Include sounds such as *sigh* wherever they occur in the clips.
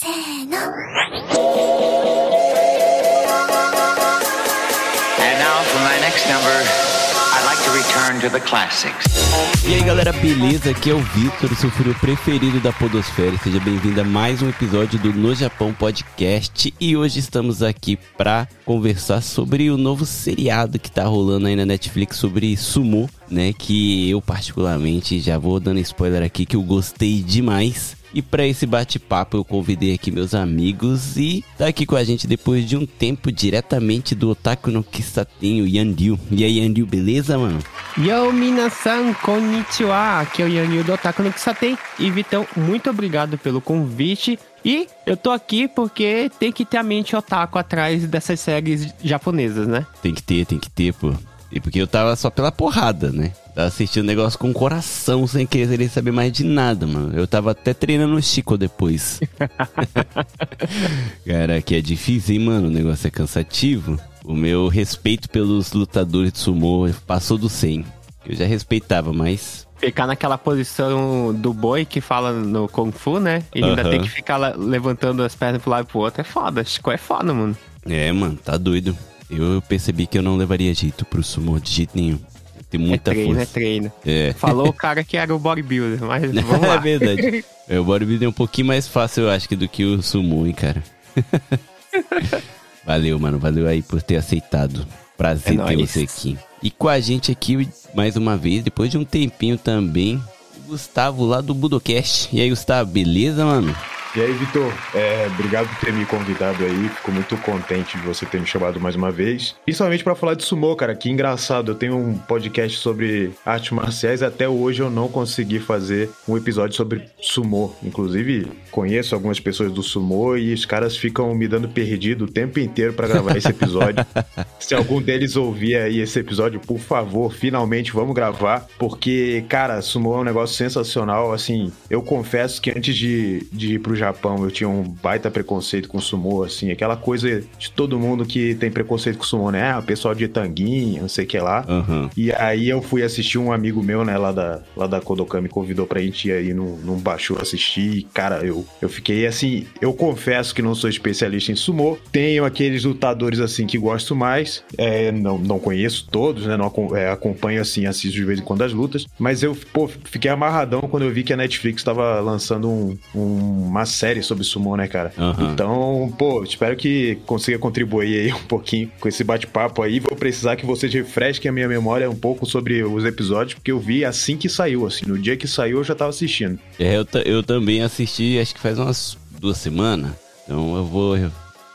せーの And now for my next number, I'd like to return to the classics. E aí galera, beleza? Aqui é o Vitor, o seu filho preferido da Podosfera. Seja bem-vindo a mais um episódio do No Japão Podcast. E hoje estamos aqui para conversar sobre o novo seriado que tá rolando aí na Netflix sobre sumo, né? Que eu particularmente já vou dando spoiler aqui que eu gostei demais. E para esse bate-papo eu convidei aqui meus amigos e tá aqui com a gente depois de um tempo diretamente do Otaku no Kisaten, o Yandil. E aí, Yandil, beleza, mano? Yo, minasan, konnichiwa. Aqui é o Yanil do Otaku no Kisaten. E Vitão, muito obrigado pelo convite. E eu tô aqui porque tem que ter a mente otaku atrás dessas séries japonesas, né? Tem que ter, tem que ter, pô. E porque eu tava só pela porrada, né? Tava assistindo o negócio com o coração, sem querer saber mais de nada, mano. Eu tava até treinando o Chico depois. *laughs* Cara, que é difícil, hein, mano? O negócio é cansativo. O meu respeito pelos lutadores de sumô passou do 100. Eu já respeitava, mas Ficar naquela posição do boi que fala no Kung Fu, né? E ainda Aham. tem que ficar levantando as pernas pro lado e pro outro. É foda. Chico é foda, mano. É, mano, tá doido. Eu percebi que eu não levaria jeito pro sumo de jeito nenhum. Tem muita é treino, força. é treino. É. Falou o cara que era o bodybuilder, mas *laughs* vamos lá. é verdade. *laughs* É, o bodybuilding é um pouquinho mais fácil, eu acho, do que o sumo, hein, cara. *laughs* valeu, mano. Valeu aí por ter aceitado. Prazer É ter nóis. você aqui. E com a gente aqui, mais uma vez, depois de um tempinho também, o Gustavo lá do Budocast. E aí, Gustavo, beleza, mano? E aí, Vitor, é, obrigado por ter me convidado aí. Fico muito contente de você ter me chamado mais uma vez. Principalmente pra falar de sumô, cara. Que engraçado. Eu tenho um podcast sobre artes marciais. Até hoje eu não consegui fazer um episódio sobre sumô. Inclusive, conheço algumas pessoas do sumô e os caras ficam me dando perdido o tempo inteiro pra gravar esse episódio. *laughs* Se algum deles ouvir aí esse episódio, por favor, finalmente vamos gravar. Porque, cara, sumô é um negócio sensacional. Assim, eu confesso que antes de, de ir pro Japão eu tinha um baita preconceito com sumô, assim. Aquela coisa de todo mundo que tem preconceito com sumô, né? Ah, o pessoal de tanguinha, não sei o que lá. Aham. E aí eu fui assistir um amigo meu, né, lá da, lá da Kodokan, me convidou pra gente ir aí num, num baixo assistir. E, cara, eu, eu fiquei assim, eu confesso que não sou especialista em sumô. Tenho aqueles lutadores assim que gosto mais. É, não, não conheço todos, né? Não é, acompanho assim, assisto de vez em quando as lutas. Mas eu, pô, fiquei amarradão quando eu vi que a Netflix tava lançando um- um- uma série sobre sumô, né, cara? Aham. Então, pô, espero que consiga contribuir aí um pouquinho com esse bate-papo aí. Vou precisar que vocês refresquem a minha memória um pouco sobre os episódios, porque eu vi assim que saiu, assim. No dia que saiu eu já tava assistindo. É, eu, eu também assisti, acho que faz umas duas semanas. Então eu vou,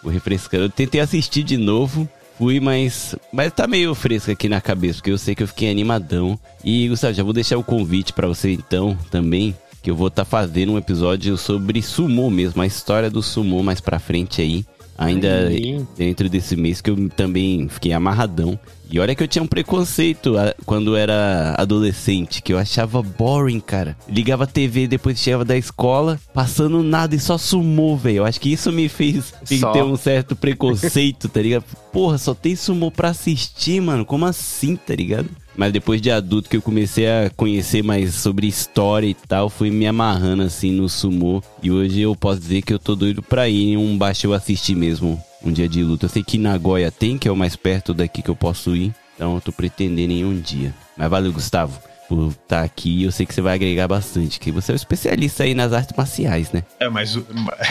vou refrescando. Eu tentei assistir de novo, fui, mas. Mas tá meio fresco aqui na cabeça, porque eu sei que eu fiquei animadão. E, Gustavo, já vou deixar o convite pra você então também. Que eu vou estar fazendo um episódio sobre sumô mesmo, a história do sumô mais pra frente aí. Ainda Aí. dentro desse mês que eu também fiquei amarradão. E olha que eu tinha um preconceito quando era adolescente, que eu achava boring, cara. Ligava a TV depois chegava da escola, passando nada e só sumou, velho. Eu acho que isso me fez Só. ter um certo preconceito, tá ligado? Porra, só tem sumô pra assistir, mano. Como assim, tá ligado? Mas depois de adulto que eu comecei a conhecer mais sobre história e tal, fui me amarrando assim no sumô. E hoje eu posso dizer que eu tô doido pra ir em um baixo eu assistir mesmo um dia de luta. Eu sei que Nagoya tem, que é o mais perto daqui que eu posso ir. Então eu tô pretendendo em um dia. Mas valeu, Gustavo, por estar aqui. Eu sei que você vai agregar bastante, que você é um especialista aí nas artes marciais, né? É, mas, o-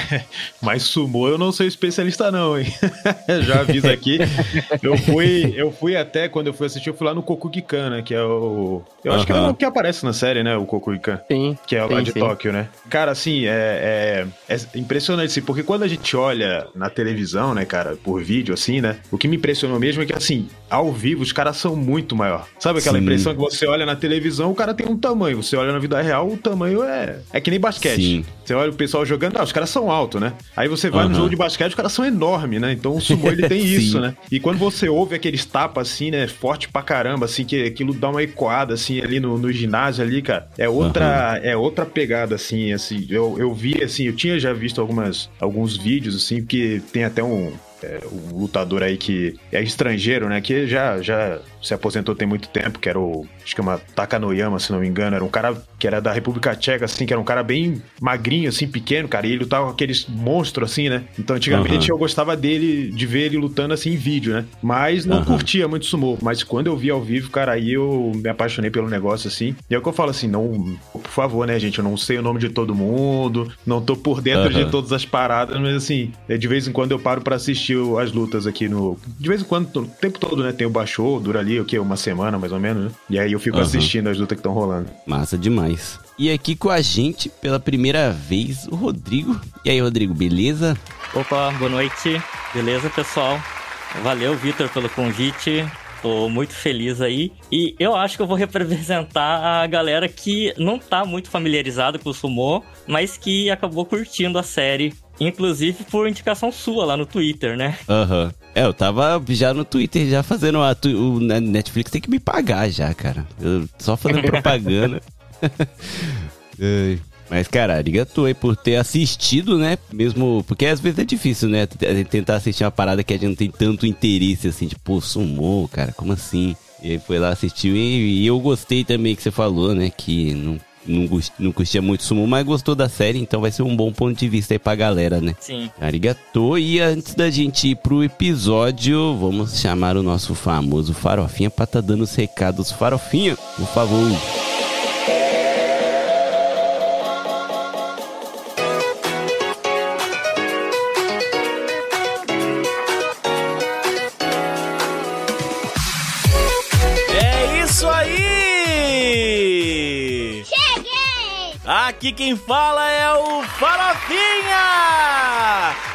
*laughs* mas sumô eu não sou especialista não, hein? *laughs* Já aviso aqui. Eu fui, eu fui até, quando eu fui assistir, eu fui lá no Kokugikan, né? Que é o... Eu acho que é o que aparece na série, né? O Kokugikan. Sim. Que é o lá sim, de sim. Tóquio, né? Cara, assim, é, é, é impressionante, assim, porque quando a gente olha na televisão, né, cara, por vídeo, assim, né? O que me impressionou mesmo é que, assim, ao vivo, os caras são muito maior. Sabe aquela Sim. impressão que você olha na televisão, o cara tem um tamanho. Você olha na vida real, o tamanho é. É que nem basquete. Sim. Você olha o pessoal jogando, ah, os caras são altos, né? Aí você vai Aham. no jogo de basquete, os caras são enormes, né? Então o sumô ele tem *laughs* isso, né? E quando você ouve aqueles tapas assim, né, forte pra caramba, assim, que aquilo dá uma ecoada assim ali no, no ginásio ali, cara, é outra, é outra pegada assim, assim. Eu, eu vi assim, eu tinha já visto algumas alguns vídeos assim, que tem até um é, um lutador aí que é estrangeiro, né? Que já, já se aposentou tem muito tempo, que era o. Acho que é uma Takanoyama, se não me engano. Era um cara que era da República Tcheca, assim, que era um cara bem magrinho, assim, pequeno, cara, e ele lutava com aqueles monstros, assim, né? Então, antigamente uhum. eu gostava dele, de ver ele lutando assim em vídeo, né? Mas não uhum. curtia muito sumô. Mas quando eu vi ao vivo, cara, aí eu me apaixonei pelo negócio, assim. E é o que eu falo assim, não, por favor, né, gente? Eu não sei o nome de todo mundo, não tô por dentro uhum. de todas as paradas, mas assim, é, de vez em quando eu paro para assistir as lutas aqui no. De vez em quando, o tempo todo, né? Tem o baixou, dura ali, o quê? Uma semana mais ou menos, né? E aí eu fico assistindo as lutas que estão rolando. Massa demais. E aqui com a gente, pela primeira vez, o Rodrigo. E aí, Rodrigo, beleza? Opa, boa noite. Beleza, pessoal? Valeu, Vitor, pelo convite. Tô muito feliz aí. E eu acho que eu vou *laughs* representar a galera que não tá muito familiarizada com o Sumo, mas que acabou curtindo a série. Inclusive por indicação sua lá no Twitter, né? Aham. Uhum. É, eu tava já no Twitter já fazendo a, o Netflix tem que me pagar já, cara. Eu, só fazendo propaganda. *laughs* Mas, cara, arigatou aí por ter assistido, né? Mesmo. Porque às vezes é difícil, né? Tentar assistir uma parada que a gente não tem tanto interesse, assim, tipo, sumou, cara, como assim? E aí foi lá, assistiu. E, e eu gostei também que você falou, né? Que não não, não curtia muito sumo, mas gostou da série, então vai ser um bom ponto de vista aí pra galera, né? Sim. Arigatou. E antes da gente ir pro episódio, vamos chamar o nosso famoso Farofinha pra tá dando os recados. Farofinha, por favor. Aqui quem fala é o Farofinha!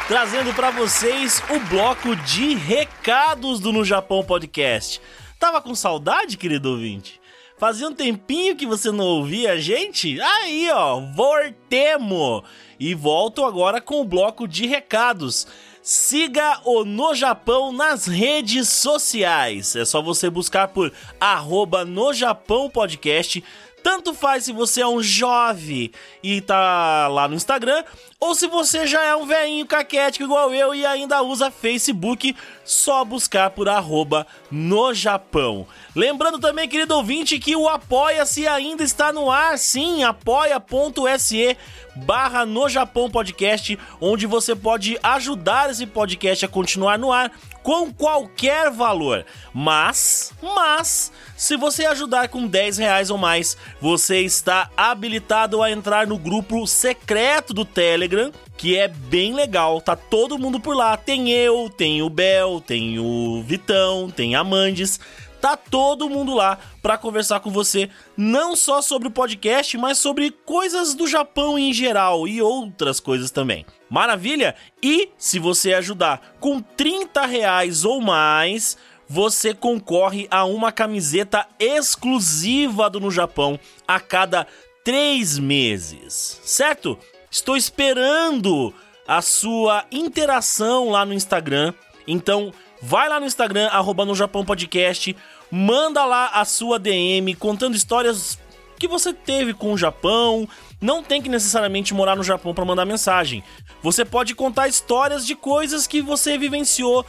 Trazendo para vocês o bloco de recados do No Japão Podcast. Tava com saudade, querido ouvinte? Fazia um tempinho que você não ouvia a gente? Aí, ó, voltemo! E volto agora com o bloco de recados. Siga o No Japão nas redes sociais. É só você buscar por arroba No Japão Podcast tanto faz se você é um jovem e tá lá no Instagram, ou se você já é um velhinho caquético igual eu e ainda usa Facebook, só buscar por arroba no Japão. Lembrando também, querido ouvinte, que o Apoia-se ainda está no ar, sim, apoia.se barra no Japão Podcast, onde você pode ajudar esse podcast a continuar no ar com qualquer valor. Mas, mas, se você ajudar com 10 reais ou mais, você está habilitado a entrar no grupo secreto do Telegram, que é bem legal. Tá todo mundo por lá. Tem eu, tem o Bel, tem o Vitão, tem a Mandes tá todo mundo lá para conversar com você, não só sobre o podcast, mas sobre coisas do Japão em geral e outras coisas também. Maravilha? E se você ajudar com 30 reais ou mais, você concorre a uma camiseta exclusiva do No Japão a cada três meses, certo? Estou esperando a sua interação lá no Instagram. Então, vai lá no Instagram, arroba no Japão Podcast, manda lá a sua DM contando histórias que você teve com o Japão. Não tem que necessariamente morar no Japão para mandar mensagem. Você pode contar histórias de coisas que você vivenciou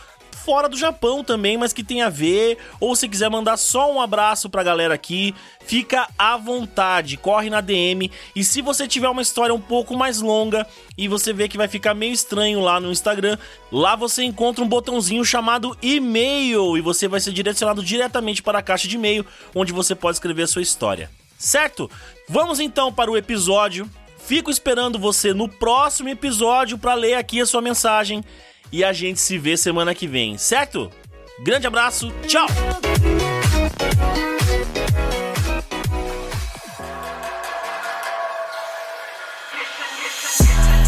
fora do Japão também, mas que tem a ver, ou se quiser mandar só um abraço pra galera aqui, fica à vontade, corre na DM. E se você tiver uma história um pouco mais longa e você vê que vai ficar meio estranho lá no Instagram, lá você encontra um botãozinho chamado e-mail e você vai ser direcionado diretamente para a caixa de e-mail, onde você pode escrever a sua história. Certo? Vamos então para o episódio. Fico esperando você no próximo episódio para ler aqui a sua mensagem e a gente se vê semana que vem, certo? Grande abraço, tchau!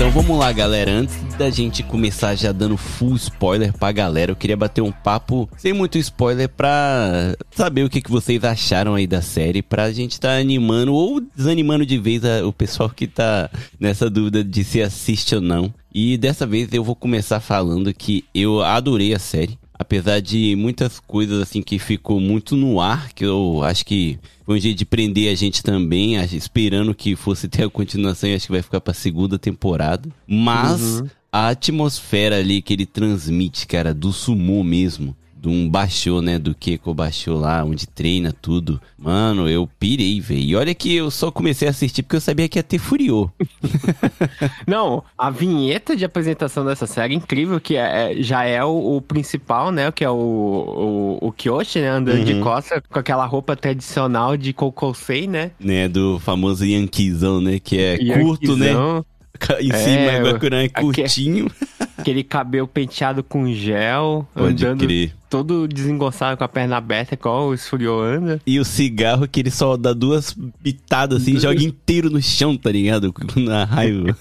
Então vamos lá, galera. Antes da gente começar já dando full spoiler pra galera, eu queria bater um papo sem muito spoiler pra saber o que, que vocês acharam aí da série, pra gente tá animando ou desanimando de vez a, o pessoal que tá nessa dúvida de se assiste ou não. E dessa vez eu vou começar falando que eu adorei a série. Apesar de muitas coisas assim que ficou muito no ar, que eu acho que foi um jeito de prender a gente também, esperando que fosse ter a continuação e acho que vai ficar pra segunda temporada. Mas uhum. a atmosfera ali que ele transmite, cara, do sumo mesmo, de um baixou, né? Do Keiko baixou lá, onde treina tudo. Mano, eu pirei, velho. E olha que eu só comecei a assistir porque eu sabia que ia ter Furiô. *laughs* Não, a vinheta de apresentação dessa série é incrível, que é, é- já é o, o principal, né? Que é o, o, o Kyoshi, né? Andando de Uhum. costa com aquela roupa tradicional de Kokosei, né? né? Do famoso Yankeezão, né? Que é curto, né? Em É, cima, o- Bakuran é curtinho. Aquele cabelo penteado com gel, Pode andando crer. todo desengonçado com a perna aberta, igual o Furiô anda. E o cigarro que ele só dá duas pitadas assim, joga inteiro no chão, tá ligado? *laughs* Na raiva.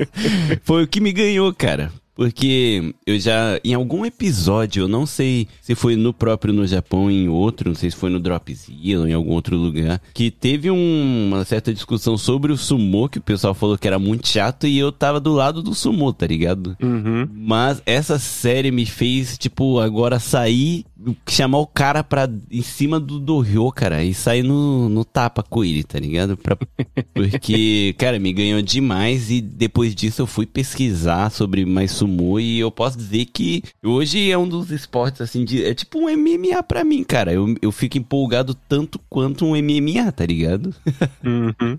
*laughs* Foi o que me ganhou, cara. Porque eu já, em algum episódio, eu não sei se foi no próprio no Japão, em outro, não sei se foi no Dropzilla ou em algum outro lugar, que teve um- uma certa discussão sobre o sumô, que o pessoal falou que era muito chato, e eu tava do lado do sumô, tá ligado? Uhum. Mas essa série me fez, tipo, agora sair, chamar o cara pra em cima do Dohyo, cara, e sair no, no tapa com ele, tá ligado? Pra- porque, *laughs* cara, me ganhou demais e depois disso eu fui pesquisar sobre mais sumô e eu posso dizer que hoje é um dos esportes, assim, de, é tipo um MMA pra mim, cara. Eu, eu fico empolgado tanto quanto um MMA, tá ligado? Uhum.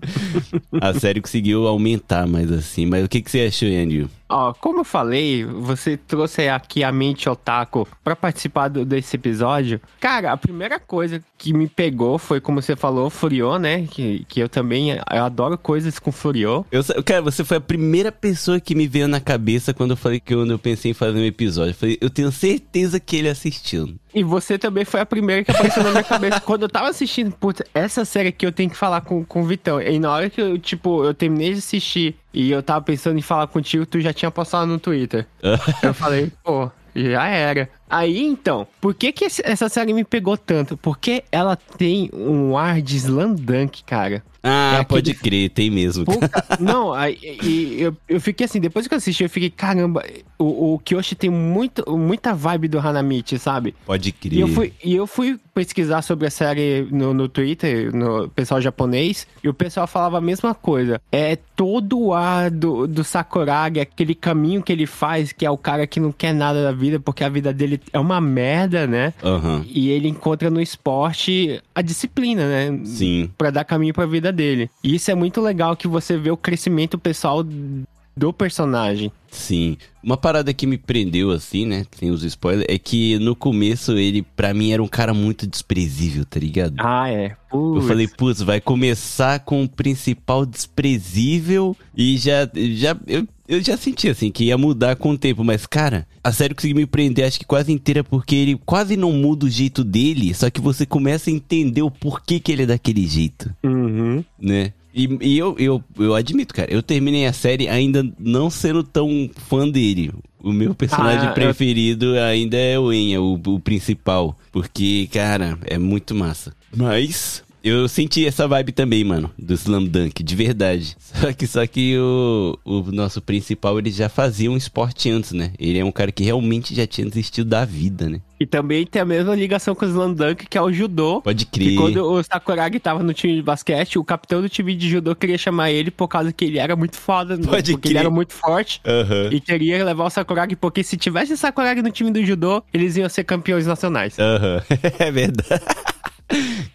*laughs* A série conseguiu aumentar mais assim. Mas o que, que você achou, Andrew? Ó, como eu falei, você trouxe aqui a mente otaku pra participar do- desse episódio. Cara, a primeira coisa que me pegou foi, como você falou, Furiô, né? Que, que eu também eu adoro coisas com Furiô. Eu, cara, você foi a primeira pessoa que me veio na cabeça quando eu falei que eu, eu pensei em fazer um episódio. Eu falei, eu tenho certeza que ele assistiu. E você também foi a primeira que apareceu na minha cabeça. Quando eu tava assistindo, putz, essa série aqui eu tenho que falar com, com o Vitão. E na hora que eu, tipo, eu terminei de assistir e eu tava pensando em falar contigo, tu já tinha postado no Twitter. eu falei, pô, já era. Aí então, por que que essa série me pegou tanto? Porque ela tem um ar de Slandunk, cara. Ah, É pode aquele- crer, tem mesmo. Não, aí, e eu, eu fiquei assim, depois que eu assisti, eu fiquei, caramba, o, o Kyoshi tem muito, muita vibe do Hanamichi, sabe? Pode E crer. eu fui, e eu fui pesquisar sobre a série no, no Twitter, no pessoal japonês, e o pessoal falava a mesma coisa. É todo o ar do, do Sakuragi, aquele caminho que ele faz, que é o cara que não quer nada da vida, porque a vida dele é uma merda, né? Aham. E ele encontra no esporte a disciplina, né? Sim. Pra dar caminho pra vida dele. E isso é muito legal que você vê o crescimento pessoal do personagem. Sim. Uma parada que me prendeu, assim, né? Sem os spoilers, é que no começo ele, pra mim, era um cara muito desprezível, tá ligado? Ah, é. Eu Putz. falei, putz, vai começar com o principal desprezível e já, já eu, eu já senti assim que ia mudar com o tempo, mas cara, a série conseguiu me prender acho que quase inteira porque ele quase não muda o jeito dele, só que você começa a entender o porquê que ele é daquele jeito, Uhum. né? E, e eu, eu, eu admito, cara, eu terminei a série ainda não sendo tão fã dele. O meu personagem Ah, eu- preferido ainda é o Enya, o, o principal. Porque, cara, é muito massa. Mas eu senti essa vibe também, mano, do Slam Dunk, de verdade. *laughs* Só que, só que o, o nosso principal, ele já fazia um esporte antes, né? Ele é um cara que realmente já tinha desistido da vida, né? E também tem a mesma ligação com o Slandunk, que é o judô. Pode Que crer. quando o Sakuragi tava no time de basquete, o capitão do time de judô queria chamar ele por causa que ele era muito foda, né? Pode porque crer. ele era muito forte. Aham. E queria levar o Sakuragi, porque se tivesse o Sakuragi no time do judô, eles iam ser campeões nacionais. Aham. *laughs* é verdade.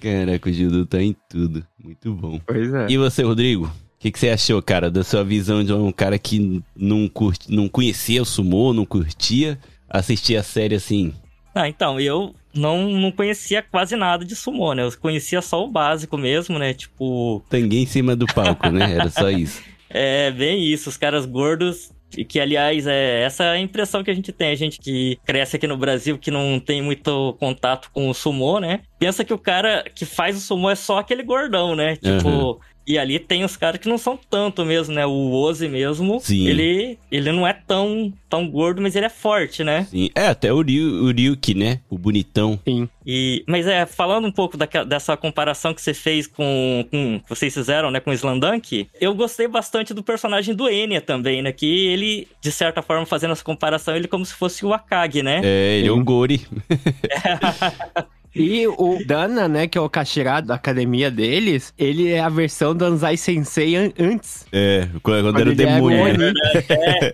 Caraca, o Judô tá em tudo. Muito bom. Pois é. E você, Rodrigo? O que, que você achou, cara, da sua visão de um cara que não, curte, não conhecia o sumô, não curtia, assistir a série assim? Ah, então, eu não, não conhecia quase nada de sumô, né? Eu conhecia só o básico mesmo, né? Tipo, Tanguei em cima do palco, né? Era só isso. *laughs* é bem isso, os caras gordos. E Que, aliás, é essa é a impressão que a gente tem. A gente que cresce aqui no Brasil, que não tem muito contato com o sumô, né? Pensa que o cara que faz o sumô é só aquele gordão, né? Tipo. Uhum. E ali tem os caras que não são tanto mesmo, né? O Ozzy mesmo, Sim. ele ele não é tão, tão gordo, mas ele é forte, né? Sim. É, até o, Ryu, o Ryuki, né? O bonitão. Sim. E, mas é, falando um pouco daquela- dessa comparação que você fez com, com. que vocês fizeram, né, com o Slandunk, eu gostei bastante do personagem do Enya também, né? Que ele, de certa forma, fazendo essa comparação, ele é como se fosse o Akagi, né? É, ele é um Gori. *laughs* *laughs* E o Dana, né, que é o Kashira da academia deles, ele é a versão do Anzai Sensei an- antes. É, quando, quando era o ele era demônio, o né? *laughs*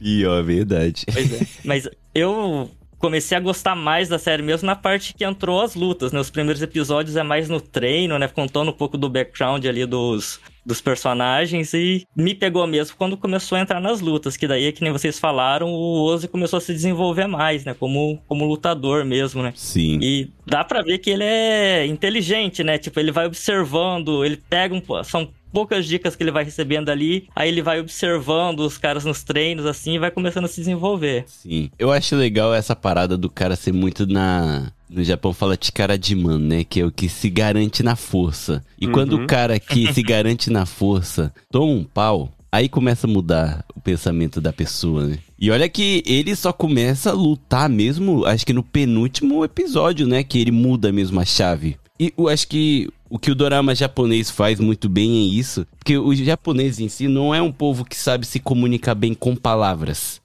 E ó, verdade. Pois é. Mas eu comecei a gostar mais da série mesmo na parte que entrou as lutas, né? Os primeiros episódios é mais no treino, né? Contando um pouco do background ali dos, dos personagens e me pegou mesmo quando começou a entrar nas lutas, que daí, que nem vocês falaram, o Ozzy começou a se desenvolver mais, né? Como, como lutador mesmo, né? Sim. E dá pra ver que ele é inteligente, né? Tipo, ele vai observando, ele pega um. São poucas dicas que ele vai recebendo ali, aí ele vai observando os caras nos treinos, assim, e vai começando a se desenvolver. Sim. Eu acho legal essa parada do cara ser muito na. No Japão fala Chikarajiman, né? Que é o que se garante na força. E quando o cara que se *laughs* garante na força toma um pau, aí começa a mudar o pensamento da pessoa, né? E olha que ele só começa a lutar mesmo, acho que no penúltimo episódio, né? Que ele muda mesmo a chave. E eu acho que o que o dorama japonês faz muito bem é isso, porque o japonês em si não é um povo que sabe se comunicar bem com palavras.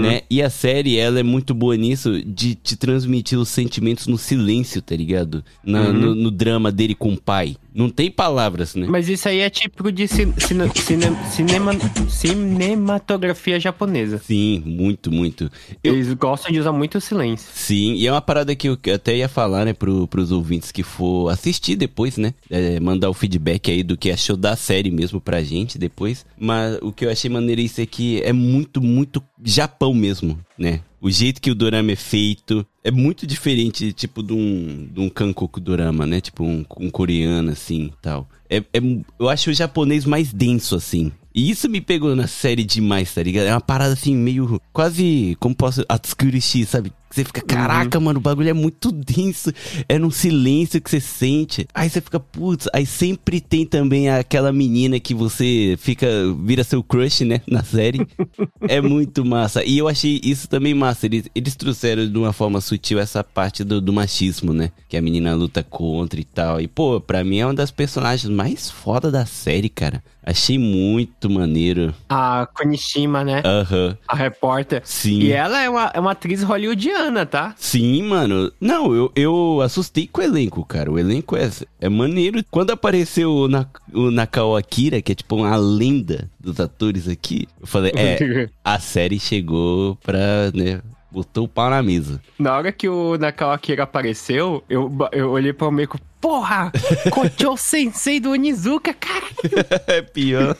Né? E a série, ela é muito boa nisso de te transmitir os sentimentos no silêncio, tá ligado? Na- no, no drama dele com o pai. Não tem palavras, né? Mas isso aí é típico de cin- cine- cine- cinema- cinematografia japonesa. Sim, muito, muito. Eu- Eles gostam de usar muito o silêncio. Sim, e é uma parada que eu até ia falar, né, pro, pros ouvintes que for assistir depois, né? É, mandar o feedback aí do que achou da série mesmo pra gente depois. Mas o que eu achei maneiro isso é que é muito, muito Japão mesmo, né? O jeito que o dorama é feito é muito diferente, tipo, de um, de um Kankoku dorama, né? Tipo, um, um coreano, assim, tal. É, é, eu acho o japonês mais denso, assim. E isso me pegou na série demais, tá ligado? É uma parada assim, meio. Quase. Como posso. Atsukurishi, sabe? Você fica, caraca, mano, o bagulho é muito denso. É num silêncio que você sente. Aí você fica, putz. Aí sempre tem também aquela menina que você fica. Vira seu crush, né? Na série. *laughs* é muito massa. E eu achei isso também massa. Eles, eles trouxeram de uma forma sutil essa parte do, do machismo, né? Que a menina luta contra e tal. E, pô, pra mim é uma das personagens mais foda da série, cara. Achei muito maneiro. A Konishima, né? Aham. A repórter. Sim. E ela é uma, é uma atriz hollywoodiana, tá? Sim, mano. Não, eu, eu assustei com o elenco, cara. O elenco é, é maneiro. Quando apareceu o, Na, o Nakao Akira, que é tipo uma lenda dos atores aqui, eu falei, é, *laughs* a série chegou pra, né, botou o pau na mesa. Na hora que o Nakao Akira apareceu, eu, eu olhei pro Meiko, porra! Kocho Sensei do Onizuka, cara! *laughs* é pior.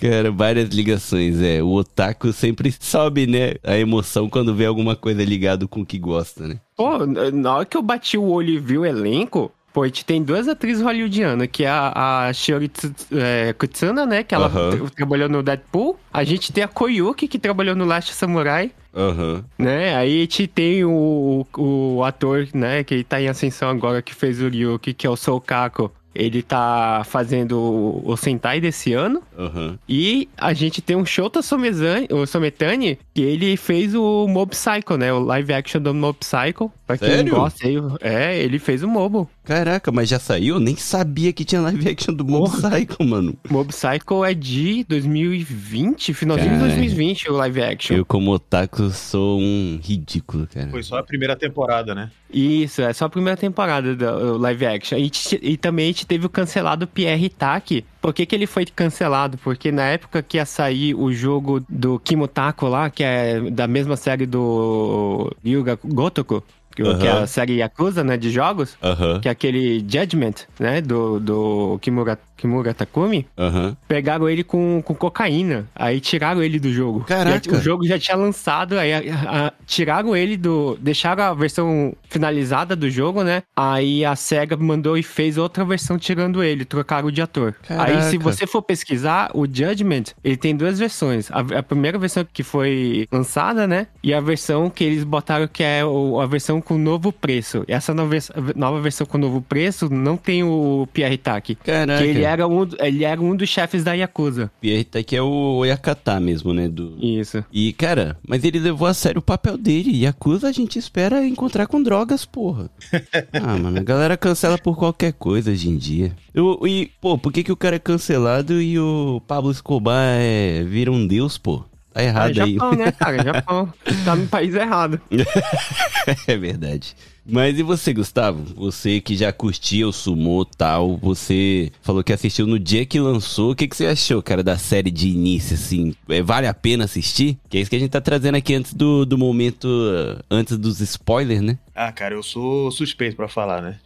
Cara, várias ligações, é. O otaku sempre sobe, né? A emoção quando vê alguma coisa ligado com o que gosta, né? Pô, na hora que eu bati o olho e vi o elenco, pô, a gente tem duas atrizes hollywoodianas, que é a, a Shiori é, Kutsuna, né? Que ela tra- trabalhou no Deadpool. A gente tem a Koyuki, que trabalhou no Last Samurai. Aham. Né? Aí a gente tem o, o ator, né, que tá em ascensão agora, que fez o Ryuki, que é o Soukako. Ele tá fazendo o, o Sentai desse ano. Aham. E a gente tem um Shota Somezani, o Sometani, que ele fez o Mob Psycho, né? O live action do Mob Psycho. Pra quem Sério? gosta aí. É, ele fez o Mobo. Caraca, mas já saiu? Eu nem sabia que tinha live action do Mob Psycho, mano. Mob Psycho é de 2020, finalzinho de Cara. 2020, o live action. Eu, como otaku, sou um ridículo, cara. Foi só a primeira temporada, né? Isso, é só a primeira temporada do live action. E, e também a gente teve o cancelado Pierre Taki. Por que, que ele foi cancelado? Porque na época que ia sair o jogo do Kimotako lá, que é da mesma série do Ryuga Gotoku, que, que é a série Yakuza, né, de jogos, que é aquele Judgment, né, do, do Kimura, Kimura Takumi, aham. pegaram ele com, com cocaína. Aí tiraram ele do jogo. Caraca. Já- o jogo já tinha lançado, aí a- a- tiraram ele do. Deixaram a versão finalizada do jogo, né? Aí a SEGA mandou e fez outra versão tirando ele, trocaram de ator. Aí se Caraca. você for pesquisar, o Judgment, ele tem duas versões. A, a primeira versão que foi lançada, né? E a versão que eles botaram que é o- a versão com novo preço. Essa nova, nova versão com novo preço não tem o Pierre Taki. Caraca. Que ele era, um, ele era um dos chefes da Yakuza. Pierre Taki é o Oyakata mesmo, né? Do... Isso. E, cara, mas ele levou a sério o papel dele. E acusa a gente espera encontrar com drogas, porra. *laughs* ah, mano, a galera cancela por qualquer coisa hoje em dia. Eu- e, pô, por que, que o cara é cancelado e o Pablo Escobar é, vira um deus, pô? Tá É errado aí. Japão, né, cara? *laughs* Japão. tá no país errado. *laughs* é verdade. Mas e você, Gustavo? Você que já curtia o Sumo tal, você falou que assistiu no dia que lançou. O que, que você achou, cara, da série de início, assim? É, vale a pena assistir? Que é isso que a gente tá trazendo aqui antes do, do momento, antes dos spoilers, né? Ah, cara, eu sou suspeito para falar, né?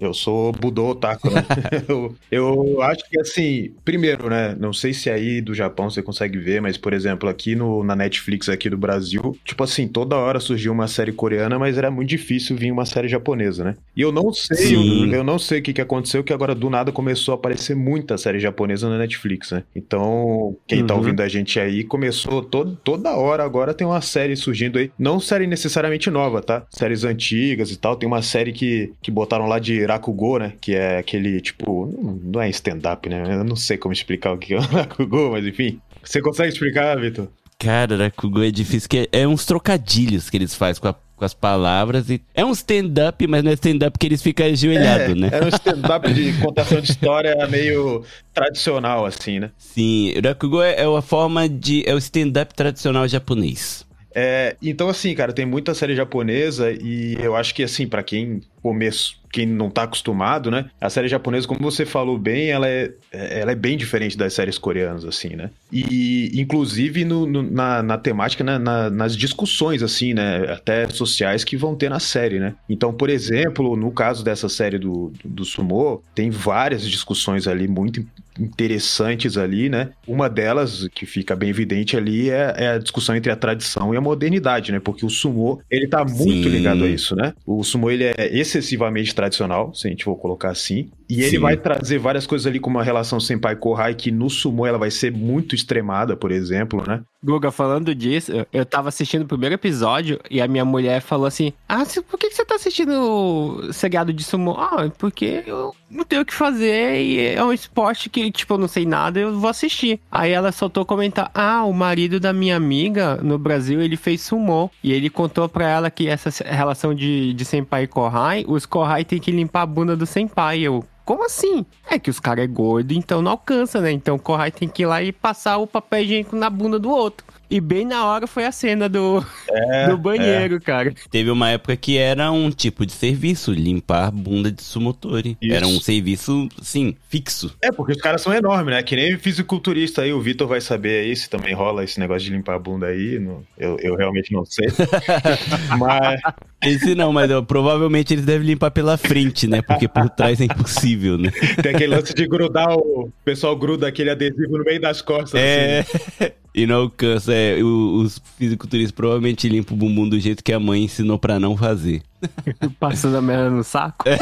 Eu sou Budô Otaku, né? *laughs* eu, eu, acho que assim, primeiro, né? Não sei se aí do Japão você consegue ver, mas, por exemplo, aqui no, na Netflix aqui do Brasil, tipo assim, toda hora surgiu uma série coreana, mas era muito difícil vir uma série japonesa, né? E eu não sei, eu, eu, não sei o que, que aconteceu, que agora do nada começou a aparecer muita série japonesa na Netflix, né? Então, quem tá uhum. tá ouvindo a gente aí, começou todo, toda hora agora tem uma série surgindo aí. Não série necessariamente nova, tá? Séries antigas e tal. Tem uma série que, que botaram lá de Rakugo, né? Que é aquele, tipo, não é stand-up, né? Eu não sei como explicar o que é *laughs* o Rakugo, mas enfim. Você consegue explicar, Vitor? Cara, Rakugo é difícil, que é, é uns trocadilhos que eles fazem com, a, com as palavras. E é um stand-up, mas não é stand-up que eles ficam ajoelhados, é, né? É um stand-up de contação de história meio tradicional, assim, né? Sim, Rakugo é, é uma forma de. É o stand-up tradicional japonês. É, então, assim, cara, tem muita série japonesa e eu acho que, assim, para quem começo, quem não tá acostumado, né? A série japonesa, como você falou bem, ela é, ela é bem diferente das séries coreanas, assim, né? E, inclusive, no, no na, na, temática, né? na, nas discussões, assim, né? Até sociais que vão ter na série, né? Então, por exemplo, no caso dessa série do, do, do Sumo, tem várias discussões ali muito interessantes ali, né? Uma delas, que fica bem evidente ali, é, é, a discussão entre a tradição e a modernidade, né? Porque o sumo, ele tá muito Sim. ligado a isso, né? O sumo, ele é excessivamente tradicional, se a gente for colocar assim. E ele Sim. vai trazer várias coisas ali, como a relação Senpai-Kohai, que no sumo ela vai ser muito extremada, por exemplo, né? Guga, falando disso, eu tava assistindo o primeiro episódio e a minha mulher falou assim: Ah, por que você tá assistindo o seriado de sumo? Ah, porque eu não tenho o que fazer e é um esporte que, tipo, eu não sei nada, eu vou assistir. Aí ela soltou comentar: Ah, o marido da minha amiga no Brasil, ele fez sumo. E ele contou pra ela que essa relação de, de senpai e kohai, os kohai tem que limpar a bunda do senpai. Eu, como assim? É que os caras é gordo, então não alcança, né? Então o Kohai tem que ir lá e passar o papel higiênico na bunda do outro. E bem na hora foi a cena do, é, *laughs* do banheiro, é. cara. Teve uma época que era um tipo de serviço, limpar bunda de sumotori. Isso. Era um serviço, sim, fixo. É, porque os caras são enormes, né? Que nem fisiculturista aí, o Vitor vai saber aí se também rola esse negócio de limpar a bunda aí. No... Eu, eu realmente não sei. *laughs* mas... Esse não, mas eu, provavelmente eles devem limpar pela frente, né? Porque por trás é impossível, né? Tem aquele lance de grudar o... o pessoal gruda aquele adesivo no meio das costas. É... Assim, né? *laughs* E não alcança. É, os fisiculturistas provavelmente limpam o bumbum do jeito que a mãe ensinou pra não fazer. *laughs* Passando a merda no saco? É.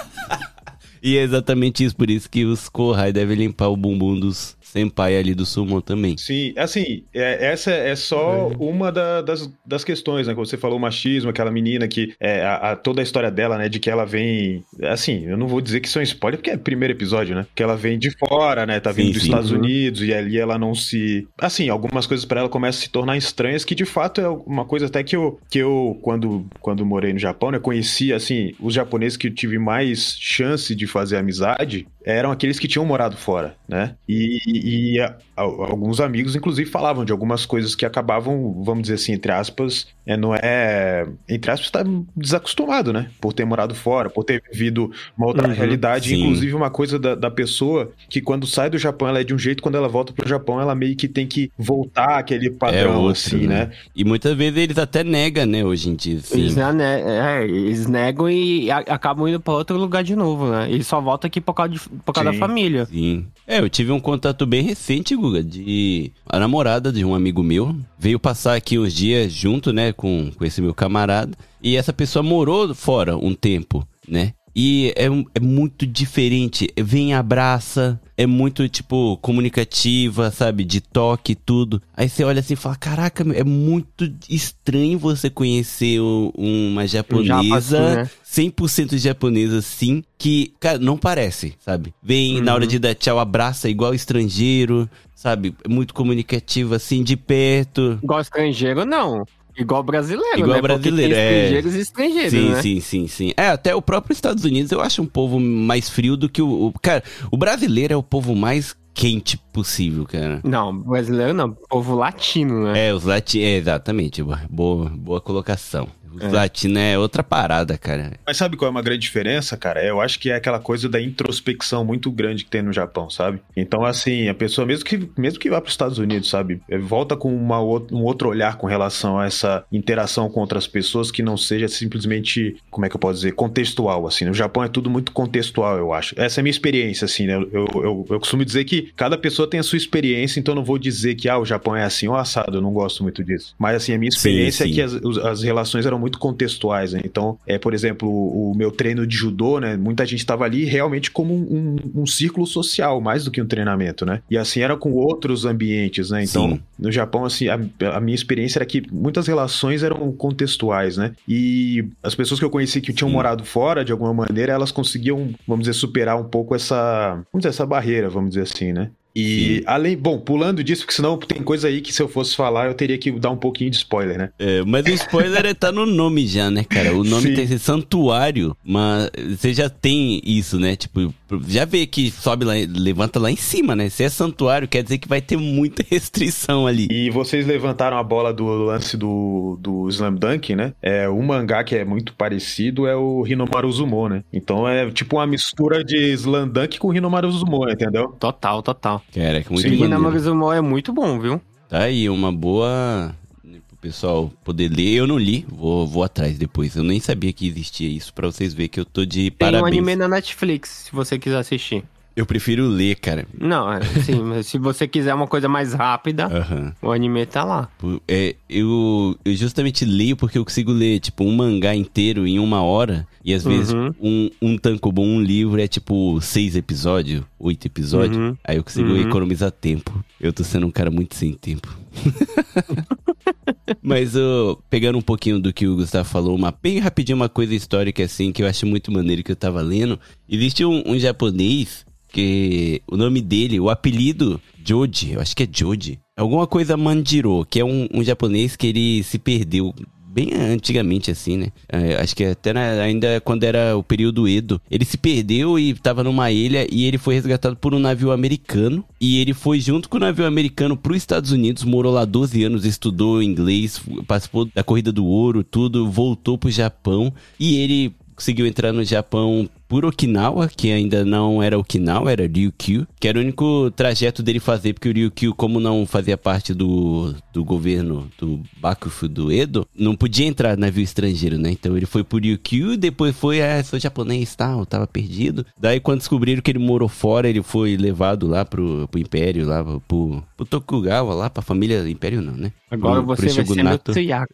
*laughs* e é exatamente isso, por isso que os Kohai devem limpar o bumbum dos, senpai ali do sumo também. Sim, assim, é, essa é só é. uma da, das, das questões, né? Quando você falou machismo, aquela menina que é, a, a, toda a história dela, né? De que ela vem. Assim, eu não vou dizer que isso é um spoiler, porque é o primeiro episódio, né? Que ela vem de fora, né? Tá vindo sim, dos sim, Estados uhum. Unidos e ali ela não se. Assim, algumas coisas para ela começam a se tornar estranhas, que de fato é uma coisa até que eu, que eu quando, quando morei no Japão, né? Conheci, assim, os japoneses que eu tive mais chance de fazer amizade eram aqueles que tinham morado fora, né? E, e a, a, alguns amigos, inclusive, falavam de algumas coisas que acabavam, vamos dizer assim, entre aspas, é, não é. Entre aspas, tá desacostumado, né? Por ter morado fora, por ter vivido uma outra uhum, realidade. Sim. Inclusive, uma coisa da, da, pessoa que quando sai do Japão, ela é de um jeito, quando ela volta pro Japão, ela meio que tem que voltar aquele padrão, é outro, assim, né? né? E muitas vezes eles até negam, né, hoje em dia. Assim. Eles, né, é, eles negam e acabam indo pra outro lugar de novo, né? Eles só voltam aqui por causa de por causa Sim. da família. Sim. É, eu tive um contato bem recente, Guga, de a namorada de um amigo meu. Veio passar aqui uns dias junto, né, com, com esse meu camarada. E essa pessoa morou fora um tempo, né? E é, é muito diferente. Vem, abraça, é muito, tipo, comunicativa, sabe? De toque, tudo. Aí você olha assim e fala: Caraca, é muito estranho você conhecer uma japonesa, né? 100% japonesa, sim, que, cara, não parece, sabe? Vem uhum. na hora de dar tchau, abraça igual estrangeiro, sabe? É muito comunicativa, assim, de perto. Igual estrangeiro, não. Igual brasileiro, Igual né? brasileiro, é. Estrangeiros e estrangeiros, sim, né? Sim, sim, sim. É, até o próprio Estados Unidos eu acho um povo mais frio do que o... o cara, o brasileiro é o povo mais quente possível, cara. Não, brasileiro não, povo latino, né? É, os latinos, é, exatamente, boa, boa colocação. Os latinos é outra parada, cara. Mas sabe qual é uma grande diferença, cara? Eu acho que é aquela coisa da introspecção muito grande que tem no Japão, sabe? Então, assim, a pessoa, mesmo que, mesmo que vá para os Estados Unidos, sabe? é, Volta com uma, um outro olhar com relação a essa interação com outras pessoas que não seja simplesmente, como é que eu posso dizer, contextual, assim. No Japão é tudo muito contextual, eu acho. Essa é a minha experiência, assim, né? Eu, eu, eu costumo dizer que cada pessoa tem a sua experiência, então não vou dizer que, ah, o Japão é assim ou assado, eu não gosto muito disso. Mas, assim, a minha experiência sim. é que as, as relações eram muito contextuais, né? Então, é, por exemplo, o, o meu treino de judô, né? Muita gente estava ali realmente como um, um, um círculo social, mais do que um treinamento, né? E assim era com outros ambientes, né? Então, Sim. no Japão, assim, a, a minha experiência era que muitas relações eram contextuais, né? E as pessoas que eu conheci que tinham Sim. morado fora, de alguma maneira, elas conseguiam, vamos dizer, superar um pouco essa, vamos dizer, essa barreira, vamos dizer assim, né? E além, bom, pulando disso, porque senão tem coisa aí que se eu fosse falar eu teria que dar um pouquinho de spoiler, né? É, mas o spoiler é tá no nome já, né, cara? O nome Sim. tem esse santuário, mas você já tem isso, né? Tipo, já vê que sobe lá, levanta lá em cima, né? Se é santuário, quer dizer que vai ter muita *laughs* restrição ali. E vocês levantaram a bola do lance do, do Slam Dunk, né? É, um mangá que é muito parecido é o Hinomaru Zumo, né? Então é tipo uma mistura de Slam Dunk com Hinomaru Zumo, entendeu? Total, total. Caraca, muito Sim. E na maneiro. Magazumo é muito bom, viu? Tá aí, uma boa. né, Pro pessoal poder ler. Eu não li, vou, vou atrás depois. Eu nem sabia que existia isso, pra vocês verem que eu tô de Tem um parabéns. anime na Netflix, se você quiser assistir. Eu prefiro ler, cara. Não, é, sim, *laughs* mas se você quiser uma coisa mais rápida, Aham. o anime tá lá. É, eu, eu justamente leio porque eu consigo ler, tipo, um mangá inteiro em uma hora. E às vezes Uhum. um, um tankobon, um livro, é tipo seis episódios, oito episódios. Uhum. Aí eu consigo Uhum. economizar tempo. Eu tô sendo um cara muito sem tempo. *laughs* Mas ô, pegando um pouquinho do que o Gustavo falou, uma bem rapidinho uma coisa histórica assim que eu acho muito maneiro que eu tava lendo. Existe um, um japonês que o nome dele, o apelido Joji, eu acho que é Joji, alguma coisa Manjiro, que é um, um japonês que ele se perdeu bem antigamente assim, né? É, acho que até na- ainda quando era o período Edo. Ele se perdeu e tava numa ilha e ele foi resgatado por um navio americano. E ele foi junto com o navio americano pros Estados Unidos, morou lá 12 anos, estudou inglês, participou da corrida do ouro, tudo, voltou pro Japão e ele conseguiu entrar no Japão por Okinawa, que ainda não era Okinawa, era Ryukyu, que era o único trajeto dele fazer, porque o Ryukyu, como não fazia parte do, do governo do Bakufu do Edo, não podia entrar navio estrangeiro, né? Então ele foi por Ryukyu, depois foi, ah, sou japonês, tal, tava perdido. Daí quando descobriram que ele morou fora, ele foi levado lá pro, pro Império, lá pro, pro Tokugawa, lá pra família Império não, né? Agora Pro- você pro vai ser meu shogunato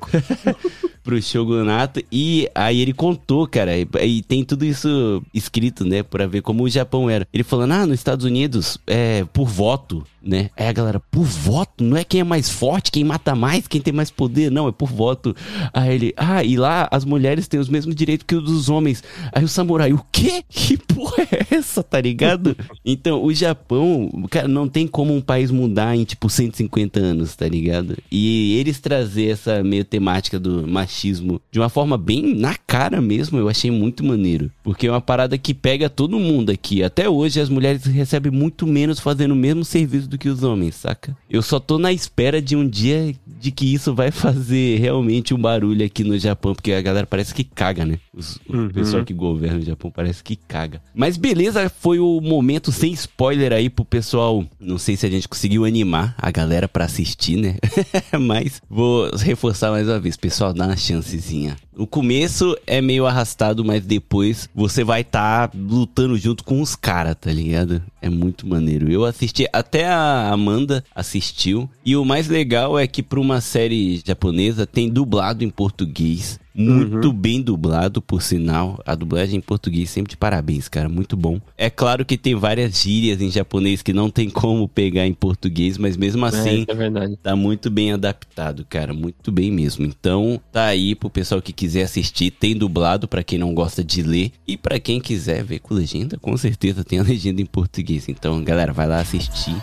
*laughs* pro shogunato e aí ele contou, cara, e, e tem tudo isso escrito, né, pra ver como o Japão era. Ele falando, ah, nos Estados Unidos, é por voto, né? Aí a galera, por voto? Não é quem é mais forte, quem mata mais, quem tem mais poder, não, é por voto. Aí ele, ah, e lá as mulheres têm os mesmos direitos que os dos homens. Aí o samurai, o quê? Que porra é essa, tá ligado? *laughs* então, o Japão, cara, não tem como um país mudar em, tipo, 150 anos, tá ligado? E eles trazer essa meio temática do machismo de uma forma bem na cara mesmo, eu achei muito maneiro. Porque é uma parada que pega todo mundo aqui. Até hoje as mulheres recebem muito menos fazendo o mesmo serviço do que os homens, saca? Eu só tô na espera de um dia de que isso vai fazer realmente um barulho aqui no Japão, porque a galera parece que caga, né? Os- O Uhum. pessoal que governa o Japão parece que caga. Mas beleza, foi o momento sem spoiler aí pro pessoal. Não sei se a gente conseguiu animar a galera pra assistir, né? *laughs* Mas vou reforçar mais uma vez, pessoal, dá uma chancezinha. O começo é meio arrastado, mas depois você vai estar lutando junto com os caras, tá ligado? É muito maneiro. Eu assisti, até a Amanda assistiu. E o mais legal é que pra uma série japonesa tem dublado em português. Muito bem dublado, por sinal. A dublagem em português sempre de parabéns, cara. Muito bom. É claro que tem várias gírias em japonês que não tem como pegar em português, mas mesmo É, assim. isso é verdade. Tá muito bem adaptado, cara, muito bem mesmo. Então, tá aí pro pessoal que quiser assistir, tem dublado pra quem não gosta de ler e pra quem quiser ver com legenda, com certeza tem a legenda em português. Então, galera, vai lá assistir.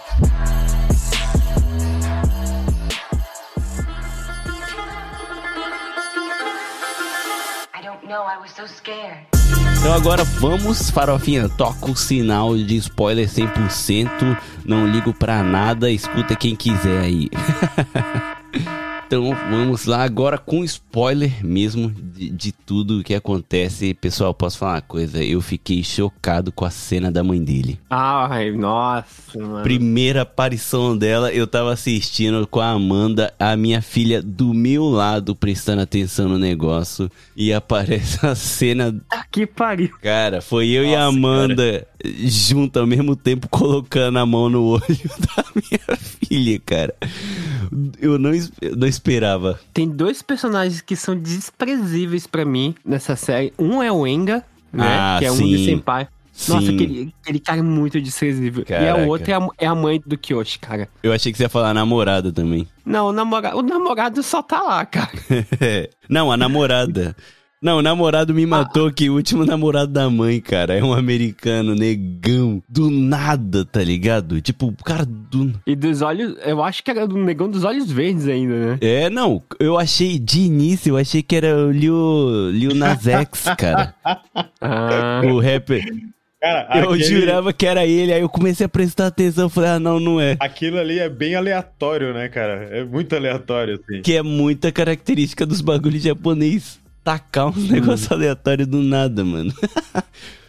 Então agora vamos, farofinha, toca o sinal de spoiler 100%, não ligo pra nada, escuta quem quiser aí. *laughs* Então vamos lá agora com spoiler mesmo de, de tudo que acontece. Pessoal, posso falar uma coisa? Eu fiquei chocado com a cena da mãe dele. Ai, nossa, mano. Primeira aparição dela, eu tava assistindo com a Amanda, a minha filha do meu lado, prestando atenção no negócio. E aparece *laughs* a cena. Ah, Que pariu. Cara, foi eu e a Nossa, Amanda junto ao mesmo tempo colocando a mão no olho *laughs* da minha filha, cara. Eu não, eu não esperava. Tem dois personagens que são desprezíveis pra mim nessa série. Um é o Enga, né? Ah, que é um sim. de senpai. Nossa, aquele, aquele cara é muito desprezível. E Caraca. a outra é a, é a mãe do Kyoshi, cara. Eu achei que você ia falar namorada também. Não, o namorado, o namorado só tá lá, cara. *laughs* não, a namorada. Não, o namorado me matou que o último namorado da mãe, cara, é um americano negão. Do nada, tá ligado? Tipo, o cara do. E dos olhos, eu acho que era do negão dos olhos verdes ainda, né? É, não, eu achei, de início, eu achei que era o Lil, Lil Nas X, cara. *laughs* Ah, o rapper. Cara, Eu aquele- jurava que era ele, aí eu comecei a prestar atenção, falei, ah, não, não é. Aquilo ali é bem aleatório, né, cara? É muito aleatório, assim. Que é muita característica dos bagulhos japonês. Tacar uns *laughs* negócios aleatórios do nada, mano. *laughs*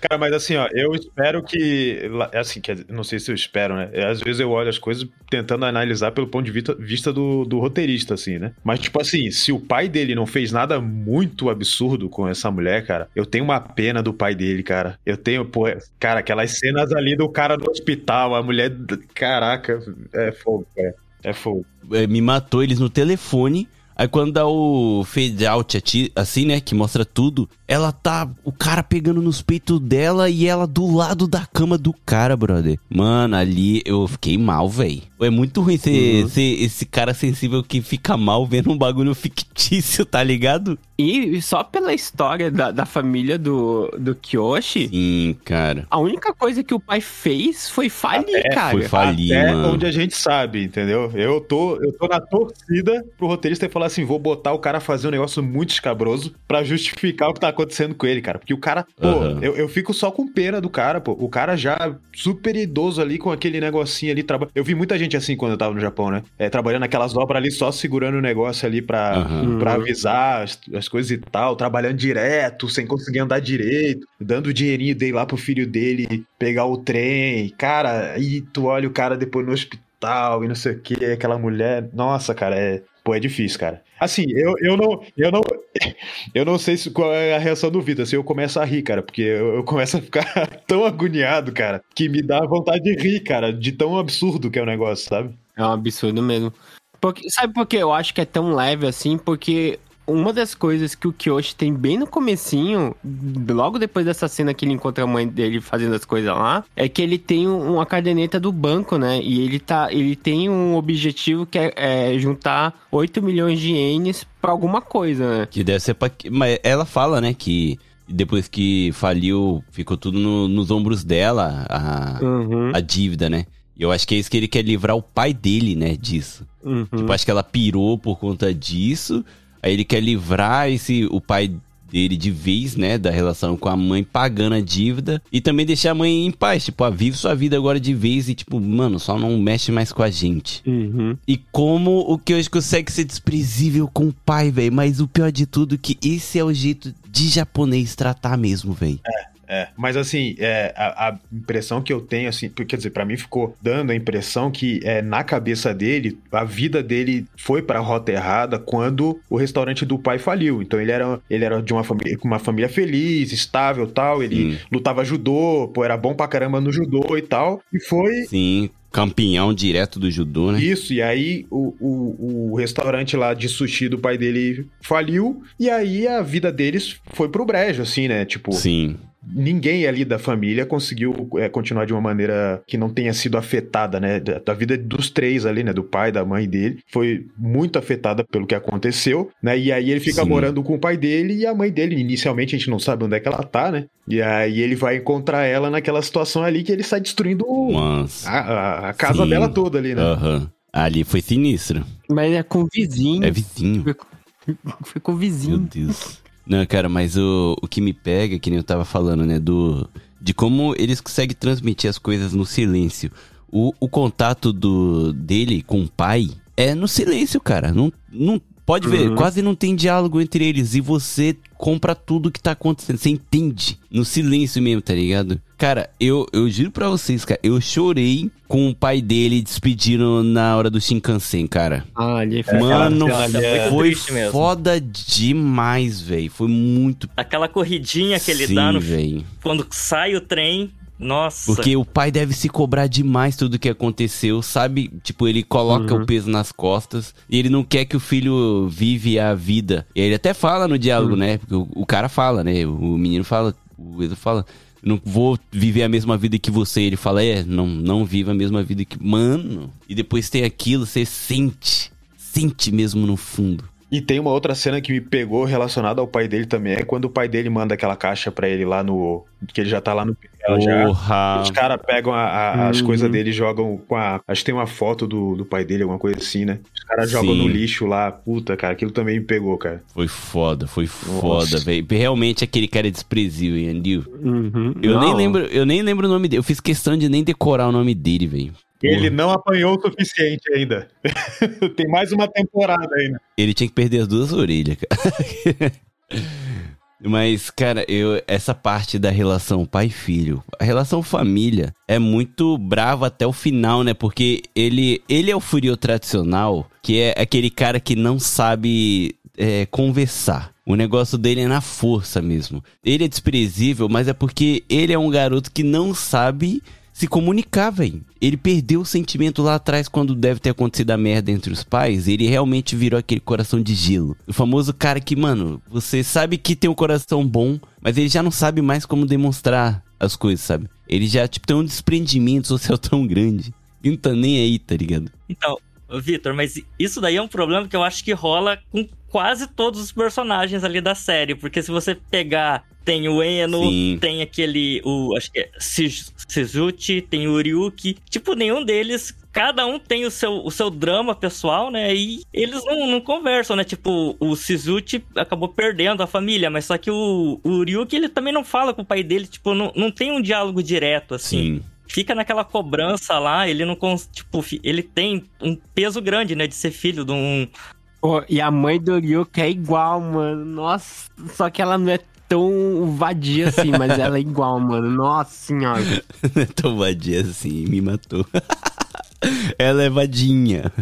Cara, mas assim, ó, eu espero que. lá- Assim, dizer, não sei se eu espero, né? É, Às vezes eu olho as coisas tentando analisar pelo ponto de vista, vista do, do roteirista, assim, né? Mas, tipo assim, se o pai dele não fez nada muito absurdo com essa mulher, cara, eu tenho uma pena do pai dele, cara. Eu tenho, pô, cara, aquelas cenas ali do cara no hospital, a mulher. Caraca, é fogo, cara. É fogo. É, me matou eles no telefone. Aí quando dá o fade out assim, né, que mostra tudo, ela tá, o cara pegando nos peitos dela e ela do lado da cama do cara, brother. Mano, ali eu fiquei mal, velho. É muito ruim ser, ser esse cara sensível que fica mal vendo um bagulho *laughs* fictício, tá ligado? e só pela história da, da família do, do Kyoshi, Sim, cara. a única coisa que o pai fez foi falir, cara. Foi falir, Até mano. onde a gente sabe, entendeu? Eu tô, eu tô na torcida pro roteirista falar assim: vou botar o cara fazer um negócio muito escabroso pra justificar o que tá acontecendo com ele, cara. Porque o cara, pô, Aham. eu, eu fico só com pena do cara, pô. O cara já super idoso ali com aquele negocinho ali. Traba... Eu vi muita gente assim quando eu tava no Japão, né? É, trabalhando naquelas obras ali, só segurando o negócio ali pra, Aham. pra avisar as, as coisas e tal, trabalhando direto, sem conseguir andar direito, dando o dinheirinho dele lá pro filho dele pegar o trem. Cara, aí tu olha o cara depois no hospital e não sei o que, aquela mulher. Nossa, cara, é. Pô, é difícil, cara. Assim, eu, eu não. Eu não. *laughs* Eu não sei se, qual é a reação do Vitor. Assim, eu começo a rir, cara, porque eu, eu começo a ficar *laughs* tão agoniado, cara, que me dá vontade de rir, cara, de tão absurdo que é o negócio, sabe? É um absurdo mesmo. Porque, sabe por que eu acho que é tão leve assim? Porque uma das coisas que o Kyoshi tem bem no comecinho, logo depois dessa cena que ele encontra a mãe dele fazendo as coisas lá, é que ele tem um- uma caderneta do banco, né? E ele tá, ele tem um objetivo que é, é juntar 8 milhões de ienes pra alguma coisa, né? Que deve ser pra. Mas ela fala, né, que depois que faliu, ficou tudo no- nos ombros dela, a, Uhum. a dívida, né? E eu acho que é isso que ele quer livrar o pai dele, né, disso. uhum. Tipo, acho que ela pirou por conta disso. Aí ele quer livrar esse o pai dele de vez, né, da relação com a mãe pagando a dívida e também deixar a mãe em paz, tipo, ah, vive sua vida agora de vez e tipo, mano, só não mexe mais com a gente. Uhum. E como o que hoje consegue ser desprezível com o pai, velho, mas o pior de tudo é que esse é o jeito de japonês tratar mesmo, velho. É, mas assim, é, a, a impressão que eu tenho, assim, quer dizer, pra mim ficou dando a impressão que é, na cabeça dele, a vida dele foi pra rota errada quando o restaurante do pai faliu. Então ele era, ele era de uma família, uma família feliz, estável tal, ele Sim. lutava judô, pô, era bom pra caramba no judô e tal, e foi Sim, campeão direto do judô, né? isso, e aí o, o, o restaurante lá de sushi do pai dele faliu, e aí a vida deles foi pro brejo, assim, né? Tipo, Sim. Ninguém ali da família conseguiu é, continuar de uma maneira que não tenha sido afetada, né? Da, da vida dos três ali, né? Do pai, da mãe dele, foi muito afetada pelo que aconteceu, né? E aí ele fica Sim. morando com o pai dele e a mãe dele, inicialmente a gente não sabe onde é que ela tá, né? E aí ele vai encontrar ela naquela situação ali que ele sai destruindo a, a- a casa Sim. dela toda ali, né? Aham. Ali foi sinistro. Mas é com o vizinho. É vizinho. Foi com o Meu vizinho. Deus. Não, cara, mas o, o que me pega, que nem eu tava falando, né, do... De como eles conseguem transmitir as coisas no silêncio. O, o contato do dele com o pai é no silêncio, cara. Não, não, Pode ver, Uhum. quase não tem diálogo entre eles e você compra tudo que tá acontecendo. Você entende no silêncio mesmo, tá ligado? Cara, eu, eu juro pra vocês, cara, eu chorei com o pai dele despedindo na hora do Shinkansen, cara. Ah, ali foi Mano, é foi mesmo. foda demais, velho. Foi muito. Aquela corridinha que ele Sim, dá no, velho. quando sai o trem. Nossa. Porque o pai deve se cobrar demais tudo que aconteceu, sabe? Tipo, ele coloca Uhum. o peso nas costas e ele não quer que o filho vive a vida. E ele até fala no diálogo, né? Porque o, o cara fala, né? O menino fala, o Edu fala, não vou viver a mesma vida que você. Ele fala, é, não, não viva a mesma vida que. Mano! E depois tem aquilo, você sente. Sente mesmo no fundo. E tem uma outra cena que me pegou relacionada ao pai dele também, é quando o pai dele manda aquela caixa pra ele lá no. que ele já tá lá no já. Porra! Os caras pegam a- a- as Uhum. coisas dele e jogam com a. Acho que tem uma foto do, do pai dele, alguma coisa assim, né? Os caras jogam no lixo lá. Puta, cara, aquilo também me pegou, cara. Foi foda, foi foda, velho. Realmente aquele cara é desprezível, Andil. Uhum. Eu nem lembro, eu nem lembro o nome dele. Eu fiz questão de nem decorar o nome dele, velho. Ele não apanhou o suficiente ainda. *laughs* tem mais uma temporada ainda. Ele tinha que perder as duas orelhas, cara. *laughs* Mas, cara, eu, essa parte da relação pai e filho, a relação família é muito brava até o final, né? Porque ele, ele é o Furio tradicional, que é aquele cara que não sabe é, conversar. O negócio dele é na força mesmo. Ele é desprezível, mas é porque ele é um garoto que não sabe se comunicar, velho. Ele perdeu o sentimento lá atrás quando deve ter acontecido a merda entre os pais. Ele realmente virou aquele coração de gelo. O famoso cara que, mano, você sabe que tem um coração bom, mas ele já não sabe mais como demonstrar as coisas, sabe? Ele já, tipo, tem um desprendimento social *laughs* tão grande. E não tá nem aí, tá ligado? Então, Vitor, mas isso daí é um problema que eu acho que rola com quase todos os personagens ali da série. Porque se você pegar. Tem o Eno, Sim. tem aquele. O, acho que é Shizuchi, tem o Ryuki. Tipo, nenhum deles. Cada um tem o seu, o seu drama pessoal, né? E eles não, não conversam, né? Tipo, o Shizuchi acabou perdendo a família, mas só que o, o Ryuki, ele também não fala com o pai dele. Tipo, não, não tem um diálogo direto, assim Sim. fica naquela cobrança lá, ele não cons... tipo, ele tem um peso grande, né, de ser filho de um Pô, e a mãe do Ryuki é igual, mano. Nossa, só que ela não é tão vadia assim, mas ela é igual, mano. Nossa senhora. *laughs* Tão vadia assim, me matou. *laughs* Ela é vadinha.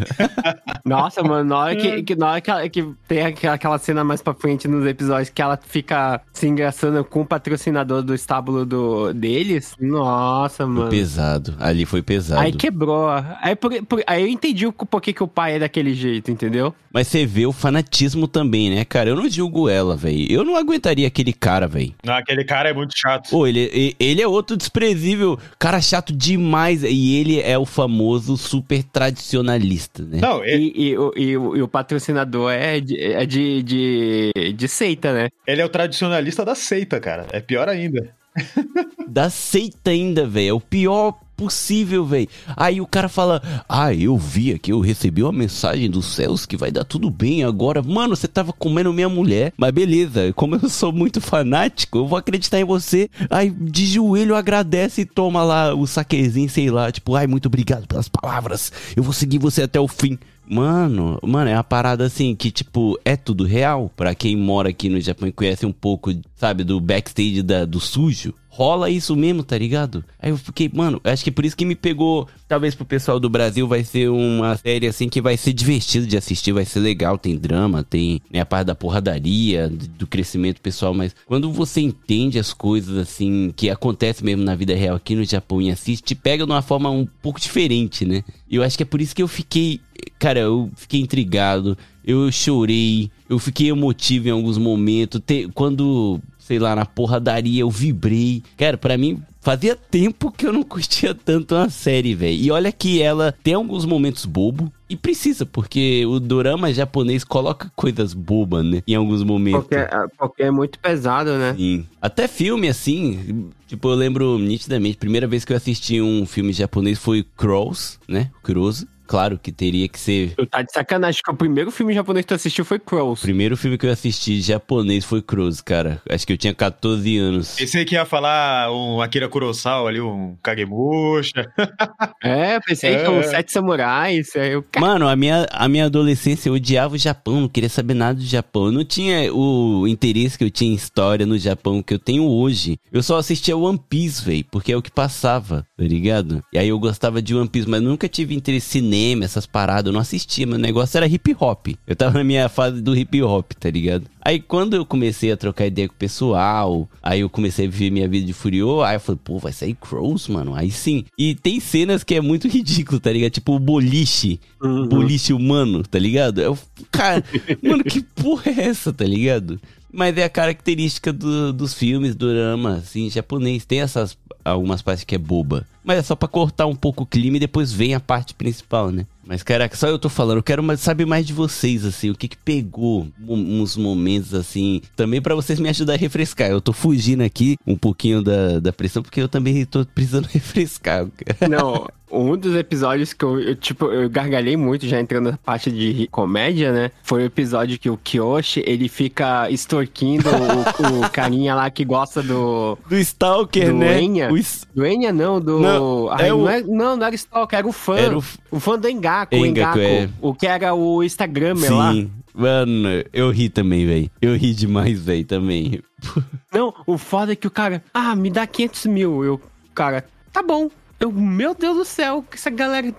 Nossa, mano, na hora que, que, na hora que, ela- que tem aquela, cena mais pra frente nos episódios que ela fica se engraçando com o patrocinador do estábulo do, deles, nossa, Foi mano. pesado. Ali foi pesado. Aí quebrou. Aí, por- por- aí eu entendi o porquê que o pai é daquele jeito, entendeu? Mas você vê o fanatismo também, né, cara? Eu não julgo ela, velho. Eu não aguentaria aquele cara, velho. Não, aquele cara é muito chato. Pô, ele, ele é outro desprezível. Cara chato demais. E ele é o famoso super tradicionalista, né? Não, ele, E, e o- e o- e o patrocinador é de, é de, de, de seita, né? ele é o tradicionalista da seita, cara. É pior ainda. *laughs* Da seita ainda, velho. É o pior possível, velho. Aí o cara fala: Ah, eu vi aqui, eu recebi uma mensagem dos céus que vai dar tudo bem agora. Mano, você tava comendo minha mulher. Mas beleza, como eu sou muito fanático, eu vou acreditar em você. Aí de joelho agradece e toma lá o saquezinho, sei lá. Tipo, ai, muito obrigado pelas palavras. Eu vou seguir você até o fim. Mano, mano, é uma parada assim que, tipo, é tudo real. Pra quem mora aqui no Japão e conhece um pouco, sabe, do backstage da, do sujo. Rola isso mesmo, tá ligado? Aí eu fiquei, mano, acho que por isso que me pegou. Talvez pro pessoal do Brasil vai ser uma série assim que vai ser divertido de assistir, vai ser legal. Tem drama, tem né, a parte da porradaria, do crescimento pessoal, mas quando você entende as coisas assim que acontecem mesmo na vida real aqui no Japão e assiste, te pega de uma forma um pouco diferente, né? E eu acho que é por isso que eu fiquei, cara, eu fiquei intrigado, eu chorei, eu fiquei emotivo em alguns momentos. Te- quando, sei lá, na porradaria eu vibrei. Cara, pra mim fazia tempo que eu não curtia tanto uma série, velho. E olha que ela tem alguns momentos bobo e precisa, porque o dorama japonês coloca coisas bobas, né? Em alguns momentos. Porque, porque é muito pesado, né? Sim. Até filme, assim, tipo, eu lembro nitidamente, primeira vez que eu assisti um filme japonês foi Crows, né? Crows. Claro que teria que ser. Tu tá de sacanagem, que o primeiro filme japonês que tu assistiu foi O Crows. primeiro filme que eu assisti japonês foi Crows, cara. Acho que eu tinha 14 anos. Pensei que ia falar um Akira Kurosawa ali, um Kagemusha. *laughs* É, pensei É, que com é. Sete Samurais. Aí eu, Mano, a minha, a minha adolescência eu odiava o Japão, não queria saber nada do Japão. Eu não tinha o interesse que eu tinha em história no Japão que eu tenho hoje. Eu só assistia One Piece, velho, porque é o que passava, tá ligado? E aí eu gostava de One Piece, mas nunca tive interesse em cinema, essas paradas, eu não assistia. Meu negócio era hip hop. Eu tava na minha fase do hip hop, tá ligado? Aí quando eu comecei a trocar ideia com o pessoal, aí eu comecei a viver minha vida de Furiô, aí eu falei, pô, vai sair Crows, mano. Aí sim. E tem cenas que é muito *laughs* ridículo, tá ligado? Tipo o boliche. Uhum. Boliche humano, tá ligado? Eu, cara, mano, que porra é essa, tá ligado? Mas é a característica do- dos filmes, do drama, assim, japonês. Tem essas algumas partes que é boba. Mas é só pra cortar um pouco o clima e depois vem a parte principal, né? Mas, caraca, só eu tô falando, eu quero saber mais de vocês, assim, o que que pegou uns momentos, assim, também pra vocês me ajudar a refrescar. Eu tô fugindo aqui um pouquinho da, da pressão, porque eu também tô precisando *laughs* refrescar. Não, um dos episódios que eu, eu, tipo, eu gargalhei muito já entrando na parte de comédia, né? Foi o episódio que o Kyoshi, ele fica extorquindo o, o carinha lá que gosta do... *laughs* Do Stalker, Do né? Enya? O s- Do Enya, não, do... Não, Ai, é o- não, é- não, não era Stalker, era o fã. Era o- o... fã do Engaku, o Engaku, Engaku. é. O que era o Instagramer lá. Sim. Mano, eu ri também, velho. Eu ri demais, velho, também. *laughs* Não, o foda é que o cara, ah, me dá 500 mil. Eu, cara, tá bom. Eu, meu Deus do céu, que essa galera.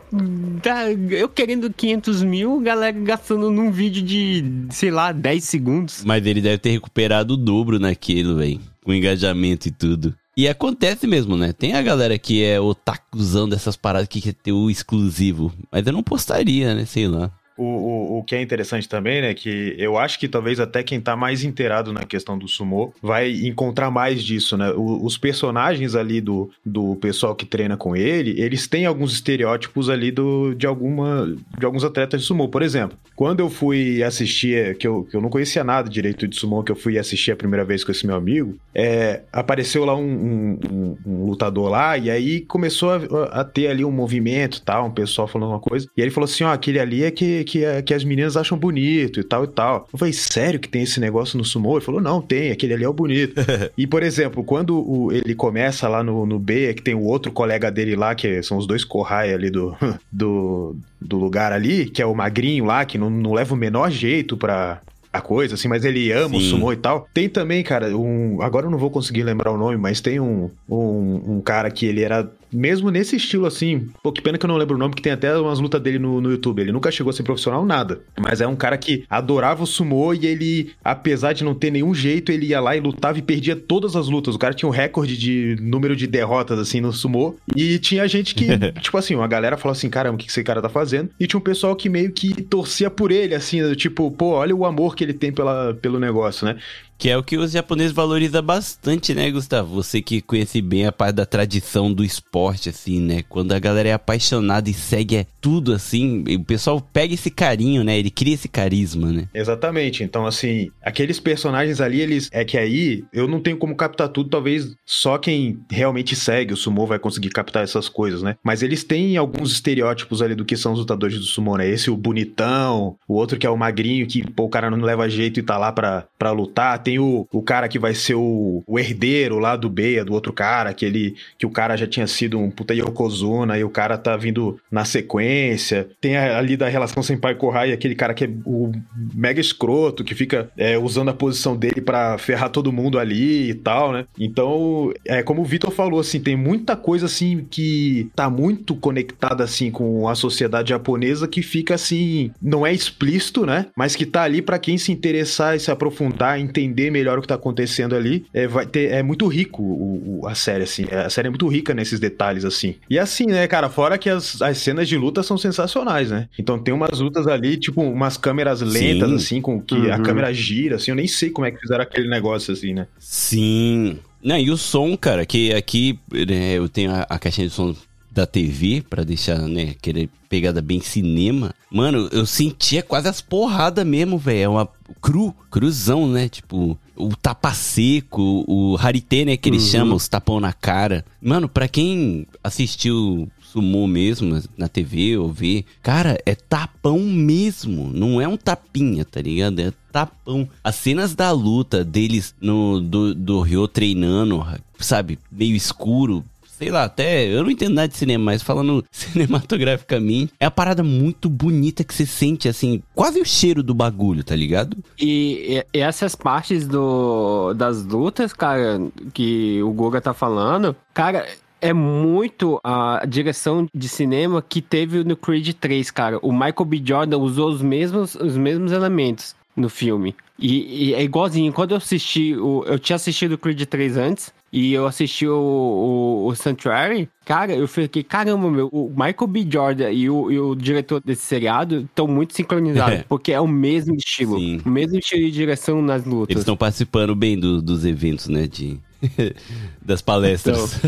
dá- eu querendo 500 mil, galera gastando num vídeo de, sei lá, 10 segundos. Mas ele deve ter recuperado o dobro naquilo, velho. Com engajamento e tudo. E acontece mesmo, né? Tem a galera que é otakuzão dessas paradas que quer ter o exclusivo. Mas eu não postaria, né? Sei lá. O, o, o que é interessante também, né, que eu acho que talvez até quem tá mais inteirado na questão do sumô vai encontrar mais disso, né? O- os personagens ali do, do pessoal que treina com ele, eles têm alguns estereótipos ali do, de, alguma, de alguns atletas de sumô. Por exemplo, quando eu fui assistir, que eu, que eu não conhecia nada direito de sumô, que eu fui assistir a primeira vez com esse meu amigo, é, apareceu lá um, um- um- lutador lá, e aí começou a, a ter ali um movimento tal, um pessoal falando uma coisa, e ele falou assim, ó, aquele ali é que, que, é- que as meninas acham bonito e tal e tal. Eu falei, sério que tem esse negócio no sumô? Ele falou, não, tem, aquele ali é o bonito. *laughs* e, por exemplo, quando o- ele começa lá no, no B, é que tem o outro colega dele lá, que são os dois Kohai ali do, *laughs* do, do lugar ali, que é o magrinho lá, que não, não leva o menor jeito pra, a coisa, assim, mas ele ama o Sim. sumô e tal. Tem também, cara, um. Agora eu não vou conseguir lembrar o nome, mas tem um, um, um cara que ele era. Mesmo nesse estilo assim, pô, que pena que eu não lembro o nome, que tem até umas lutas dele no, no YouTube. Ele nunca chegou a ser profissional, nada. Mas é um cara que adorava o sumô e ele, apesar de não ter nenhum jeito, ele ia lá e lutava e perdia todas as lutas. O cara tinha um recorde de número de derrotas, assim, no sumô. E tinha gente que, *laughs* tipo assim, uma galera falou assim: caramba, o que esse cara tá fazendo? E tinha um pessoal que meio que torcia por ele, assim, tipo, pô, olha o amor que ele tem pela, pelo negócio, né? Que é o que os japoneses valorizam bastante, né, Gustavo? Você que conhece bem a parte da tradição do esporte, assim, né? Quando a galera é apaixonada e segue é tudo, assim, o pessoal pega esse carinho, né? Ele cria esse carisma, né? Exatamente. Então, assim, aqueles personagens ali, eles. É que aí eu não tenho como captar tudo, talvez só quem realmente segue o sumô vai conseguir captar essas coisas, né? Mas eles têm alguns estereótipos ali do que são os lutadores do sumô, né? Esse o bonitão, o outro que é o magrinho, que pô, o cara não leva jeito e tá lá pra, pra lutar. Tem o, o cara que vai ser o, o herdeiro lá do Beia, do outro cara, que ele. que o cara já tinha sido um puta Yokozuna e o cara tá vindo na sequência. Tem a- ali da relação sem pai Kohai, aquele cara que é o mega escroto, que fica é, usando a posição dele pra ferrar todo mundo ali e tal, né? Então, é como o Vitor falou, assim, tem muita coisa assim que tá muito conectada assim com a sociedade japonesa que fica assim, não é explícito, né? Mas que tá ali pra quem se interessar e se aprofundar, entender melhor o que tá acontecendo ali, é, vai ter, é muito rico o- o- a série, assim. A série é muito rica nesses detalhes, assim. E assim, né, cara, fora que as, as cenas de luta são sensacionais, né? Então tem umas lutas ali, tipo, umas câmeras lentas, Sim. assim, com que a Uhum. câmera gira, assim, eu nem sei como é que fizeram aquele negócio, assim, né? Sim. Não, e o som, cara, que aqui né, eu tenho a, a caixinha de som da TV pra deixar, né, aquele pegada bem cinema. Mano, eu sentia quase as porradas mesmo, velho. É uma cru, cruzão, né? Tipo, o tapa seco, o harité, né, que eles Uhum. chamam, os tapão na cara. Mano, pra quem assistiu sumô mesmo, na TV ou ver, cara, é tapão mesmo. Não é um tapinha, tá ligado? É tapão. As cenas da luta deles no do, do Ryo treinando, sabe, meio escuro, sei lá, até eu não entendo nada de cinema, mas falando *laughs* cinematograficamente, é a parada muito bonita que você sente, assim, quase o cheiro do bagulho, tá ligado? E, e essas partes do, das lutas, cara, que o Guga tá falando, cara, é muito a direção de cinema que teve no Creed 3, cara. O Michael B. Jordan usou os mesmos, os mesmos elementos no filme. E, e é igualzinho. Quando eu assisti, eu tinha assistido o Creed 3 antes, e eu assisti o, o, o Sanctuary, cara, eu fiquei, caramba, meu, o Michael B. Jordan e o, e o diretor desse seriado estão muito sincronizados, É. porque é o mesmo estilo, Sim. o mesmo estilo de direção nas lutas. Eles estão participando bem do- dos eventos, né? De, *laughs* das palestras.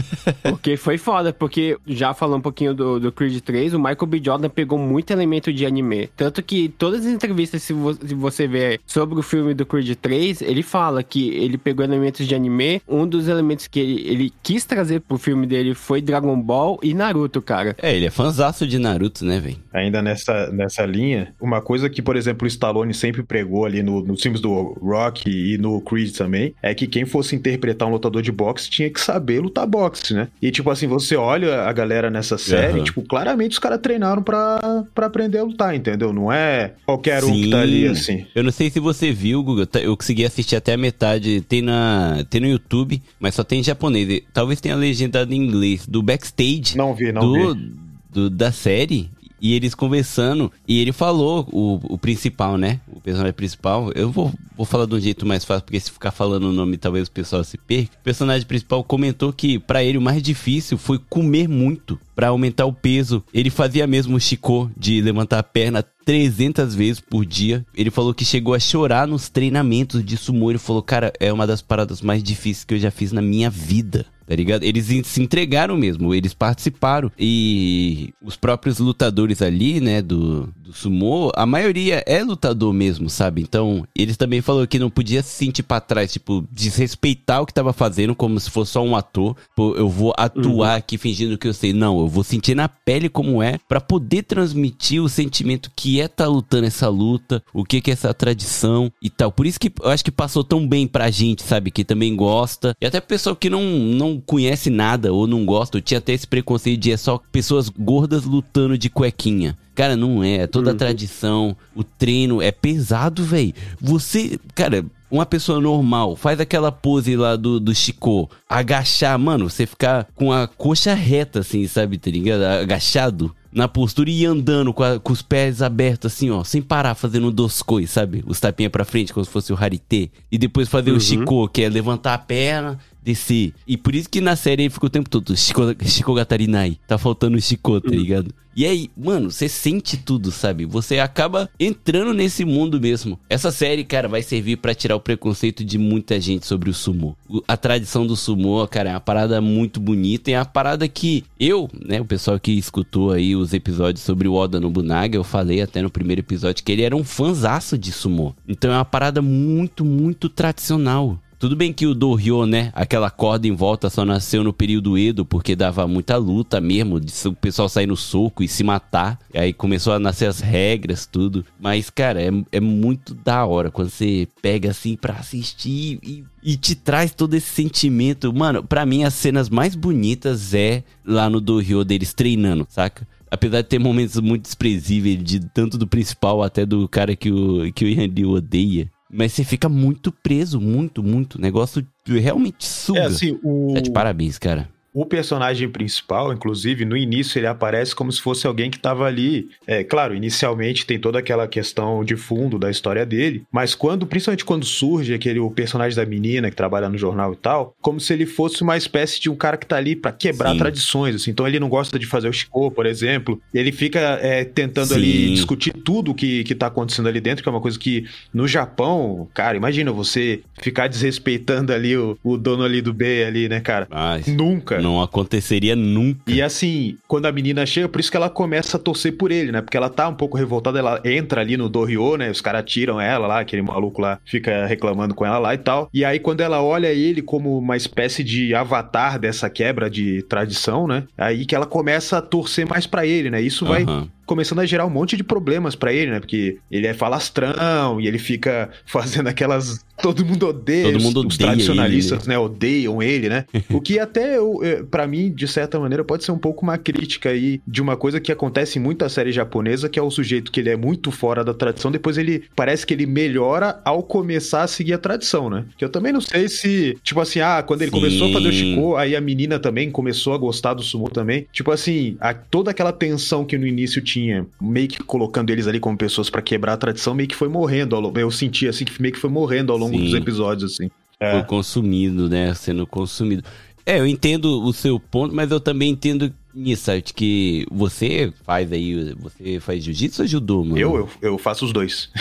Porque foi foda, porque já falando um pouquinho do, do Creed 3, o Michael B. Jordan pegou muito elemento de anime. Tanto que todas as entrevistas, se, vo- se você ver sobre o filme do Creed 3, ele fala que ele pegou elementos de anime. Um dos elementos que ele, ele quis trazer pro filme dele foi Dragon Ball e Naruto, cara. É, ele é fanzaço de Naruto, né, velho? Ainda nessa, nessa linha, uma coisa que, por exemplo, o Stallone sempre pregou ali no, nos filmes do Rock e no Creed também, é que quem fosse interpretar um lutador de boxe tinha que saber lutar boxe, né? E, tipo assim, você olha a galera nessa série, Aham. tipo, claramente os caras treinaram pra, pra aprender a lutar, entendeu? Não é qualquer um que tá ali, assim. Eu não sei se você viu, Google. Eu consegui assistir até a metade. Tem, na, tem no YouTube, mas só tem em japonês. Talvez tenha legendado em inglês. Do backstage Não vi, não do, vi. do- da série. E eles conversando. E ele falou, o, o principal, né? O personagem principal. Eu vou, vou falar de um jeito mais fácil, porque se ficar falando o nome, talvez o pessoal se perca. O personagem principal comentou que pra ele o mais difícil foi comer muito pra aumentar o peso. Ele fazia mesmo o Chico de levantar a perna 300 vezes por dia. Ele falou que chegou a chorar nos treinamentos de sumô. Ele falou, cara, é uma das paradas mais difíceis que eu já fiz na minha vida. Tá ligado? Eles se entregaram mesmo, eles participaram. E os próprios lutadores ali, né, do, do sumô, a maioria é lutador mesmo, sabe? Então, eles também falaram que não podia se sentir pra trás, tipo, desrespeitar o que tava fazendo como se fosse só um ator. Pô, eu vou atuar aqui fingindo que eu sei. Não, eu vou sentir na pele como é pra poder transmitir o sentimento que é tá lutando essa luta, o que que é essa tradição e tal. Por isso que eu acho que passou tão bem pra gente, sabe? Que também gosta. E até pessoal que não, não conhece nada ou não gosta, ou tinha até esse preconceito de é só pessoas gordas lutando de cuequinha. Cara, não é. É toda a tradição, o treino é pesado, velho. Você, cara, uma pessoa normal faz aquela pose lá do, do Chico, agachar, mano, você ficar com a coxa reta, assim, sabe, tá ligado? Agachado na postura e ir andando com, a- com os pés abertos, assim, ó, sem parar, fazendo dos coi, sabe? Os tapinha pra frente, como se fosse o Harité. E depois fazer o Chico, que é levantar a perna, descer. E por isso que na série ele fica o tempo todo, Chico, Chico Gatarinai. Tá faltando o Chico, tá ligado? E aí, mano, você sente tudo, sabe? Você acaba entrando nesse mundo mesmo. Essa série, cara, vai servir pra tirar o preconceito de muita gente sobre o sumo. A tradição do sumo, cara, é uma parada muito bonita. E é uma parada que eu, né, o pessoal que escutou aí os episódios sobre o Oda Nobunaga, eu falei até no primeiro episódio que ele era um fanzaço de sumo. Então é uma parada muito, muito tradicional. Tudo bem que o Dohyo, né, aquela corda em volta só nasceu no período Edo, porque dava muita luta mesmo, de o pessoal sair no soco e se matar. E aí começou a nascer as regras, tudo. Mas, cara, é, é muito da hora quando você pega assim pra assistir e, e te traz todo esse sentimento. Mano, pra mim as cenas mais bonitas é lá no Dohyo deles treinando, saca? Apesar de ter momentos muito desprezíveis, de tanto do principal até do cara que o, que o Yandy odeia. Mas você fica muito preso, muito, muito. O negócio realmente suga. É assim, o, Tá de parabéns, cara. O personagem principal, inclusive, no início ele aparece como se fosse alguém que tava ali. É, claro, inicialmente tem toda aquela questão de fundo da história dele, mas quando, principalmente quando surge aquele o personagem da menina que trabalha no jornal e tal, como se ele fosse uma espécie de um cara que tá ali pra quebrar Sim. tradições, assim. Então ele não gosta de fazer o Chico, por exemplo. Ele fica é, tentando Sim. ali discutir tudo que, que tá acontecendo ali dentro, que é uma coisa que no Japão, cara, imagina você ficar desrespeitando ali o, o dono ali do B ali, né, cara? Mas, Nunca. Não aconteceria nunca. E assim, quando a menina chega, por isso que ela começa a torcer por ele, né? Porque ela tá um pouco revoltada, ela entra ali no Doryo, né? Os caras tiram ela lá, aquele maluco lá fica reclamando com ela lá e tal. E aí, quando ela olha ele como uma espécie de avatar dessa quebra de tradição, né? Aí que ela começa a torcer mais pra ele, né? Isso vai Aham. Começando a gerar um monte de problemas pra ele, né? Porque ele é falastrão e ele fica *laughs* fazendo aquelas. Todo mundo odeia. Todo os- mundo os odeia tradicionalistas, né? Odeiam ele, né? *laughs* o que até, eu, eh, pra mim, de certa maneira, pode ser um pouco uma crítica aí de uma coisa que acontece em muita série japonesa, que é o sujeito que ele é muito fora da tradição, depois ele parece que ele melhora ao começar a seguir a tradição, né? Que eu também não sei se, tipo assim, ah, quando ele Sim. começou a fazer o Shiko, aí a menina também começou a gostar do sumo também. Tipo assim, a- toda aquela tensão que no início tinha, meio que colocando eles ali como pessoas pra quebrar a tradição, meio que foi morrendo. ao Eu senti assim que meio que foi morrendo ao longo Sim. dos episódios, assim. Foi consumido, né? Sendo consumido. É, eu entendo o seu ponto, mas eu também entendo nisso, sabe? Que você faz aí, você faz jiu-jitsu ou judô, mano? Eu, eu, eu faço os dois. *laughs*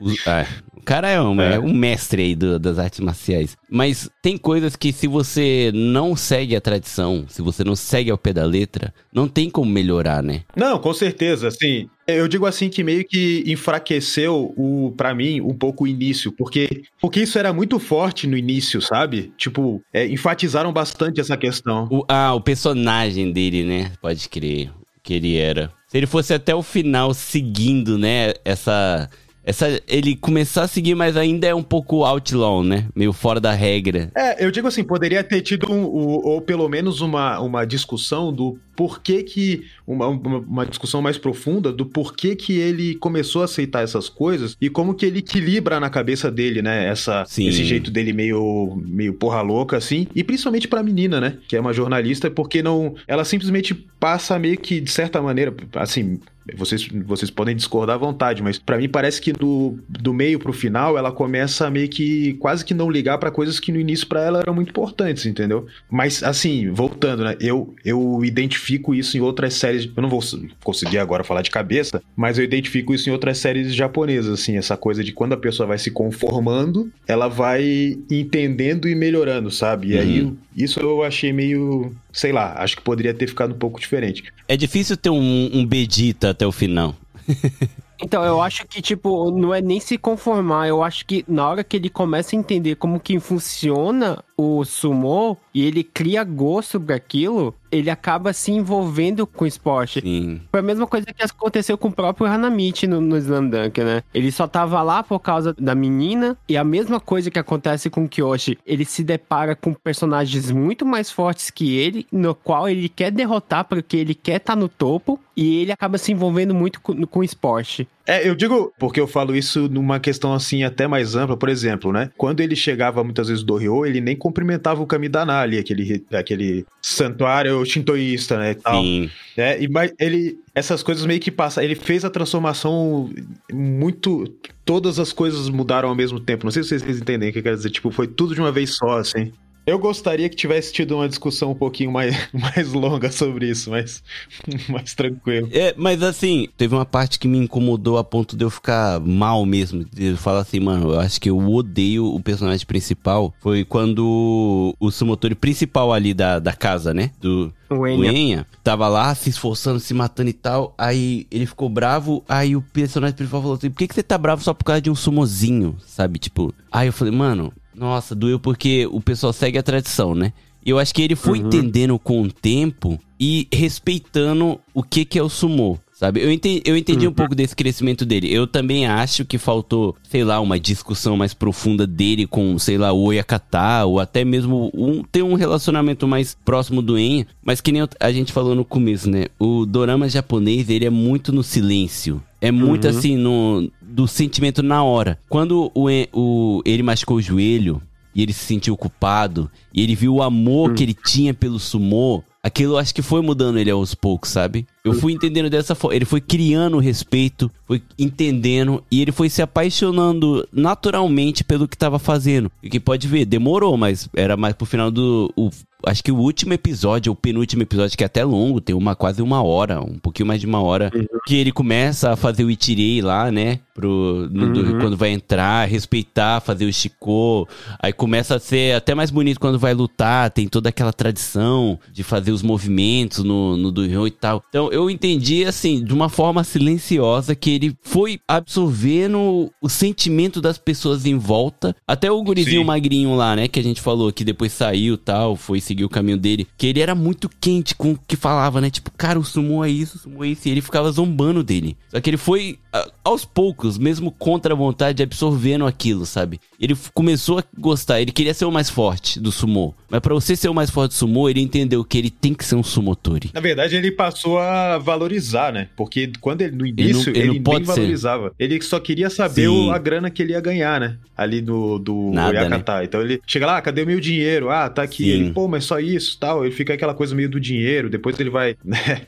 O, ah, cara é um, É. é um mestre aí do- das artes marciais. Mas tem coisas que se você não segue a tradição, se você não segue ao pé da letra, não tem como melhorar, né? Não, com certeza, assim. Eu digo assim que meio que enfraqueceu o para mim um pouco o início, porque porque isso era muito forte no início, sabe? Tipo, é, enfatizaram bastante essa questão. O, ah, o personagem dele, né? Pode crer. Que ele era. Se ele fosse até o final seguindo, né? Essa. Essa, ele começar a seguir, mas ainda é um pouco outlaw, né? Meio fora da regra. É, eu digo assim, poderia ter tido um, o- ou pelo menos uma, uma discussão do porquê que. Uma, uma, uma discussão mais profunda do porquê que ele começou a aceitar essas coisas e como que ele equilibra na cabeça dele, né? Essa, Sim. esse jeito dele meio, meio porra louca, assim. E principalmente pra menina, né? Que é uma jornalista, porque não. Ela simplesmente passa meio que, de certa maneira, assim. Vocês, vocês podem discordar à vontade, mas pra mim parece que do, do meio pro final ela começa a meio que quase que não ligar pra coisas que no início pra ela eram muito importantes, entendeu? Mas assim, voltando, né? Eu, eu identifico isso em outras séries. Eu não vou conseguir agora falar de cabeça, mas eu identifico isso em outras séries japonesas, assim, essa coisa de quando a pessoa vai se conformando, ela vai entendendo e melhorando, sabe? E aí Uhum. Isso eu achei meio, sei lá, acho que poderia ter ficado um pouco diferente. É difícil ter um, um Vegeta até o final. *laughs* Então, eu acho que, tipo, não é nem se conformar. Eu acho que na hora que ele começa a entender como que funciona o sumô e ele cria gosto por aquilo, ele acaba se envolvendo com o esporte. Sim. Foi a mesma coisa que aconteceu com o próprio Hanamichi no, no Slamdunk, né? Ele só tava lá por causa da menina, e a mesma coisa que acontece com o Kyoshi, ele se depara com personagens muito mais fortes que ele, no qual ele quer derrotar porque ele quer estar no topo, e ele acaba se envolvendo muito com, com o esporte. É, eu digo, porque eu falo isso numa questão assim até mais ampla, por exemplo, né? Quando ele chegava muitas vezes do Ryo, ele nem cumprimentava o Kamidana ali, aquele, aquele santuário shintoísta, né? Tal. Sim. É, e mas ele essas coisas meio que passam. Ele fez a transformação muito. Todas as coisas mudaram ao mesmo tempo. Não sei se vocês entendem o que eu quero dizer. Tipo, foi tudo de uma vez só, assim. Eu gostaria que tivesse tido uma discussão um pouquinho mais, *laughs* mais longa sobre isso, mas *laughs* mais tranquilo. É, mas assim, teve uma parte que me incomodou a ponto de eu ficar mal mesmo. De eu falar assim, mano, eu acho que eu odeio o personagem principal. Foi quando o Sumotori principal ali da, da casa, né? Do, O o Enya. Enya tava lá se esforçando, se matando e tal. Aí ele ficou bravo. Aí o personagem principal falou assim: Por que, que você tá bravo só por causa de um sumozinho? Sabe? Tipo. Aí eu falei, mano, nossa, doeu porque o pessoal segue a tradição, né? E eu acho que ele foi entendendo com o tempo e respeitando o que, que é o sumô. Sabe? Eu entendi, eu entendi um pouco desse crescimento dele. Eu também acho que faltou, sei lá, uma discussão mais profunda dele com, sei lá, o Oyakata, ou até mesmo um, ter um relacionamento mais próximo do Enya. Mas que nem a gente falou no começo, né? O dorama japonês, ele é muito no silêncio. É muito assim, no, do sentimento na hora. Quando o, En- o, ele machucou o joelho e ele se sentiu culpado, e ele viu o amor que ele tinha pelo sumô, aquilo acho que foi mudando ele aos poucos, sabe? Eu fui entendendo dessa forma. Ele foi criando respeito, foi entendendo, e ele foi se apaixonando naturalmente pelo que tava fazendo. E que pode ver, demorou, mas era mais pro final do. o- acho que o último episódio, o penúltimo episódio, que é até longo, tem uma quase uma hora, um pouquinho mais de uma hora, que ele começa a fazer o itirei lá, né? Pro, no- do- Uhum. quando vai entrar, respeitar, fazer o Shiko. Aí começa a ser até mais bonito quando vai lutar, tem toda aquela tradição de fazer os movimentos no, no Dunhyo e tal. Então eu entendi, assim, de uma forma silenciosa, que ele foi absorvendo o sentimento das pessoas em volta. Até o gurizinho Sim. magrinho lá, né, que a gente falou, que depois saiu tal, foi seguir o caminho dele. Que ele era muito quente com o que falava, né? Tipo, cara, o sumo é isso, o sumo é isso. E ele ficava zombando dele. Só que ele foi, aos poucos, mesmo contra a vontade, absorvendo aquilo, sabe? Ele começou a gostar, ele queria ser o mais forte do sumo. Mas pra você ser o mais forte do sumo, ele entendeu que ele tem que ser um sumotori. Na verdade, ele passou a valorizar, né? Porque quando ele, no não- início, ele ele, não nem pode ser. valorizava. Ele só queria saber Sim. o- a grana que ele ia ganhar, né? Ali do, do Nada, Yakata. Então ele chega lá, ah, cadê o meu dinheiro? Ah, tá aqui. Sim. Ele, pô, mas só isso tal. Ele fica aquela coisa meio do dinheiro. Depois ele vai, *laughs* né?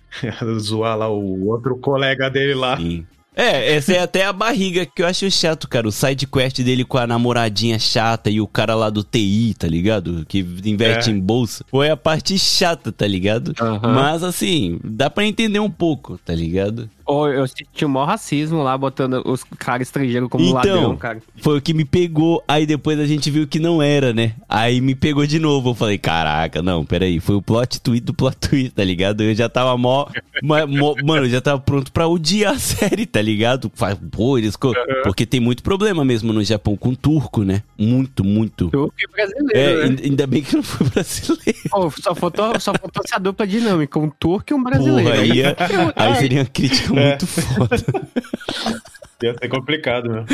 zoar lá o outro colega dele lá. Sim. É, essa é até a barriga que eu acho chato, cara. O side quest dele com a namoradinha chata e o cara lá do TI, tá ligado? Que investe É. em bolsa. Foi a parte chata, tá ligado? Aham. Mas assim, dá pra entender um pouco, tá ligado? Ô, eu senti o maior racismo lá, botando os caras estrangeiros como Então, ladrão, cara. Foi o que me pegou. Aí depois a gente viu que não era, né? Aí me pegou de novo. Eu falei, caraca, não, peraí. Foi o plot tweet do plot tweet, tá ligado? Eu já tava mó. *laughs* mó- mano, eu já tava pronto pra odiar a *laughs* série, tá ligado? Pô, eles. co- Porque tem muito problema mesmo no Japão com turco, né? Muito, muito. Turco e brasileiro, É, né? ain- ainda bem que não foi *laughs* brasileiro. Pô, só faltou, só faltou essa dupla dinâmica, um turco e um brasileiro. Porra, aí, é- aí seria uma crítica muito foda. *laughs* Ia ser complicado, né?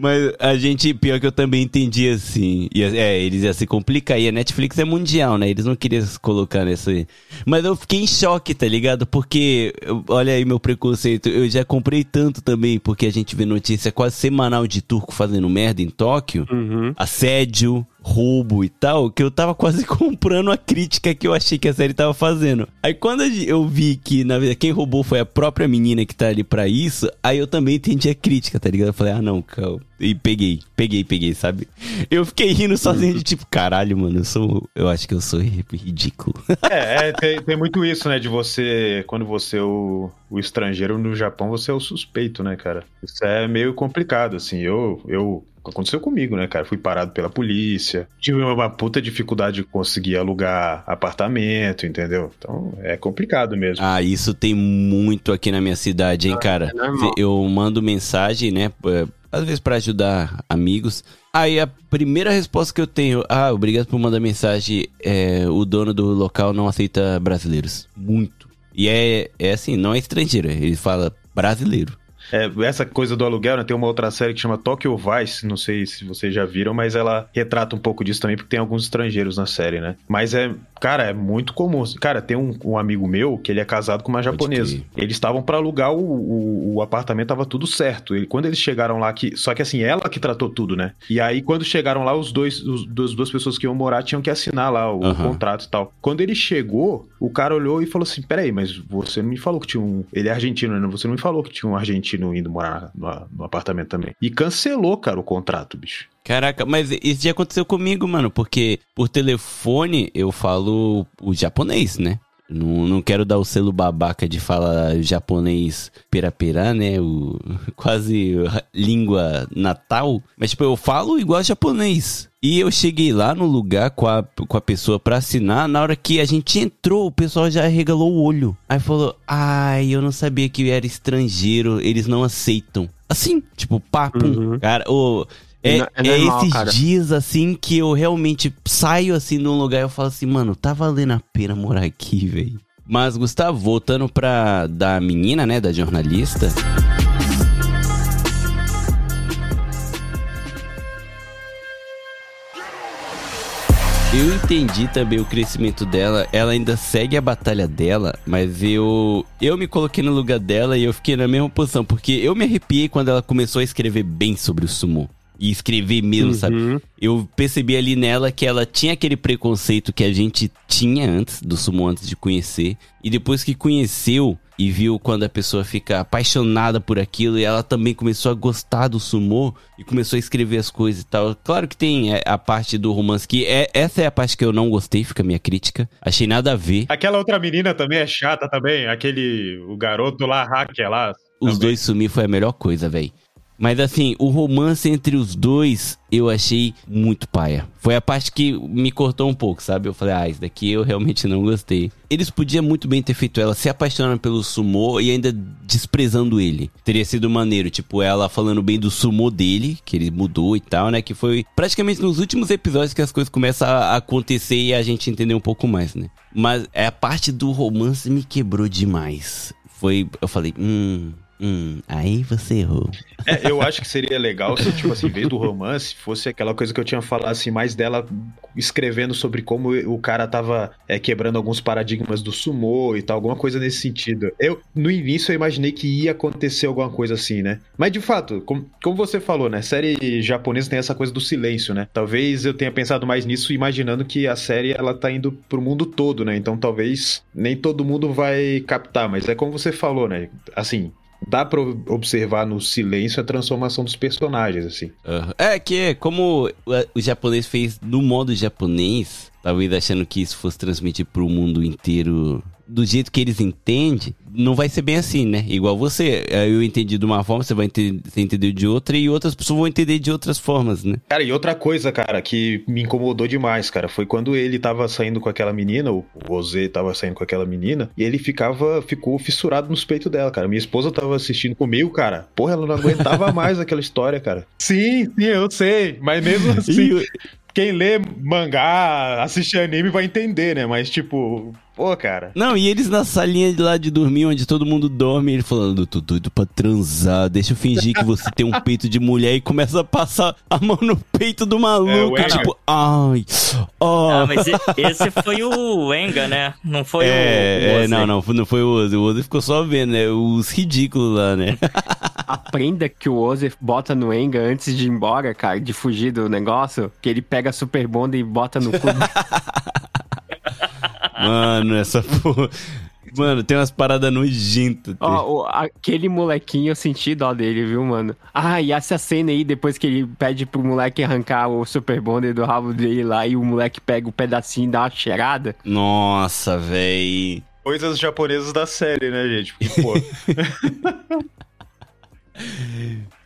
Mas a gente, pior que eu também entendi assim. Ia, é, eles iam se complicar. E a Netflix é mundial, né? Eles não queriam se colocar nessa aí. Mas eu fiquei em choque, tá ligado? Porque, olha aí meu preconceito. Eu já comprei tanto também, porque a gente vê notícia quase semanal de turco fazendo merda em Tóquio. Uhum. Assédio, roubo e tal, que eu tava quase *laughs* comprando a crítica que eu achei que a série tava fazendo. Aí quando eu vi que, na verdade, quem roubou foi a própria menina que tá ali pra isso, aí eu também entendi a crítica, tá ligado? Eu falei, ah, não, calma. E peguei, peguei, peguei, sabe? Eu fiquei rindo sozinho de tipo, caralho, mano, eu sou. Eu acho que eu sou ri- ridículo. *laughs* É, é, tem, tem muito isso, né? De você, quando você é o, o estrangeiro no Japão, você é o suspeito, né, cara? Isso é meio complicado, assim. Eu, eu aconteceu comigo, né, cara? Fui parado pela polícia. Tive uma puta dificuldade de conseguir alugar apartamento, entendeu? Então é complicado mesmo. Ah, isso tem muito aqui na minha cidade, hein, cara? é normal. Eu mando mensagem, né? Às vezes pra ajudar amigos. Aí a primeira resposta que eu tenho, ah, obrigado por mandar mensagem. É, o dono do local não aceita brasileiros. Muito. E é, é assim, não é estrangeiro, ele fala brasileiro. É, essa coisa do aluguel, né? Tem uma outra série que chama Tokyo Vice, não sei se vocês já viram, mas ela retrata um pouco disso também, porque tem alguns estrangeiros na série, né? Mas é, cara, é muito comum. Cara, tem um, um amigo meu que ele é casado com uma japonesa. Eles estavam pra alugar o, o, o apartamento, tava tudo certo. Quando eles chegaram lá, que, só que assim, ela que tratou tudo, né? E aí, quando chegaram lá, os dois, os, as duas pessoas que iam morar tinham que assinar lá o Aham. contrato e tal. Quando ele chegou, o cara olhou e falou assim: Peraí, mas você não me falou que tinha um. Ele é argentino, né? Você não me falou que tinha um argentino indo morar no, no apartamento também. E cancelou, cara, o contrato, bicho. Caraca, mas isso já aconteceu comigo, mano, porque por telefone eu falo o japonês, né? Não, não quero dar o selo babaca de falar japonês pera-pera, né? O, *laughs* quase língua natal. Mas, tipo, eu falo igual japonês. E eu cheguei lá no lugar com a, com a pessoa pra assinar. Na hora que a gente entrou, o pessoal já regalou o olho. Aí falou: Ai, eu não sabia que eu era estrangeiro. Eles não aceitam. Assim, tipo, papo. Uhum. Cara, o. É, É é normal, esses cara. dias assim que eu realmente saio assim num lugar e eu falo assim, mano, tá valendo a pena morar aqui, velho. Mas, Gustavo, voltando pra da menina, né, da jornalista. Eu entendi também o crescimento dela. Ela ainda segue a batalha dela, mas eu eu me coloquei no lugar dela e eu fiquei na mesma posição, porque eu me arrepiei quando ela começou a escrever bem sobre o sumo. E escrever mesmo, sabe? Uhum. Eu percebi ali nela que ela tinha aquele preconceito que a gente tinha antes do sumo, antes de conhecer. E depois que conheceu, e viu quando a pessoa fica apaixonada por aquilo e ela também começou a gostar do sumô e começou a escrever as coisas e tal. Claro que tem é, a parte do romance que é essa é a parte que eu não gostei, fica a minha crítica. Achei nada a ver. Aquela outra menina também é chata também, aquele o garoto lá, hacker lá. Os também. dois sumir foi a melhor coisa, velho. Mas assim, o romance entre os dois eu achei muito paia. Foi a parte que me cortou um pouco, sabe? Eu falei, ah, isso daqui eu realmente não gostei. Eles podiam muito bem ter feito ela se apaixonando pelo sumô e ainda desprezando ele. Teria sido maneiro, tipo, ela falando bem do sumô dele, que ele mudou e tal, né? Que foi praticamente nos últimos episódios que as coisas começam a acontecer e a gente entender um pouco mais, né? Mas é a parte do romance me quebrou demais. Foi, eu falei, hum, Hum, aí você errou. É, eu acho que seria legal se, tipo assim, em vez do romance, fosse aquela coisa que eu tinha falado, assim, mais dela escrevendo sobre como o cara tava é, quebrando alguns paradigmas do sumô e tal, alguma coisa nesse sentido. Eu, no início, eu imaginei que ia acontecer alguma coisa assim, né? Mas, de fato, como, como você falou, né? Série japonesa tem essa coisa do silêncio, né? Talvez eu tenha pensado mais nisso imaginando que a série, ela tá indo pro mundo todo, né? Então, talvez nem todo mundo vai captar, mas é como você falou, né? Assim, dá pra observar no silêncio a transformação dos personagens, assim. Uhum. É que é como o japonês fez no modo japonês, talvez achando que isso fosse transmitir pro mundo inteiro do jeito que eles entendem, não vai ser bem assim, né? Igual você. Eu entendi de uma forma, você vai entender, você entendeu de outra, e outras pessoas vão entender de outras formas, né? Cara, e outra coisa, cara, que me incomodou demais, cara, foi quando ele tava saindo com aquela menina, o Rosé tava saindo com aquela menina, e ele ficava, ficou fissurado nos peitos dela, cara. Minha esposa tava assistindo comigo, cara. Porra, ela não aguentava *laughs* mais aquela história, cara. Sim, sim, eu sei, mas mesmo *laughs* assim. Quem lê mangá, assiste anime vai entender, né? Mas, tipo, pô, cara. Não, e eles na salinha de lá de dormir, onde todo mundo dorme, ele falando, tô doido pra transar, deixa eu fingir que você tem um peito de mulher e começa a passar a mão no peito do maluco. É, tipo, ai, ó. Oh. Ah, mas esse foi o Enga, né? Não foi é, o. o é, não, não, não foi o Oze. O Oze ficou só vendo, né? Os ridículos lá, né? *laughs* a prenda que o Oze bota no Enga antes de ir embora, cara, de fugir do negócio, que ele pega a Super Bonda e bota no cu. *laughs* Mano, essa porra. Mano, tem umas paradas nojentas. Ó, aquele molequinho, eu senti dó dele, viu, mano? Ah, e essa cena aí, depois que ele pede pro moleque arrancar o Super Bonder do rabo dele lá e o moleque pega o um pedacinho e dá uma cheirada. Nossa, véi. Coisas japonesas da série, né, gente? Porque, pô. *laughs*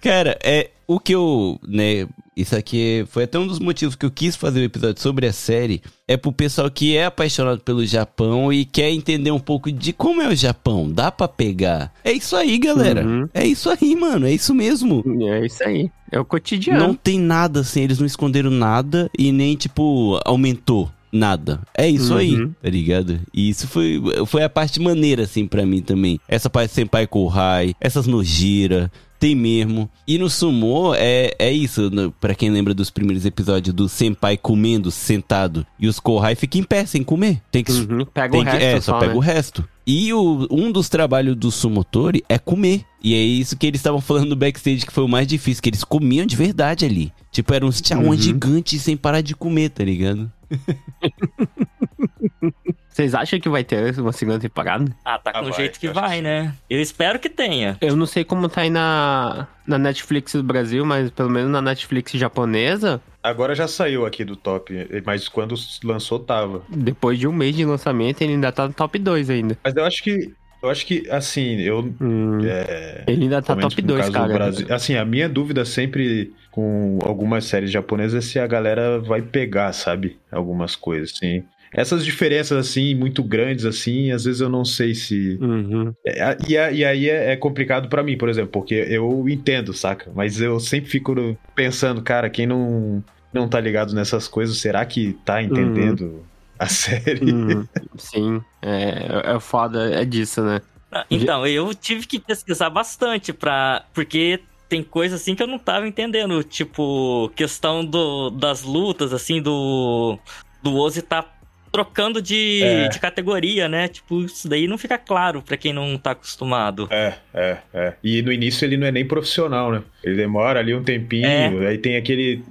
Cara, é o que eu, né, isso aqui foi até um dos motivos que eu quis fazer o um episódio sobre a série, é pro pessoal que é apaixonado pelo Japão e quer entender um pouco de como é o Japão, dá para pegar. É isso aí, galera. Uhum. É isso aí, mano, é isso mesmo. É isso aí. É o cotidiano. Não tem nada assim, eles não esconderam nada e nem tipo aumentou nada. É isso uhum. aí, tá ligado? E isso foi, foi a parte maneira, assim, para mim também. Essa parte Senpai Kohai, essas Nojira, tem mesmo. E no sumô é, é isso, para quem lembra dos primeiros episódios do senpai comendo sentado e os kohai ficam em pé sem comer. Tem que uhum, pega tem o que, resto é, só, só pega né? o resto. E o, um dos trabalhos do sumotori é comer. E é isso que eles estavam falando no backstage que foi o mais difícil, que eles comiam de verdade ali. Tipo, eram uns tchauan uhum. gigantes sem parar de comer, tá ligado? *laughs* Vocês acham que vai ter uma segunda temporada? Ah, tá com Ah, o vai, jeito que vai, que né? Eu espero que tenha. Eu não sei como tá aí na, na Netflix do Brasil, mas pelo menos na Netflix japonesa, Agora já saiu aqui do top, mas quando lançou tava. depois de um mês de lançamento, ele ainda tá no top 2 ainda. Mas eu acho que. Eu acho que, assim, eu. Hum, É, ele ainda tá top no 2, caso do cara. Brasil- Assim, a minha dúvida sempre com algumas séries japonesas é se a galera vai pegar, sabe? Algumas coisas, assim. Essas diferenças, assim, muito grandes, assim, às vezes eu não sei se. Uhum. É, e, e aí é, é complicado pra mim, por exemplo, porque eu entendo, saca? Mas eu sempre fico pensando, cara, quem não, não tá ligado nessas coisas, será que tá entendendo a *laughs* série? Uhum. Sim, é, é foda, é disso, né? Ah, Então, eu tive que pesquisar bastante pra. Porque tem coisa assim que eu não tava entendendo. Tipo, questão do, das lutas, assim, do. Do Ozzy tá trocando de, É. de categoria, né? Tipo, isso daí não fica claro pra quem não tá acostumado. É, é, é. E no início ele não é nem profissional, né? Ele demora ali um tempinho, É. aí tem aquele.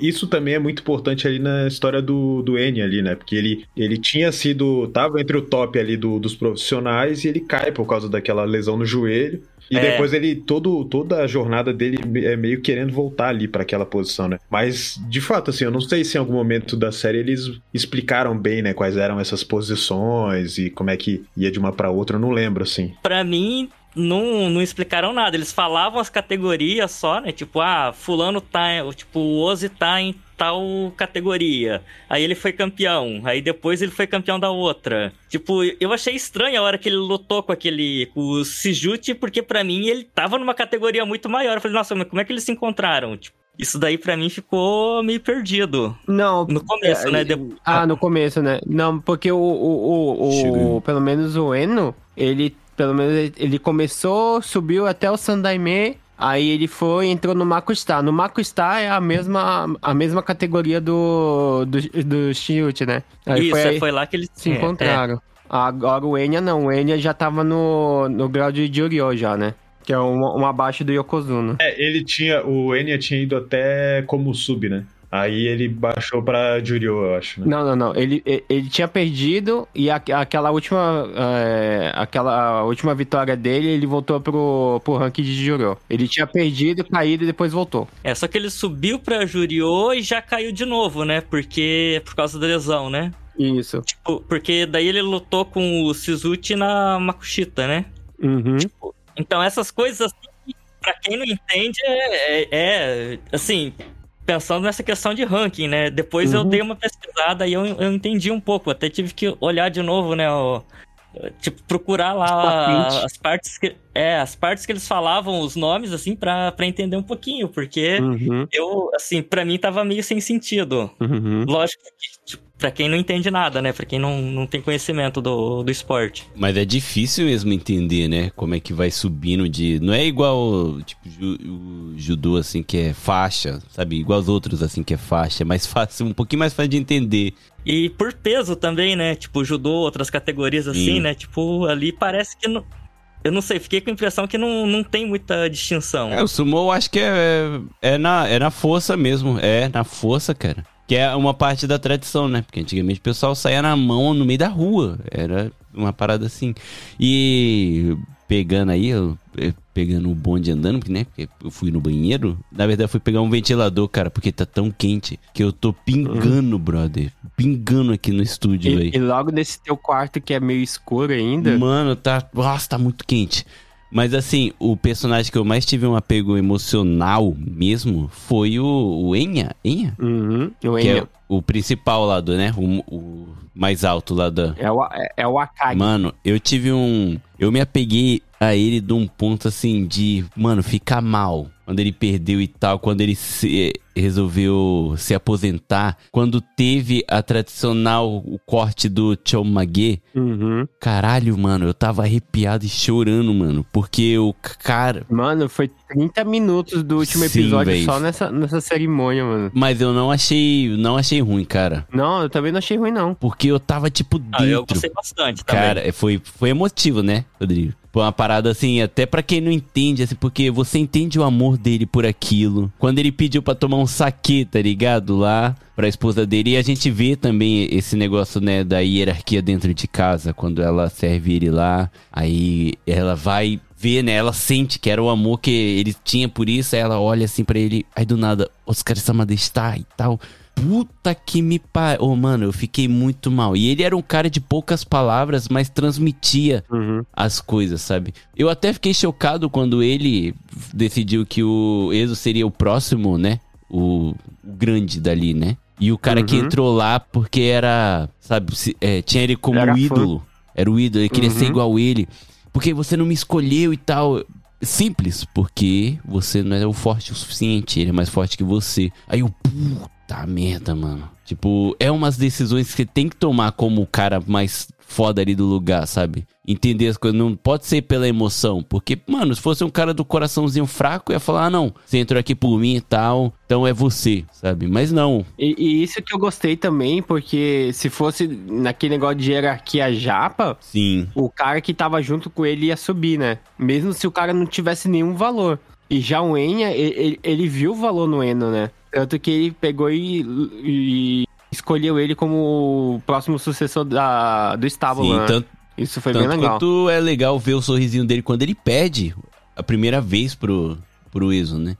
Isso também é muito importante ali na história do, do N ali, né? Porque ele, ele tinha sido. tava entre o top ali do- dos profissionais e ele cai por causa daquela lesão no joelho. E É. depois ele, todo, toda a jornada dele é meio querendo voltar ali pra aquela posição, né? Mas, de fato, assim, eu não sei se em algum momento da série eles explicaram bem, né, quais eram essas posições e como é que ia de uma pra outra, eu não lembro, assim. Pra mim, não, não explicaram nada. Eles falavam as categorias só, né? Tipo, ah, fulano tá. Tipo, o Ozzy tá em tal categoria. Aí ele foi campeão. Aí depois ele foi campeão da outra. Tipo, eu achei estranho a hora que ele lutou com aquele. com o Sijute, porque pra mim ele tava numa categoria muito maior. Eu falei, nossa, mas como é que eles se encontraram? Tipo, isso daí pra mim ficou meio perdido. Não. No começo, é, né? De- Ah, no começo, né? Não, porque o, o, o, o- pelo menos o Eno, ele pelo menos ele- ele começou, subiu até o Sandaime, aí ele foi e entrou no Makustar. No Makustar é a mesma a mesma categoria do do, do Shield, né? Aí Isso, foi, foi, aí foi lá que eles se é, encontraram. Agora o Enya não, o Enya já tava no, no grau de Juryo já, né? Que é um, um abaixo do Yokozuna. É, ele tinha. O Enya tinha ido até como sub, né? Aí ele baixou pra Juryo, eu acho, né? Não, não, não. Ele, ele, tinha perdido e a- aquela última é, aquela última vitória dele, ele voltou pro, pro ranking de Juryo. Ele tinha perdido, caído e depois voltou. É, só que ele subiu pra Juriô e já caiu de novo, né? Porque por causa da lesão, né? Isso. Tipo, porque daí ele lutou com o Suzuki na Makushita, né? Uhum. Então essas coisas, assim, pra quem não entende, é, é- é, assim, pensando nessa questão de ranking, né? Depois eu Uhum. dei uma pesquisada e eu, eu entendi um pouco. Até tive que olhar de novo, né? o- tipo, procurar lá Papite. as partes que. É, as partes que eles falavam, os nomes, assim, pra, pra entender um pouquinho, porque Uhum. eu, assim, pra mim tava meio sem sentido. Uhum. Lógico que, tipo, pra quem não entende nada, né? Pra quem não, não tem conhecimento do, do esporte. Mas é difícil mesmo entender, né? Como é que vai subindo de. Não é igual, tipo, ju- o judô, assim, que é faixa, sabe? Igual os outros, assim, que é faixa. É mais fácil, um pouquinho mais fácil de entender. E por peso também, né? Tipo, judô, outras categorias assim, Sim. né? Tipo, ali parece que não. Eu não sei, fiquei com a impressão que não, não tem muita distinção. É, o sumo eu acho que é, é, na, é na força mesmo. É, na força, cara. Que é uma parte da tradição, né? Porque antigamente o pessoal saía na mão no meio da rua. Era uma parada assim. E pegando aí, eu, eu pegando o bonde andando, porque, né? Porque eu fui no banheiro. Na verdade, eu fui pegar um ventilador, cara, porque tá tão quente que eu tô pingando, brother. Pingando aqui no estúdio, velho. e logo nesse teu quarto que é meio escuro ainda. Mano, tá. Nossa, tá muito quente. Mas assim, o personagem que eu mais tive um apego emocional mesmo foi o, o Enya. Enya? Uhum. O Que é Enya. o principal lá do, né? O, o mais alto lá da. É, o, é, é o Akagi. Mano, eu tive um. Eu me apeguei a ele de um ponto assim de, mano, ficar mal. Quando ele perdeu e tal, quando ele se, resolveu se aposentar, quando teve a tradicional o corte do Chomage, Uhum. Caralho, mano, eu tava arrepiado e chorando, mano. Porque o cara. Mano, foi 30 minutos do último Sim, episódio véi. só nessa, nessa cerimônia, mano. Mas eu não achei. Não achei ruim, cara. Não, eu também não achei ruim, não. Porque eu tava, tipo, dentro. Ah, eu gostei bastante também. Cara, é, foi, foi emotivo, né, Rodrigo? Foi uma parada assim, até pra quem não entende, assim, porque você entende o amor dele por aquilo. Quando ele pediu pra tomar um saque, tá ligado? Lá pra esposa dele. E a gente vê também esse negócio, né, da hierarquia dentro de casa. Quando ela serve ele lá, aí ela vai ver, né? Ela sente que era o amor que ele tinha por isso. Aí ela olha assim pra ele, aí do nada, Oscar Samada está e tal. Puta que me pariu. Ô, mano, eu fiquei muito mal. E ele era um cara de poucas palavras, mas transmitia Uhum. as coisas, sabe? Eu até fiquei chocado quando ele decidiu que o Enzo seria o próximo, né? O, o grande dali, né? E o cara que Uhum. entrou lá porque era, sabe, é, tinha ele como Era fã. ídolo. Era o ídolo, ele queria ser Uhum. igual ele. Porque você não me escolheu e tal. Simples, porque você não é o forte o suficiente, ele é mais forte que você. Aí eu, puta merda, mano. Tipo, é umas decisões que tem que tomar como o cara mais foda ali do lugar, sabe? Entender as coisas. Não pode ser pela emoção. Porque, mano, se fosse um cara do coraçãozinho fraco, ia falar, ah, não, você entrou aqui por mim e tal, então é você, sabe? Mas não. E, e isso que eu gostei também, porque se fosse naquele negócio de hierarquia japa, Sim. o cara que tava junto com ele ia subir, né? Mesmo se o cara não tivesse nenhum valor. E já o Enya, ele, ele- viu o valor no Eno, né? Tanto que ele pegou e, e escolheu ele como o próximo sucessor da, do estábulo, Sim, né? tanto, Isso foi tanto bem legal. quanto é legal ver o sorrisinho dele quando ele pede a primeira vez pro, pro Ezo, né?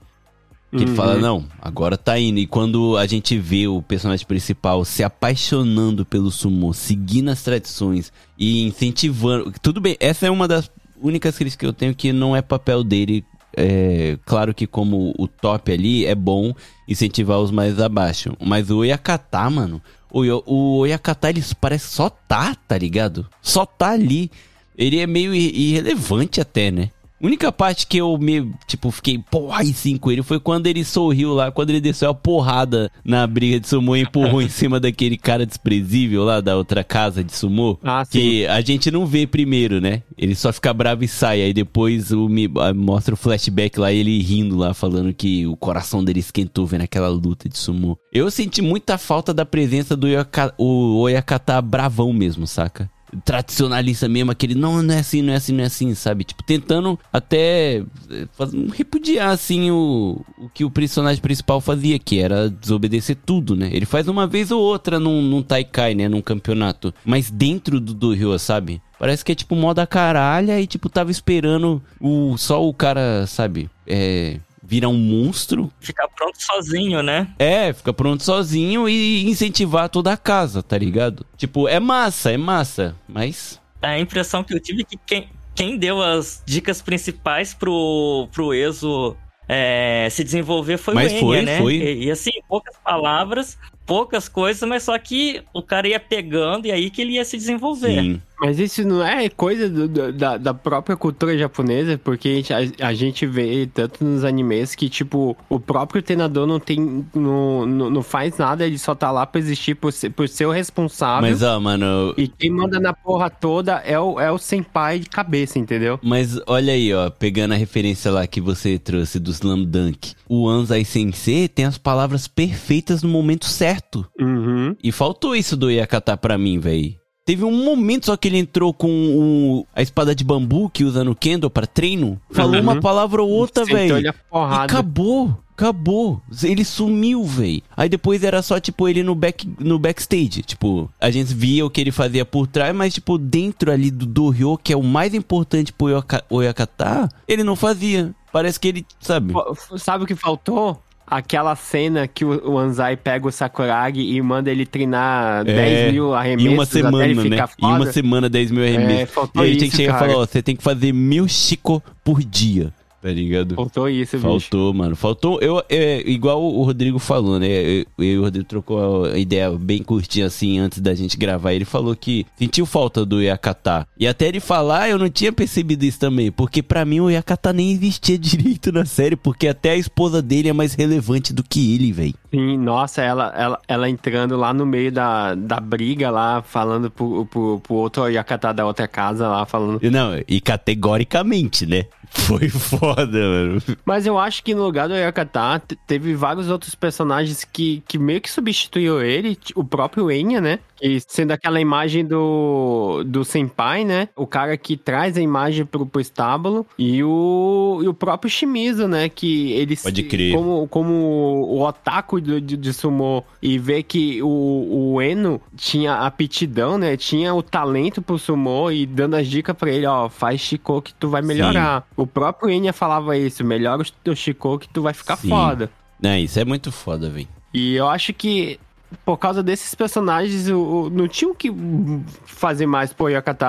Que ele Uhum. fala, não, agora tá indo. E quando a gente vê o personagem principal se apaixonando pelo sumo, seguindo as tradições e incentivando. Tudo bem, essa é uma das únicas críticas que eu tenho que não é papel dele. É, claro que como o top ali é bom incentivar os mais abaixo. Mas o Oyakata, mano. O, o Oyakata, ele parece só tá, tá ligado? Só tá ali. Ele é meio irrelevante até, né? A única parte que eu me, tipo, fiquei, porra, aí sim com ele foi quando ele sorriu lá, quando ele desceu a porrada na briga de sumô e empurrou em *laughs* cima daquele cara desprezível lá da outra casa de sumô. Ah, sim. Que a gente não vê primeiro, né? Ele só fica bravo e sai. Aí depois o, me, mostra o flashback lá, ele rindo lá, falando que o coração dele esquentou vendo aquela luta de sumô. Eu senti muita falta da presença do Oyaka, o Oyakata bravão mesmo, saca? Tradicionalista mesmo, aquele não, não é assim, não é assim, não é assim, sabe? Tipo, tentando até eh, repudiar, assim, o, o que o personagem principal fazia, que era desobedecer tudo, né? Ele faz uma vez ou outra num, num Taikai, né? Num campeonato. Mas dentro do, do Rio, sabe? Parece que é tipo moda caralha e, tipo, tava esperando o, só o cara, sabe? É. Virar um monstro Ficar pronto sozinho, né? é, fica pronto sozinho e incentivar toda a casa, tá ligado? Tipo, é massa, é massa, mas. A impressão que eu tive é que quem, quem deu as dicas principais pro, pro Ezo é, se desenvolver foi Mas o Enya, foi, né? foi. E, e, assim, poucas palavras, poucas coisas, mas só que o cara ia pegando e aí que ele ia se desenvolver. Sim. Mas isso não é coisa do- do- da, da própria cultura japonesa, porque a gente, a, a gente vê tanto nos animes que, tipo, o próprio treinador não tem. Não, não, não faz nada, ele só tá lá pra existir por ser, por ser o responsável. Mas, ó, mano. E quem manda na porra toda é o, é o senpai de cabeça, entendeu? Mas olha aí, ó, pegando a referência lá que você trouxe do Slam Dunk. O Anzai Sensei tem as palavras perfeitas no momento certo. Uhum. E faltou isso do Yakata pra mim, véi. Teve um momento só que ele entrou com o- a espada de bambu que usa no Kendo pra treino. Falou Uhum. uma palavra ou outra, E porrada. acabou, acabou. Ele sumiu, véi. Aí depois era só, tipo, ele no, back, no backstage. Tipo, a gente via o que ele fazia por trás, mas, tipo, dentro ali do Doryo, que é o mais importante pro Oyakata, ele não fazia. Parece que ele, sabe? Sabe o que faltou? Aquela cena que o o Anzai pega o Sakuragi e manda ele treinar 10 mil arremessos É, Em uma semana, né? ficar Em uma foda. semana, 10 mil É, arremessos. faltou e aí tem isso, que chegar e falar, ó, você tem que fazer mil Chico por dia. Tá ligado? Faltou isso, bicho. Faltou, mano. Faltou. Eu, é, igual o Rodrigo falou, né? Eu, eu e o Rodrigo trocou a ideia bem curtinha assim antes da gente gravar. Ele falou que sentiu falta do Yakata. E até ele falar, eu não tinha percebido isso também. Porque pra mim o Yakata nem existia *laughs* direito na série. Porque até a esposa dele é mais relevante do que ele, velho. Sim, nossa, ela, ela, ela entrando lá no meio da, da briga lá, falando pro, pro, pro outro Yakata da outra casa lá, falando. Não, e categoricamente, né? Foi foda, mano. Mas eu acho que no lugar do Yakata te- teve vários outros personagens que, que meio que substituiu ele, o próprio Enya, né? E sendo aquela imagem do, do Senpai, né? O cara que traz a imagem pro, pro estábulo. E o, e o próprio Shimizu, né? Que ele se- Pode crer. Como, como o otaku de, de, de sumo e ver que o, o Eno tinha aptidão, né? Tinha o talento pro sumo e dando as dicas pra ele, ó, faz Shiko que tu vai melhorar. O próprio Enya falava isso, melhora o teu Shiko que tu vai ficar Sim. foda. Não, isso é muito foda, velho. E eu acho que por causa desses personagens, o, o- não tinham que fazer mais pro Yakata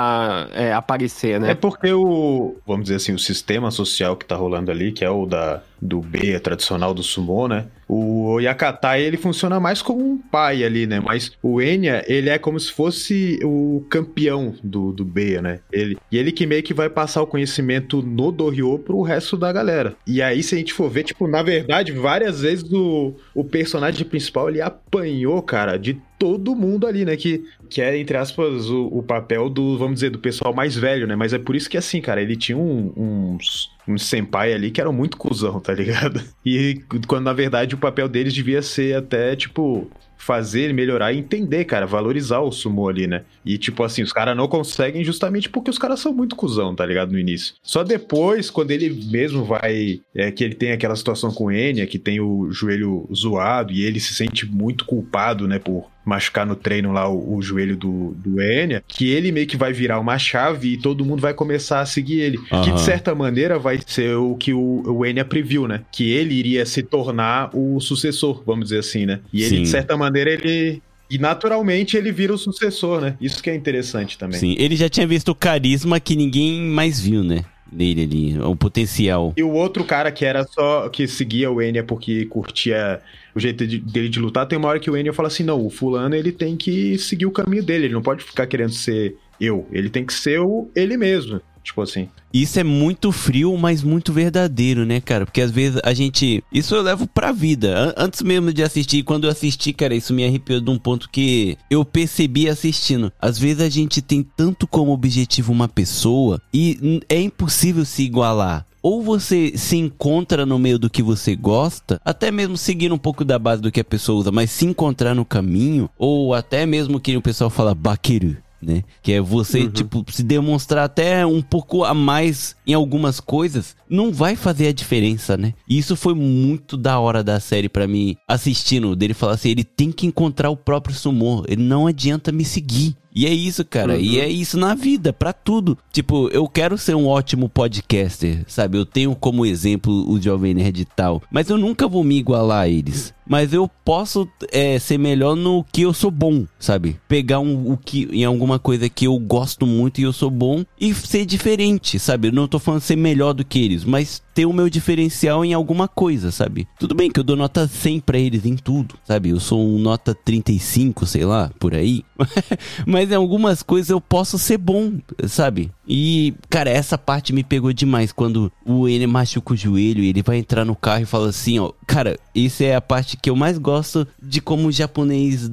é, aparecer, né? É porque o, vamos dizer assim, o sistema social que tá rolando ali, que é o da do B, tradicional do sumo, né? O Yakatai, ele funciona mais como um pai ali, né? Mas o Enya, ele é como se fosse o campeão do, do Beia, né? Ele, e ele que meio que vai passar o conhecimento no Doryo pro resto da galera. E aí, se a gente for ver, tipo, na verdade, várias vezes o, o personagem principal, ele apanhou, cara, de todo mundo ali, né? Que, que é, entre aspas, o, o, papel do, vamos dizer, do pessoal mais velho, né? Mas é por isso que, assim, cara, ele tinha um, uns, uns senpai ali que eram muito cuzão, tá ligado? *laughs* E quando, na verdade, o papel deles devia ser até, tipo, fazer melhorar e entender, cara, valorizar o sumo ali, né? E tipo assim, os caras não conseguem justamente porque os caras são muito cuzão, tá ligado? No início. Só depois, quando ele mesmo vai. É, que ele tem aquela situação com o Enya, que tem o joelho zoado e ele se sente muito culpado, né, por machucar no treino lá o, o, joelho do, do Enya, que ele meio que vai virar uma chave e todo mundo vai começar a seguir ele. Uhum. Que de certa maneira vai ser o que o, o Enya previu, né? Que ele iria se tornar o sucessor, vamos dizer assim, né? E ele, Sim. de certa maneira, ele, e naturalmente ele vira o sucessor, né? Isso que é interessante também. Sim, ele já tinha visto o carisma que ninguém mais viu, né? Nele ali, o potencial. E o outro cara que era só que seguia o Enya porque curtia o jeito de, dele de lutar, tem uma hora que o Enya fala assim: não, o fulano ele tem que seguir o caminho dele, ele não pode ficar querendo ser eu, ele tem que ser o ele mesmo. Tipo assim. Isso é muito frio, mas muito verdadeiro, né, cara? Porque às vezes a gente. Isso eu levo pra vida. Antes mesmo de assistir, quando eu assisti, cara, isso me arrepiou de um ponto que eu percebi assistindo. Às vezes a gente tem tanto como objetivo uma pessoa e é impossível se igualar ou você se encontra no meio do que você gosta, até mesmo seguindo um pouco da base do que a pessoa usa, mas se encontrar no caminho, ou até mesmo que o pessoal fala baqueiro, né? Que é você, uhum. tipo, se demonstrar até um pouco a mais em algumas coisas, não vai fazer a diferença, né? E isso foi muito da hora da série para mim, assistindo, dele falar assim, ele tem que encontrar o próprio sumor, ele não adianta me seguir. E é isso, cara. Uhum. E é isso na vida, para tudo. Tipo, eu quero ser um ótimo podcaster, sabe? Eu tenho como exemplo o Jovem Nerd e tal. Mas eu nunca vou me igualar a eles. Mas eu posso é, ser melhor no que eu sou bom, sabe? Pegar um, o que, em alguma coisa que eu gosto muito e eu sou bom e ser diferente, sabe? Eu não tô falando ser melhor do que eles, mas ter o meu diferencial em alguma coisa, sabe? Tudo bem que eu dou nota 100 pra eles em tudo, sabe? Eu sou um nota 35, sei lá, por aí. *laughs* Mas em algumas coisas eu posso ser bom, sabe? E, cara, essa parte me pegou demais quando o N machuca o joelho e ele vai entrar no carro e fala assim, ó, cara, isso é a parte que eu mais gosto de como o japonês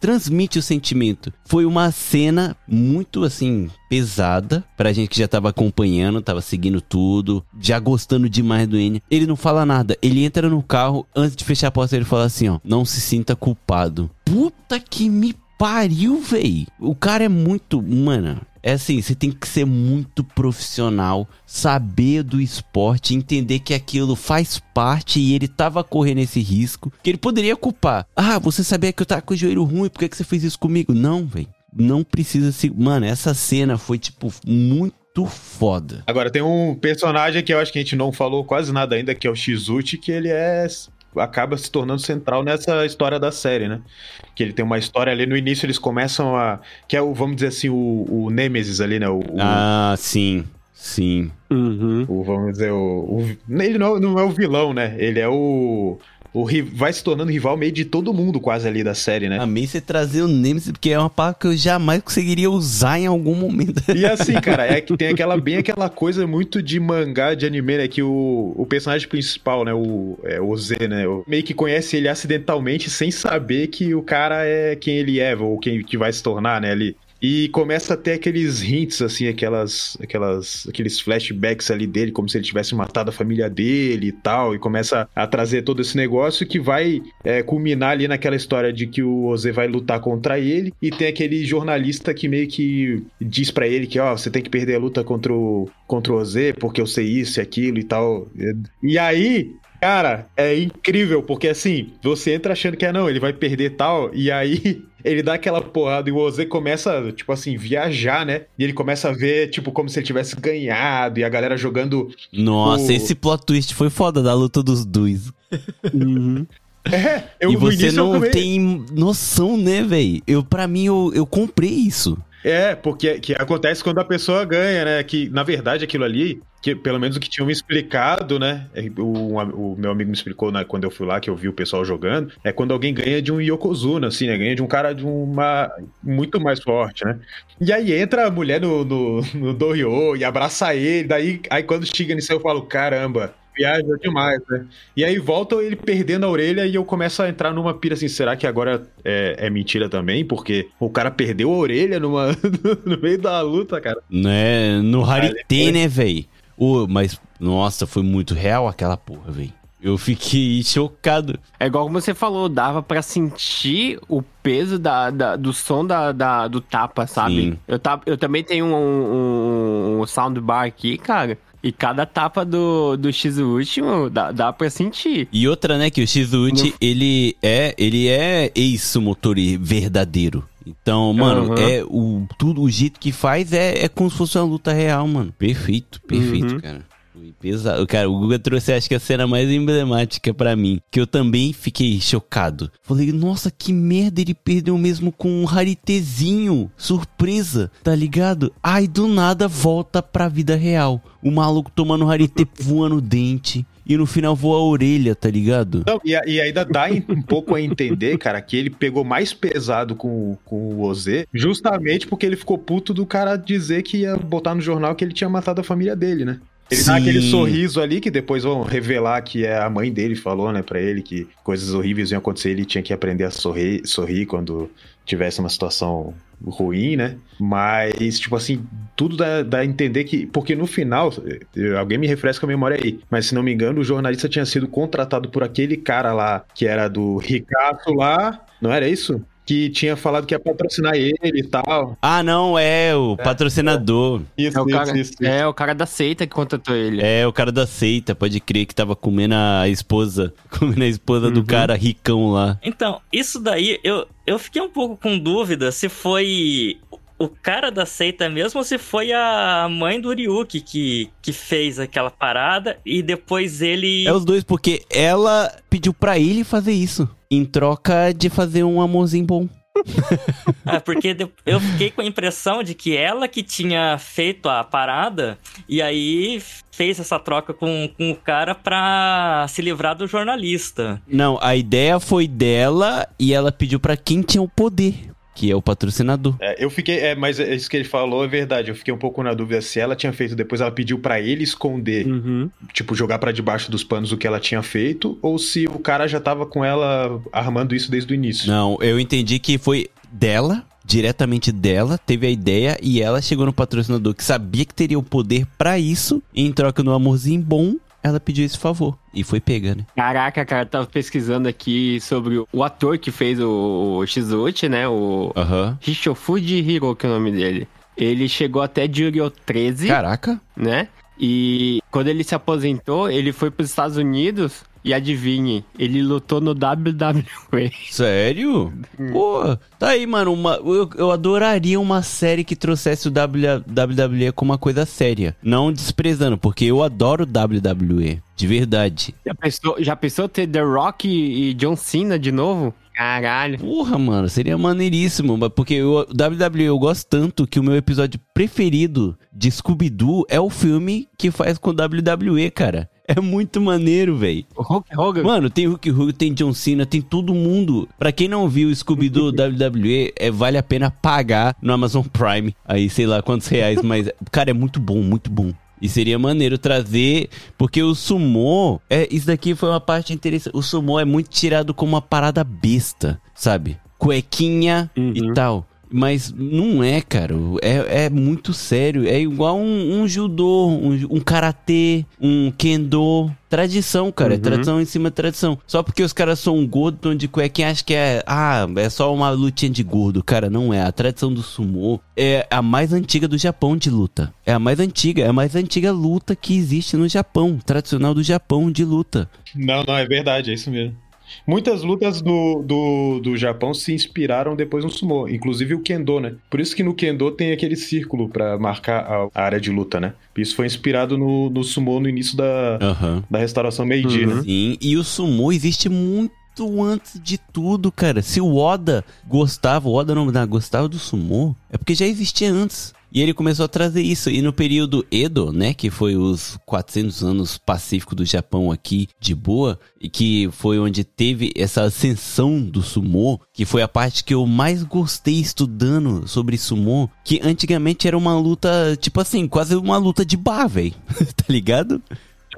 transmite o sentimento. Foi uma cena muito assim pesada pra gente que já tava acompanhando, tava seguindo tudo, já gostando demais do N. Ele não fala nada, ele entra no carro, antes de fechar a porta ele fala assim, ó, não se sinta culpado. Puta que me pariu, véi. O cara é muito. Mano, é assim, você tem que ser muito profissional, saber do esporte, entender que aquilo faz parte e ele tava correndo esse risco, que ele poderia culpar. Ah, você sabia que eu tava com o joelho ruim, por que, que você fez isso comigo? Não, velho. Não precisa se. Mano, essa cena foi, tipo, muito foda. Agora, tem um personagem que eu acho que a gente não falou quase nada ainda, que é o Shizuchi, que ele é acaba se tornando central nessa história da série, né? Que ele tem uma história ali no início, eles começam a. Que é o, vamos dizer assim, o, o Nemesis ali, né? O, ah, sim. Sim. Uhum. O, vamos dizer, o, o, ele não, não é o vilão, né? Ele é o o vai se tornando rival meio de todo mundo quase ali da série, né? Amei você trazer o Nemesis, porque é uma palavra que eu jamais conseguiria usar em algum momento. E assim, *laughs* cara, é que tem aquela bem aquela coisa muito de mangá, de anime, né? Que o, o personagem principal, né? O, é, o Z, né? Meio que conhece ele acidentalmente sem saber que o cara é quem ele é, ou quem que vai se tornar, né? Ali. E começa a ter aqueles hints, assim, aquelas, aquelas, aqueles flashbacks ali dele, como se ele tivesse matado a família dele e tal. E começa a trazer todo esse negócio que vai é, culminar ali naquela história de que o Ozê vai lutar contra ele. E tem aquele jornalista que meio que diz para ele que, ó, você tem que perder a luta contra o, contra o Ozê, porque eu sei isso e aquilo e tal. E aí, Cara, é incrível, porque assim, você entra achando que é não, ele vai perder tal, e aí ele dá aquela porrada e o Ozê começa, tipo assim, viajar, né? E ele começa a ver, tipo, como se ele tivesse ganhado e a galera jogando. Nossa, o... esse plot twist foi foda da luta dos dois. uhum. *laughs* É, eu, e você não tem noção, né, velho? Eu, pra mim, eu, eu comprei isso. É, porque que acontece quando a pessoa ganha, né? Que, na verdade, aquilo ali Que, pelo menos o que tinham me explicado, né? é, O, o meu amigo me explicou né, quando eu fui lá, que eu vi o pessoal jogando, é quando alguém ganha de um Yokozuna, assim, né? Ganha de um cara de uma. muito mais forte, né? E aí entra a mulher no, no, no Doryo e abraça ele, daí aí quando chega nisso eu falo, caramba. Viaja demais, né? E aí volta ele perdendo a orelha e eu começo a entrar numa pira assim, será que agora é, é mentira também? Porque o cara perdeu a orelha numa, *laughs* no meio da luta, cara. Né? No Harité, né, véi? Ô, mas, nossa, foi muito real aquela porra, véi. Eu fiquei *laughs* chocado. É igual como você falou, dava pra sentir o peso da, da- do som da, da- do tapa, sabe? Sim. Eu, ta- eu também tenho um, um, um soundbar aqui, cara. E cada tapa do, do X último dá, dá pra sentir. E outra, né, que o Shizuchi, ele é, ele é ex-motor verdadeiro. Então, mano, Aham. é o tudo o jeito que faz é, é como se fosse uma luta real, mano. Perfeito, perfeito, Uhum. cara. Pesado. Cara, o Guga trouxe acho que a cena mais emblemática pra mim, que eu também fiquei chocado. Falei, nossa, que merda, ele perdeu mesmo com um raritezinho. Surpresa, tá ligado? Ai, do nada volta pra vida real. O maluco tomando rarite *laughs* voando o dente. E no final voa a orelha, tá ligado? Não, e, e ainda dá um pouco a entender, cara, que ele pegou mais pesado com, o- com o Ozê, justamente porque ele ficou puto do cara dizer que ia botar no jornal que ele tinha matado a família dele, né? Ele dá Sim. aquele sorriso ali que depois vão revelar que é a mãe dele falou, né, pra ele que coisas horríveis iam acontecer, ele tinha que aprender a sorrir, sorrir quando tivesse uma situação ruim, né? Mas, tipo assim, tudo dá, dá a entender que. Porque no final, eh, alguém me refresca a memória aí, mas se não me engano, o jornalista tinha sido contratado por aquele cara lá, que era do Ricardo lá, não era isso? Que tinha falado que ia patrocinar ele e tal. Ah, não, é o patrocinador. Isso, É o, cara, isso, isso. é o cara da seita que contratou ele. É, o cara da seita, pode crer que tava comendo a esposa. *laughs* Comendo a esposa do Uhum. cara ricão lá. Então, isso daí, eu, eu fiquei um pouco com dúvida se foi o cara da seita mesmo ou se foi a mãe do Ryuki que, que fez aquela parada e depois ele. É os dois, porque ela pediu pra ele fazer isso. Em troca de fazer um amorzinho bom. Ah, *laughs* porque eu fiquei com a impressão de que ela que tinha feito a parada e aí fez essa troca com, com o cara pra se livrar do jornalista. Não, a ideia foi dela e ela pediu pra quem tinha o poder, que é o patrocinador. É, eu fiquei, é, mas é isso que ele falou é verdade. Eu fiquei um pouco na dúvida se ela tinha feito depois, ela pediu pra ele esconder, Uhum. tipo, jogar pra debaixo dos panos o que ela tinha feito, ou se o cara já tava com ela armando isso desde o início. Não, eu entendi que foi dela, diretamente dela, teve a ideia e ela chegou no patrocinador que sabia que teria o poder pra isso. E em troca do amorzinho bom, ela pediu esse favor. E foi pegando. Caraca, cara, eu tava pesquisando aqui sobre o, ator que fez o, o Shizuchi, né? O Aham. Hishofuji Hiro, que é o nome dele. Ele chegou até Juryo 13, Caraca. né? E quando ele se aposentou, ele foi pros Estados Unidos e adivinhe, ele lutou no WWE. Sério? Pô, tá aí, mano. Uma, eu, eu adoraria uma série que trouxesse o WWE como uma coisa séria. Não desprezando, porque eu adoro WWE. De verdade. Já pensou, já pensou ter The Rock e, e John Cena de novo? Caralho. Porra, mano, seria maneiríssimo. Porque eu, WWE eu gosto tanto que o meu episódio preferido de Scooby-Doo é o filme que faz com WWE, cara. É muito maneiro, velho. O Hulk Hogan. Mano, tem Hulk Hogan, tem John Cena, tem todo mundo. Pra quem não viu o Scooby-Doo *laughs* WWE, é, vale a pena pagar no Amazon Prime. Aí, sei lá quantos reais, mas, cara, é muito bom, muito bom. E seria maneiro trazer, porque o sumô, é, isso daqui foi uma parte interessante. O sumô é muito tirado como uma parada besta, sabe? Cuequinha e Uhum. tal. Mas não é, cara. É, é muito sério. É igual um, um judô, um, um karatê, um kendo. Tradição, cara. É Uhum. tradição em cima de tradição. Só porque os caras são gordos, tão de cuequinha, acha que é. Ah, é só uma lutinha de gordo. Cara, não é. A tradição do sumô é a mais antiga do Japão de luta. É a mais antiga. É a mais antiga luta que existe no Japão. Tradicional do Japão de luta. Não, não, é verdade, é isso mesmo. Muitas lutas do, do, do Japão se inspiraram depois no sumô, inclusive o kendo, né? Por isso que no kendo tem aquele círculo pra marcar a, área de luta, né? Isso foi inspirado no, no sumô no início da, Aham. da restauração Meiji, Uhum. né? Sim, e o sumô existe muito antes de tudo, cara. Se o Oda gostava, o Oda não, não gostava do sumô, é porque já existia antes. E ele começou a trazer isso. E no período Edo, né, que foi os 400 anos pacífico do Japão aqui de boa, e que foi onde teve essa ascensão do sumô, que foi a parte que eu mais gostei estudando sobre sumô, que antigamente era uma luta, tipo assim, quase uma luta de bar, velho. *laughs* tá ligado?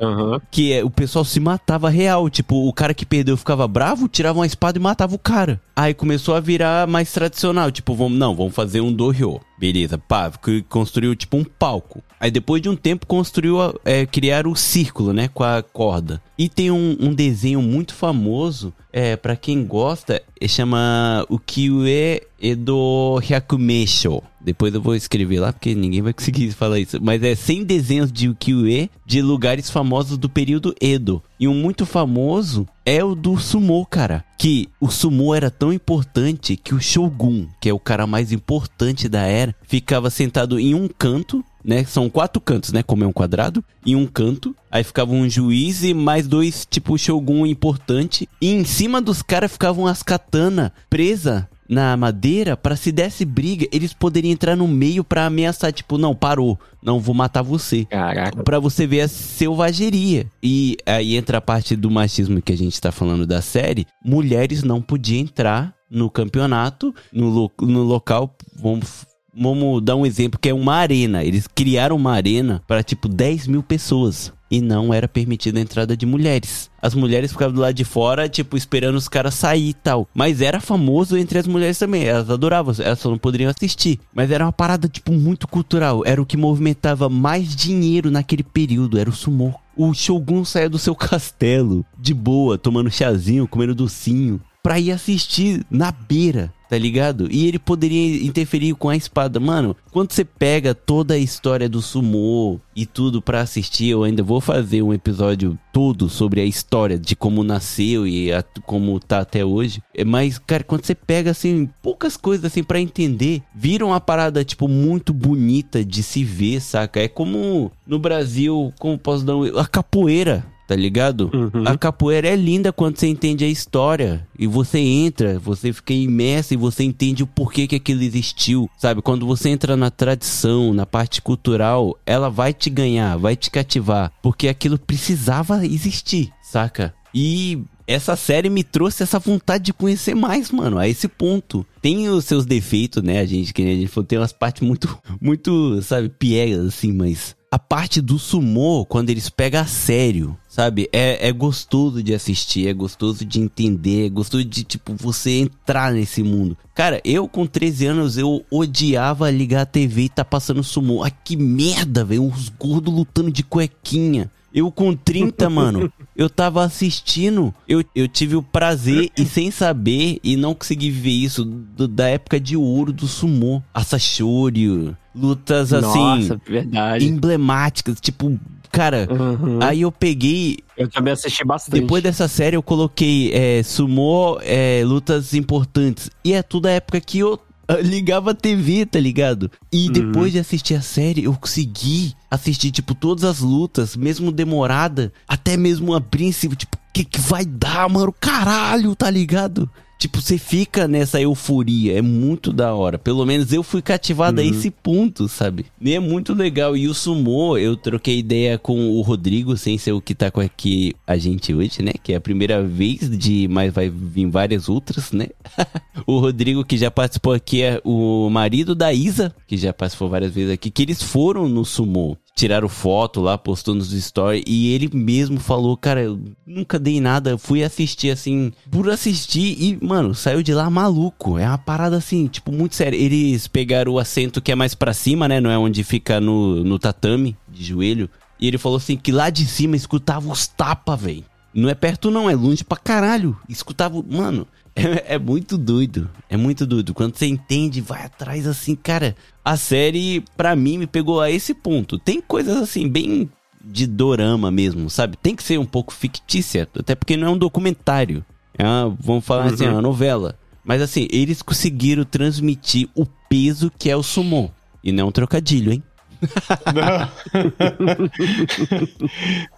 Aham. Que é, o pessoal se matava real. Tipo, o cara que perdeu ficava bravo, tirava uma espada e matava o cara. Aí começou a virar mais tradicional. Tipo, vamos, não, vamos fazer um dohyo. Beleza, pá, construiu tipo um palco. Aí depois de um tempo construiu, a- é, criaram o círculo, né, com a corda. E tem um, um desenho muito famoso, é, para quem gosta, é, chama o Kiue Edo Hyakumesho. Depois eu vou escrever lá, porque ninguém vai conseguir falar isso. Mas é 100 desenhos de Ukiyo-e de lugares famosos do período Edo. E um muito famoso é o do sumo, cara. Que o sumo era tão importante que o Shogun, que é o cara mais importante da era, ficava sentado em um canto, né? São quatro cantos, né? Como é um quadrado. Em um canto. Aí ficava um juiz e mais dois, tipo, Shogun importante. E em cima dos caras ficavam as katana presa na madeira para se desse briga, eles poderiam entrar no meio pra ameaçar, tipo, não, parou, não vou matar você. Caraca. Pra você ver a selvageria. E aí entra a parte do machismo que a gente tá falando da série. Mulheres não podiam entrar no campeonato, no, lo- no local. Vamos, vamos dar um exemplo que é uma arena. Eles criaram uma arena para tipo 10 mil pessoas. E não era permitida a entrada de mulheres. As mulheres ficavam do lado de fora, tipo, esperando os caras sair e tal. Mas era famoso entre as mulheres também. Elas adoravam, elas só não poderiam assistir. Mas era uma parada, tipo, muito cultural. Era o que movimentava mais dinheiro naquele período. Era o sumô. O Shogun saía do seu *laughs* castelo, de boa, tomando chazinho, comendo docinho, pra ir assistir na beira, tá ligado? E ele poderia interferir com a espada. Mano, quando você pega toda a história do sumô e tudo pra assistir, eu ainda vou fazer um episódio todo sobre a história de como nasceu e a- como tá até hoje. É, Mas, cara, quando você pega, assim, poucas coisas, assim, pra entender, vira uma parada, tipo, muito bonita de se ver, saca? É como no Brasil, como posso dar um... A capoeira, tá ligado? Uhum. A capoeira é linda quando você entende a história. E você entra, você fica imerso e você entende o porquê que aquilo existiu. Sabe? Quando você entra na tradição, na parte cultural, ela vai te ganhar, vai te cativar. Porque aquilo precisava existir, saca? E essa série me trouxe essa vontade de conhecer mais, mano, a esse ponto. Tem os seus defeitos, né? A gente, que a gente falou, tem umas partes muito, *laughs* muito, sabe, piegas, assim, mas a parte do sumô, quando eles pegam a sério, sabe? É, é gostoso de assistir, é gostoso de entender, é gostoso de, tipo, você entrar nesse mundo. Cara, eu com 13 anos, eu odiava ligar a TV e tá passando sumô. Ah, que merda, velho, uns gordos lutando de cuequinha. Eu com 30, *laughs* mano, eu tava assistindo, eu, eu tive o prazer e sem saber e não consegui viver isso do- da época de ouro do sumô. Asashoryu, lutas assim Nossa, verdade. emblemáticas, tipo, cara, Uhum. aí eu peguei, Eu também assisti bastante. depois dessa série eu coloquei é, sumô, é, lutas importantes, e é tudo a época que eu ah, *laughs* ligava a TV, tá ligado? E depois de assistir a série, eu consegui assistir, tipo, todas as lutas, mesmo demorada, até mesmo a princípio, tipo, o que que vai dar, mano? Caralho, tá ligado? Tipo, você fica nessa euforia, é muito da hora. Pelo menos eu fui cativado a esse ponto, sabe? E é muito legal. E o Sumô, eu troquei ideia com o Rodrigo, sem ser o que tá com aqui a gente hoje, né? Que é a primeira vez de, mas vai vir várias outras, né? *laughs* o Rodrigo, que já participou aqui, é o marido da Isa, que já participou várias vezes aqui, que eles foram no Sumô. Tiraram foto lá, postou nos stories. E ele mesmo falou, cara, eu nunca dei nada. Eu fui assistir assim, por assistir e, mano, saiu de lá maluco. É uma parada assim, tipo, muito séria. Eles pegaram o assento que é mais pra cima, né? Não é onde fica no, no tatame, de joelho. E ele falou assim que lá de cima escutava os tapa, velho. Não é perto, não, é longe pra caralho. Escutava, mano. *laughs* É, é muito doido. É muito doido. Quando você entende, vai atrás assim, cara. A série, pra mim, me pegou a esse ponto. Tem coisas assim, bem de dorama mesmo, sabe? Tem que ser um pouco fictícia, até porque não é um documentário. É uma, vamos falar assim, é uma novela. Mas assim, eles conseguiram transmitir o peso que é o sumo. E não é um trocadilho, hein? Não, *laughs*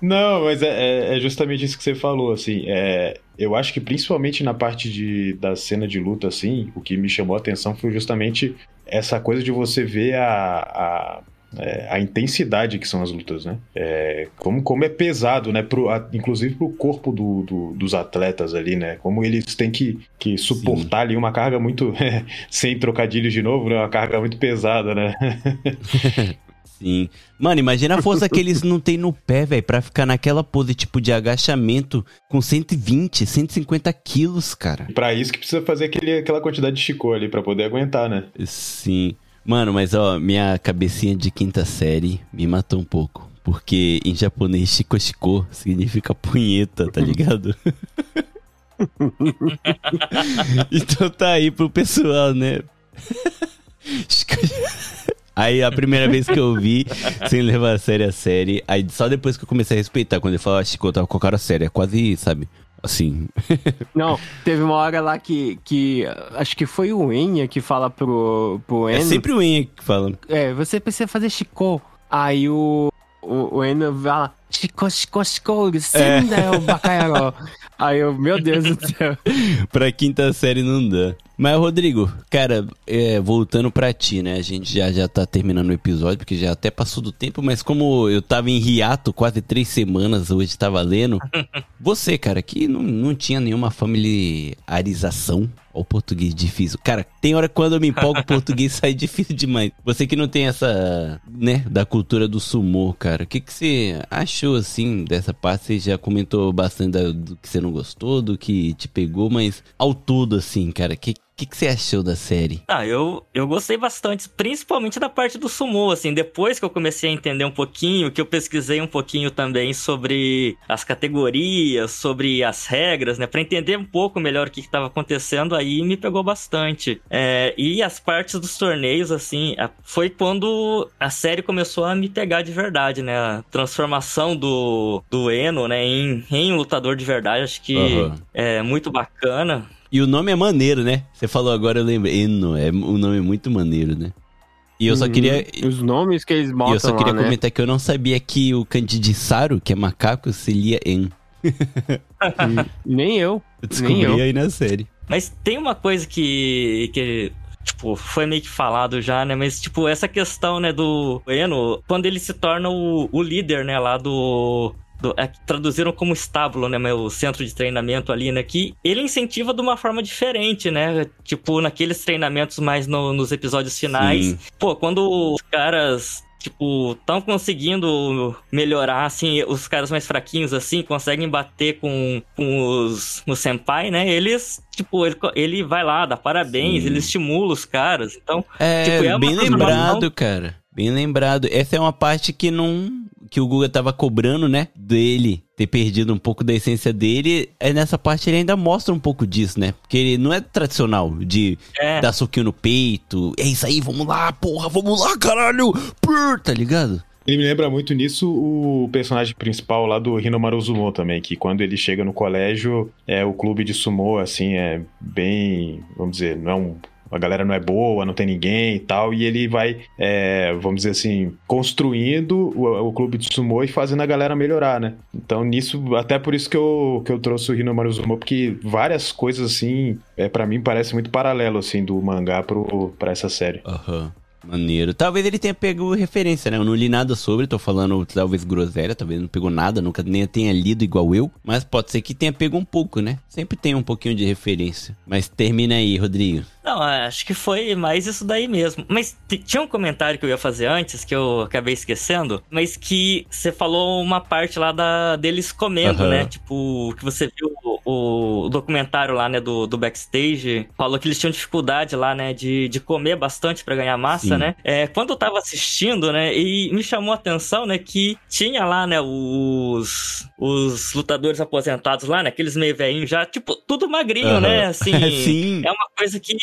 Não mas é, é- é justamente isso que você falou, assim. É, eu acho que principalmente na parte de, da cena de luta, assim, o que me chamou a atenção foi justamente essa coisa de você ver a, a, é, a intensidade que são as lutas, né? É, como, como é pesado, né? Pro, a- inclusive pro corpo do, do- dos atletas ali, né? Como eles têm que, que suportar ali uma carga muito. *laughs* sem trocadilhos de novo, né? Uma carga muito pesada, né? *laughs* Sim. Mano, imagina a força que eles não têm no pé, velho, pra ficar naquela pose tipo de agachamento com 120, 150 quilos, cara. Pra isso que precisa fazer aquele, aquela quantidade de chicô ali pra poder aguentar, né? Sim. Mano, mas ó, minha cabecinha de quinta série me matou um pouco. Porque em japonês, shiko shiko significa punheta, tá ligado? *laughs* *laughs* então tá aí pro pessoal, né? *laughs* Aí a primeira vez que eu vi, sem levar a sério a série, aí só depois que eu comecei a respeitar, quando ele falava Chico, eu tava com a cara séria, quase, sabe? Assim. *laughs* Não, teve uma hora lá que, que acho que foi o Enya que fala pro, pro É Eno. sempre o Enha que fala. É, você precisa fazer Chico. Aí o, o, o Eno vai lá, Chico, Chico, Chico, senda é. o bacalhau. *laughs* Aí eu, meu Deus do céu. *laughs* pra quinta série não dá. Mas, Rodrigo, cara, é, voltando pra ti, né? A gente já, já tá terminando o episódio, porque já até passou do tempo, mas como eu tava em hiato quase três semanas, hoje tava lendo. *laughs* Você, cara, que não, não tinha nenhuma familiarização ao português difícil. Cara, tem hora quando eu me empolgo, o português *laughs* sai difícil demais. Você que não tem essa, né, da cultura do sumô, cara, o que, que você achou, assim, dessa parte? Você já comentou bastante do que você não gostou, do que te pegou, mas ao todo, assim, cara, o que, que, que você achou da série? Ah, eu, eu gostei bastante, principalmente da parte do sumo, assim, depois que eu comecei a entender um pouquinho, que eu pesquisei um pouquinho também sobre as categorias, sobre as regras, né, Pra entender um pouco melhor o que estava acontecendo, aí me pegou bastante. É, e as partes dos torneios, assim, foi quando a série começou a me pegar de verdade, né, a transformação do, do Eno, né, em, em um lutador de verdade, acho que Aham. é muito bacana. E o nome é maneiro, né? Você falou agora, eu lembrei. Eno, é um nome muito maneiro, né? E eu só Uhum. queria. Os nomes que eles E botam eu só queria lá, né? comentar que eu não sabia que o Candidiçaro, que é macaco, se lia em. Hum, Nem eu. Eu descobri Nem eu. aí na série. Mas tem uma coisa que, que tipo, foi meio que falado já, né? Mas, tipo, essa questão, né, do Eno, quando ele se torna o, o líder, né, lá do... do- é, traduziram como estábulo, né, meu centro de treinamento ali, né, que ele incentiva de uma forma diferente, né, tipo, naqueles treinamentos mais no- nos episódios finais. Sim. Pô, quando os caras, tipo, estão conseguindo melhorar, assim, os caras mais fraquinhos, assim, conseguem bater com, com os, os senpai, né? Eles, tipo, ele, ele vai lá, dá parabéns, Sim. ele estimula os caras. Então, É, Tipo, é bem lembrado, cara. Bem lembrado. Essa é uma parte que não. Que o Guga tava cobrando, né? Dele ter perdido um pouco da essência dele. É nessa parte ele ainda mostra um pouco disso, né? Porque ele não é tradicional de é. dar soquinho no peito. É isso aí, vamos lá, porra, vamos lá, caralho! Pur, tá ligado? Ele me lembra muito nisso o personagem principal lá do Hinomaru Zumo também, que quando ele chega no colégio, é o clube de sumo, assim, é bem, vamos dizer, não é um a galera não é boa, não tem ninguém e tal, e ele vai, é, vamos dizer assim, construindo o, o clube de sumo e fazendo a galera melhorar, né? Então, nisso, até por isso que eu, que eu trouxe o Hinomaru Zumo, porque várias coisas, assim, é, para mim parece muito paralelo, assim, do mangá pro, pra essa série. Aham. Maneiro. Talvez ele tenha pego referência, né? Eu não li nada sobre, tô falando talvez groselha, talvez não pegou nada, nunca nem tenha lido igual eu. Mas pode ser que tenha pego um pouco, né? Sempre tem um pouquinho de referência. Mas termina aí, Rodrigo. Não, acho que foi mais isso daí mesmo. Mas tinha um comentário que eu ia fazer antes, que eu acabei esquecendo, mas que você falou uma parte lá da, deles comendo, Aham. né? Tipo, que você viu o, o documentário lá, né, do, do backstage, falou que eles tinham dificuldade lá, né, de, de comer bastante pra ganhar massa, Sim. né? É, quando eu tava assistindo, né, e me chamou a atenção, né, que tinha lá, né, os, os lutadores aposentados lá, né, aqueles meio velhinhos já, tipo, tudo magrinho, Aham. né? Assim, *laughs* Sim. é uma coisa que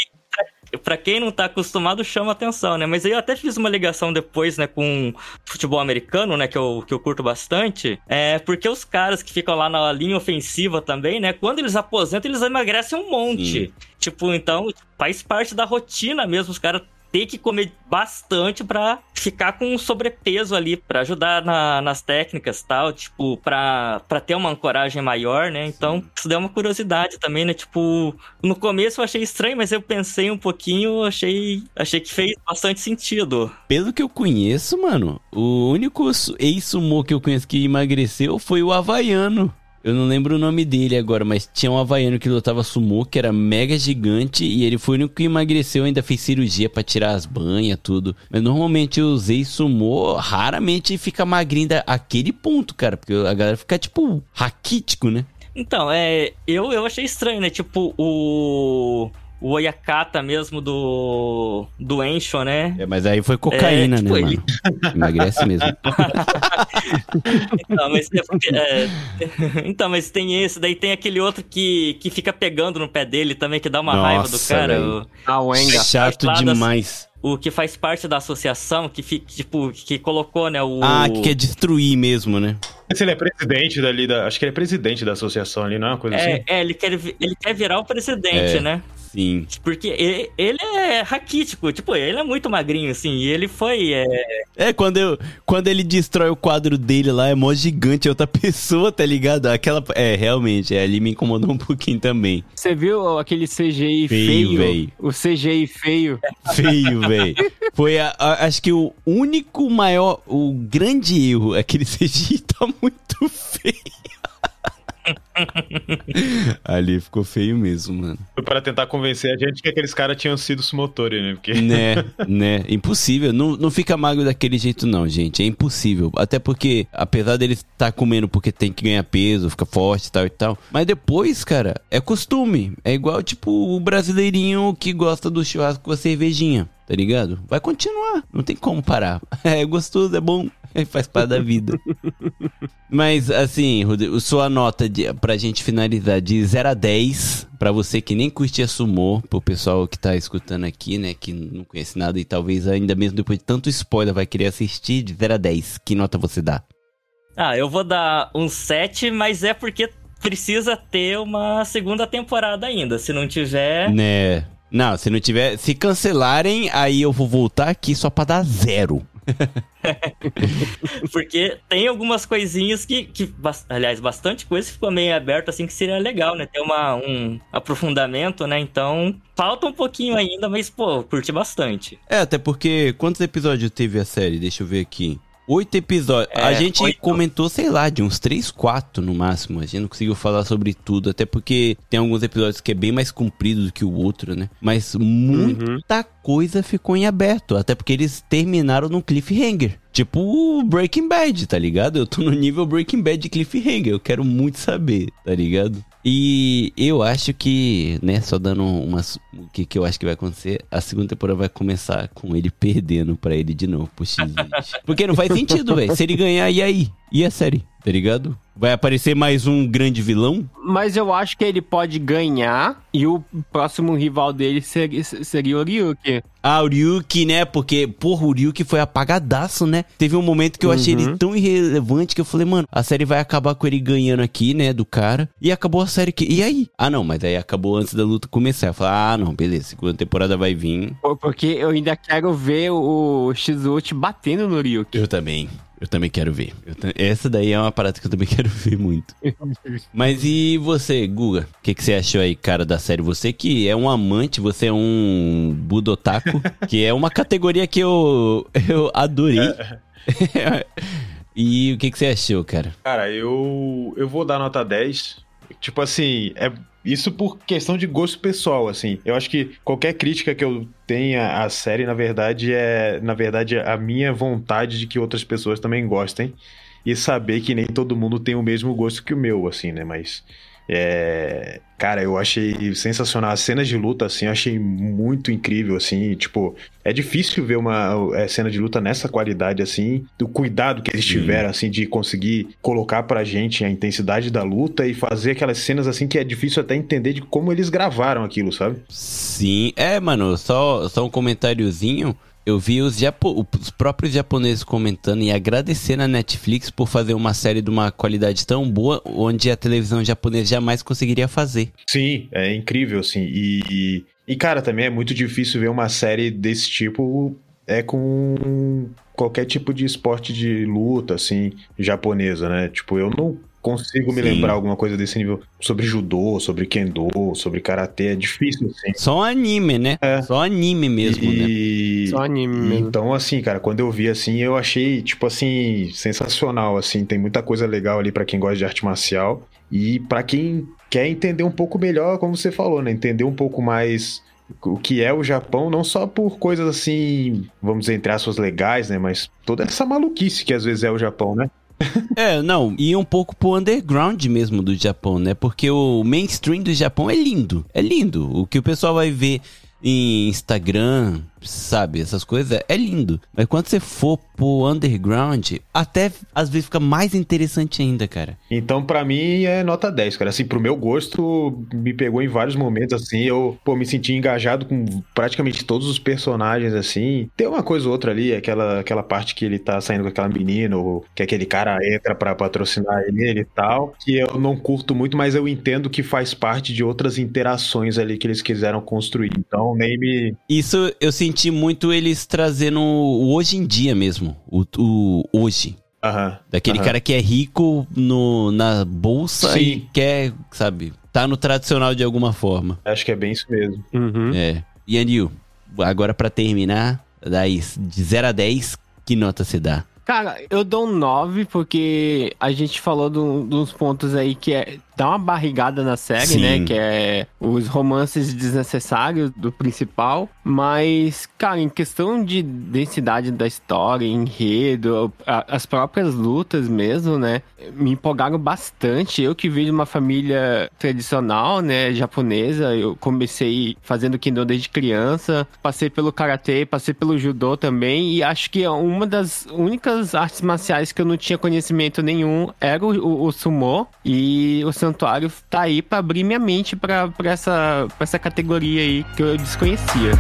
Pra quem não tá acostumado, chama atenção, né? Mas aí eu até fiz uma ligação depois, né, com futebol americano, né, que eu, que eu curto bastante. É porque os caras que ficam lá na linha ofensiva também, né, quando eles aposentam, eles emagrecem um monte. Sim. Tipo, então, faz parte da rotina mesmo, os caras ter que comer bastante pra ficar com um sobrepeso ali, pra ajudar na- nas técnicas e tal, tipo, pra ter uma ancoragem maior, né? Então, isso deu uma curiosidade também, né? Tipo, no começo eu achei estranho, mas eu pensei um pouquinho, achei, achei que fez bastante sentido. Pelo que eu conheço, mano, o único su- ex-sumô que eu conheço que emagreceu foi o Havaiano. Eu não lembro o nome dele agora, mas tinha um havaiano que lutava sumô, que era mega gigante, e ele foi o único que emagreceu, ainda fez cirurgia pra tirar as banhas, tudo. Mas normalmente os ex-sumô raramente fica magrinho daquele ponto, cara, porque a galera fica, tipo, raquítico, né? Então, é. Eu, eu achei estranho, né? Tipo, o. O Oyakata mesmo do. Do Encho, né? É, mas aí foi cocaína, É, tipo, né, ele- mano? Emagrece mesmo. *laughs* Então, mas, é, então, mas tem esse, daí tem aquele outro que, que fica pegando no pé dele também, que dá uma raiva do Nossa, cara. O, A Wenga. Chato Lá das- demais. o que faz parte da associação, que, fi- tipo, que colocou, né, o... Ah, que quer destruir mesmo, né? Se ele é presidente dali da. Acho que ele é presidente da associação ali, não é uma coisa É, assim? é, ele quer, ele quer virar o presidente, É. né? Sim. Porque ele, ele é raquítico, tipo, ele é muito magrinho, assim, e ele foi, é, É, quando, eu, quando ele destrói o quadro dele lá, é mó gigante, é outra *laughs* pessoa, tá ligado? Aquela. É, realmente, é, ali me incomodou um pouquinho também. Você viu aquele CGI Feio, feio? véi. O CGI feio. *laughs* Feio, velho. Foi, a- a- acho que o único maior, o grande erro, aquele *laughs* CGI tá muito feio. *laughs* Ali ficou feio mesmo, mano. Foi para tentar convencer a gente que aqueles caras tinham sido Sumotori, né? Porque. Né, *laughs* né. Impossível. Não, não fica magro daquele jeito, não, gente. É impossível. Até porque, apesar dele estar comendo porque tem que ganhar peso, fica forte e tal e tal. Mas depois, cara, é costume. É igual, tipo, o brasileirinho que gosta do churrasco com a cervejinha. Tá ligado? Vai continuar. Não tem como parar. *laughs* É gostoso, é bom. *laughs* Faz parte da vida. Mas, assim, Rodrigo, sua nota de, pra gente finalizar de 0 a 10, pra você que nem curtia sumô, pro pessoal que tá escutando aqui, né, que não conhece nada e talvez ainda mesmo depois de tanto spoiler vai querer assistir, de 0 a 10, que nota você dá? Ah, eu vou dar um 7, mas é porque precisa ter uma segunda temporada ainda. Se não tiver. Né? Não, se não tiver. Se cancelarem, aí eu vou voltar aqui só pra dar zero. *laughs* Porque tem algumas coisinhas que, que aliás, bastante coisa ficou meio aberto, assim, que seria legal, né? Ter uma, um aprofundamento, né? Então, falta um pouquinho ainda, mas, pô, curti bastante. É, até porque. Quantos episódios teve a série? Deixa eu ver aqui. Oito episódios. a É, gente oito. comentou, sei lá, de uns três, quatro no máximo. A gente não conseguiu falar sobre tudo. Até porque tem alguns episódios que é bem mais comprido do que o outro, né? Mas muita coisa ficou em aberto. Até porque eles terminaram no cliffhanger. Tipo o Breaking Bad, tá ligado? Eu tô no nível Breaking Bad de cliffhanger. Eu quero muito saber, tá ligado? E eu acho que, né, só dando umas. O que, que eu acho que vai acontecer? A segunda temporada vai começar com ele perdendo pra ele de novo pro X20. Porque não faz sentido, velho. Se ele ganhar, e aí? E a série? Tá ligado? Vai aparecer mais um grande vilão? Mas eu acho que ele pode ganhar e o próximo rival dele seria, seria o Ryuki. Ah, o Ryuki, né? Porque, porra, o Ryuki foi apagadaço, né? Teve um momento que eu achei ele tão irrelevante que eu falei, mano, a série vai acabar com ele ganhando aqui, né? Do cara. E acabou a série que. E aí? Ah, não, mas aí acabou antes da luta começar. Eu falei, ah, não, beleza, segunda temporada vai vir. Por- Porque eu ainda quero ver o Shizuchi batendo no Ryuki. Eu também. Eu também quero ver. Essa daí é uma parada que eu também *laughs* quero ver muito. Mas e você, Guga? O que, que você achou aí, cara, da série? Você que é um amante, você é um budotaku, *laughs* que é uma categoria que eu, eu adorei. *laughs* e o que, que você achou, cara? Cara, eu, eu vou dar nota 10. Tipo assim, é isso por questão de gosto pessoal, assim. Eu acho que qualquer crítica que eu tenha à série, na verdade, é na verdade a minha vontade de que outras pessoas também gostem e saber que nem todo mundo tem o mesmo gosto que o meu, assim, né? Mas é, cara, eu achei sensacional as cenas de luta, assim, eu achei muito incrível, assim, tipo, é difícil ver uma é, cena de luta nessa qualidade, assim, do cuidado que eles tiveram, assim, de conseguir colocar pra gente a intensidade da luta e fazer aquelas cenas, assim, que é difícil até entender de como eles gravaram aquilo, sabe? Sim, é, mano, só, só um comentáriozinho. Eu vi os, japo os próprios japoneses comentando e agradecendo a Netflix por fazer uma série de uma qualidade tão boa, onde a televisão japonesa jamais conseguiria fazer. Sim, é incrível, assim. E, e, e, cara, também é muito difícil ver uma série desse tipo é com qualquer tipo de esporte de luta, assim, japonesa, né? Tipo, eu não consigo me Sim. lembrar alguma coisa desse nível sobre judô, sobre kendo, sobre karatê, é difícil assim. Só anime, né? É. Só anime mesmo, e... né? Só anime mesmo. Então, assim, cara, quando eu vi assim, eu achei, tipo assim, sensacional, assim, tem muita coisa legal ali para quem gosta de arte marcial e para quem quer entender um pouco melhor, como você falou, né? Entender um pouco mais o que é o Japão, não só por coisas assim, vamos dizer, entre aspas, legais, né? Mas toda essa maluquice que às vezes é o Japão, né? É, não, e um pouco pro underground mesmo do Japão, né? Porque o mainstream do Japão é lindo. É lindo. O que o pessoal vai ver em Instagram, sabe? Essas coisas é lindo. Mas quando você for pro underground, até às vezes fica mais interessante ainda, cara. Então, para mim, é nota 10, cara. Assim, pro meu gosto, me pegou em vários momentos, assim. Eu, pô, me senti engajado com praticamente todos os personagens, assim. Tem uma coisa ou outra ali, aquela, aquela parte que ele tá saindo com aquela menina, ou que aquele cara entra para patrocinar ele e tal. Que eu não curto muito, mas eu entendo que faz parte de outras interações ali que eles quiseram construir. Então, nem me. Isso eu senti senti muito eles trazendo o hoje em dia mesmo. O, o hoje. Uhum, Daquele uhum. cara que é rico no, na bolsa Sim. e quer, sabe, tá no tradicional de alguma forma. Acho que é bem isso mesmo. Uhum. É. E Anil, agora para terminar, daí, de 0 a 10, que nota você dá? Cara, eu dou um 9 porque a gente falou de dos pontos aí que é dá uma barrigada na série, Sim. né? Que é os romances desnecessários do principal. Mas, cara, em questão de densidade da história, enredo, a, as próprias lutas mesmo, né? Me empolgaram bastante. Eu que vim de uma família tradicional, né? Japonesa. Eu comecei fazendo Kendo desde criança. Passei pelo Karatê, passei pelo Judô também. E acho que uma das únicas artes marciais que eu não tinha conhecimento nenhum era o, o, o Sumo. E o Santuário tá aí para abrir minha mente para essa, essa categoria aí que eu desconhecia.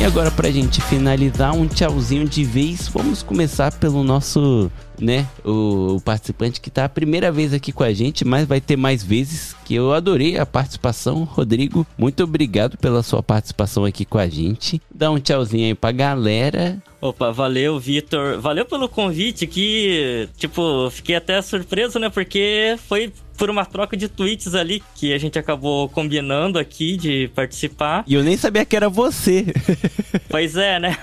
E agora pra gente finalizar um tchauzinho de vez, vamos começar pelo nosso, né, o, o, participante que tá a primeira vez aqui com a gente, mas vai ter mais vezes, que eu adorei a participação. Rodrigo, muito obrigado pela sua participação aqui com a gente. Dá um tchauzinho aí pra galera. Opa, valeu, Vitor. Valeu pelo convite que, tipo, fiquei até surpreso, né, porque foi por uma troca de tweets ali que a gente acabou combinando aqui de participar. E eu nem sabia que era você. *laughs* pois é, né?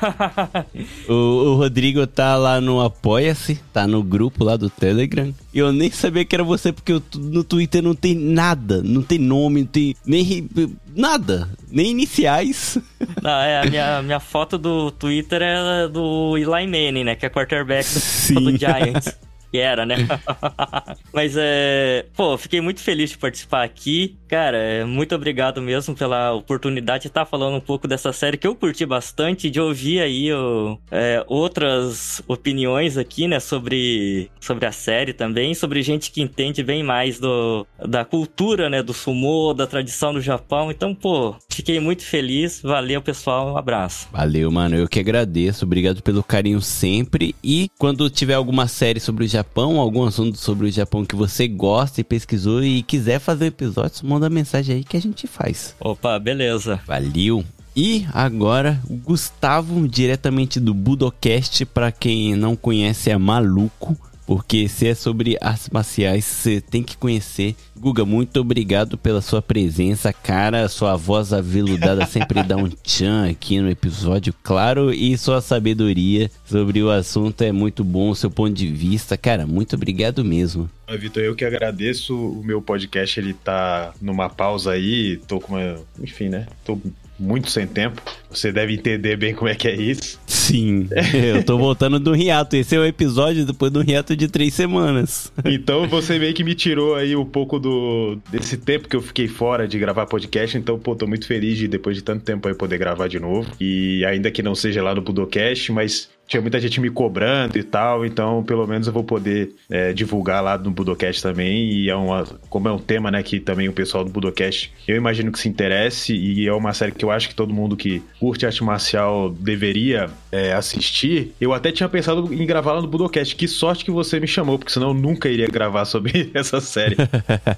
*laughs* o, o, Rodrigo tá lá no Apoia-se, tá no grupo lá do Telegram. E eu nem sabia que era você, porque eu, no Twitter não tem nada, não tem nome, não tem nem nada, nem iniciais. *laughs* Não, é, a minha, minha foto do Twitter é do Eli Manning, né? Que é quarterback do, do Giants que era, né? *laughs* Mas é. Pô, fiquei muito feliz de participar aqui. Cara, é, muito obrigado mesmo pela oportunidade de estar falando um pouco dessa série que eu curti bastante, de ouvir aí o, é, outras opiniões aqui, né, sobre, sobre a série também, sobre gente que entende bem mais do, da cultura, né, do sumo, da tradição do Japão. Então, pô, fiquei muito feliz. Valeu, pessoal. Um abraço. Valeu, mano. Eu que agradeço. Obrigado pelo carinho sempre. E quando tiver alguma série sobre o Japão, algum assunto sobre o Japão que você gosta e pesquisou e quiser fazer um episódio, manda mensagem aí que a gente faz. Opa, beleza. Valeu. E agora, o Gustavo, diretamente do Budocast, para quem não conhece, é maluco. Porque se é sobre artes marciais, você tem que conhecer. Guga, muito obrigado pela sua presença, cara. Sua voz aveludada *laughs* sempre dá um tchan aqui no episódio, claro. E sua sabedoria sobre o assunto é muito bom, seu ponto de vista. Cara, muito obrigado mesmo. Vitor, eu que agradeço. O meu podcast ele tá numa pausa aí. Tô com uma. Enfim, né? Tô muito sem tempo. Você deve entender bem como é que é isso. Sim, eu tô voltando do hiato. Esse é o episódio depois do hiato de três semanas. Então você meio que me tirou aí um pouco do desse tempo que eu fiquei fora de gravar podcast. Então, pô, tô muito feliz de depois de tanto tempo aí poder gravar de novo. E ainda que não seja lá no Budocast, mas tinha muita gente me cobrando e tal, então pelo menos eu vou poder é, divulgar lá no Budocast também. E é uma, como é um tema, né, que também o pessoal do Budocast eu imagino que se interesse, e é uma série que eu acho que todo mundo que curte arte marcial deveria é, assistir. Eu até tinha pensado em gravar lá no Budocast. Que sorte que você me chamou, porque senão eu nunca iria gravar sobre *laughs* essa série.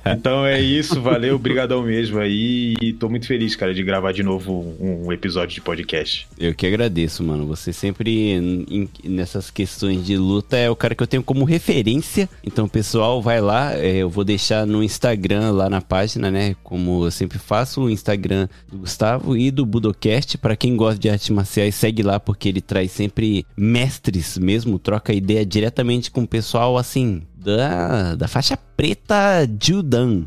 então é isso, valeu, brigadão mesmo aí. E tô muito feliz, cara, de gravar de novo um episódio de podcast. Eu que agradeço, mano. Você sempre em- nessas questões de luta é o cara que eu tenho como referência. Então, pessoal, vai lá. é, eu vou deixar no Instagram, lá na página, né? Como eu sempre faço, o Instagram do Gustavo e do Budocast. Pra quem gosta de artes marciais, segue lá, porque ele traz sempre mestres mesmo, troca ideia diretamente com o pessoal, assim, da, da faixa preta Judan.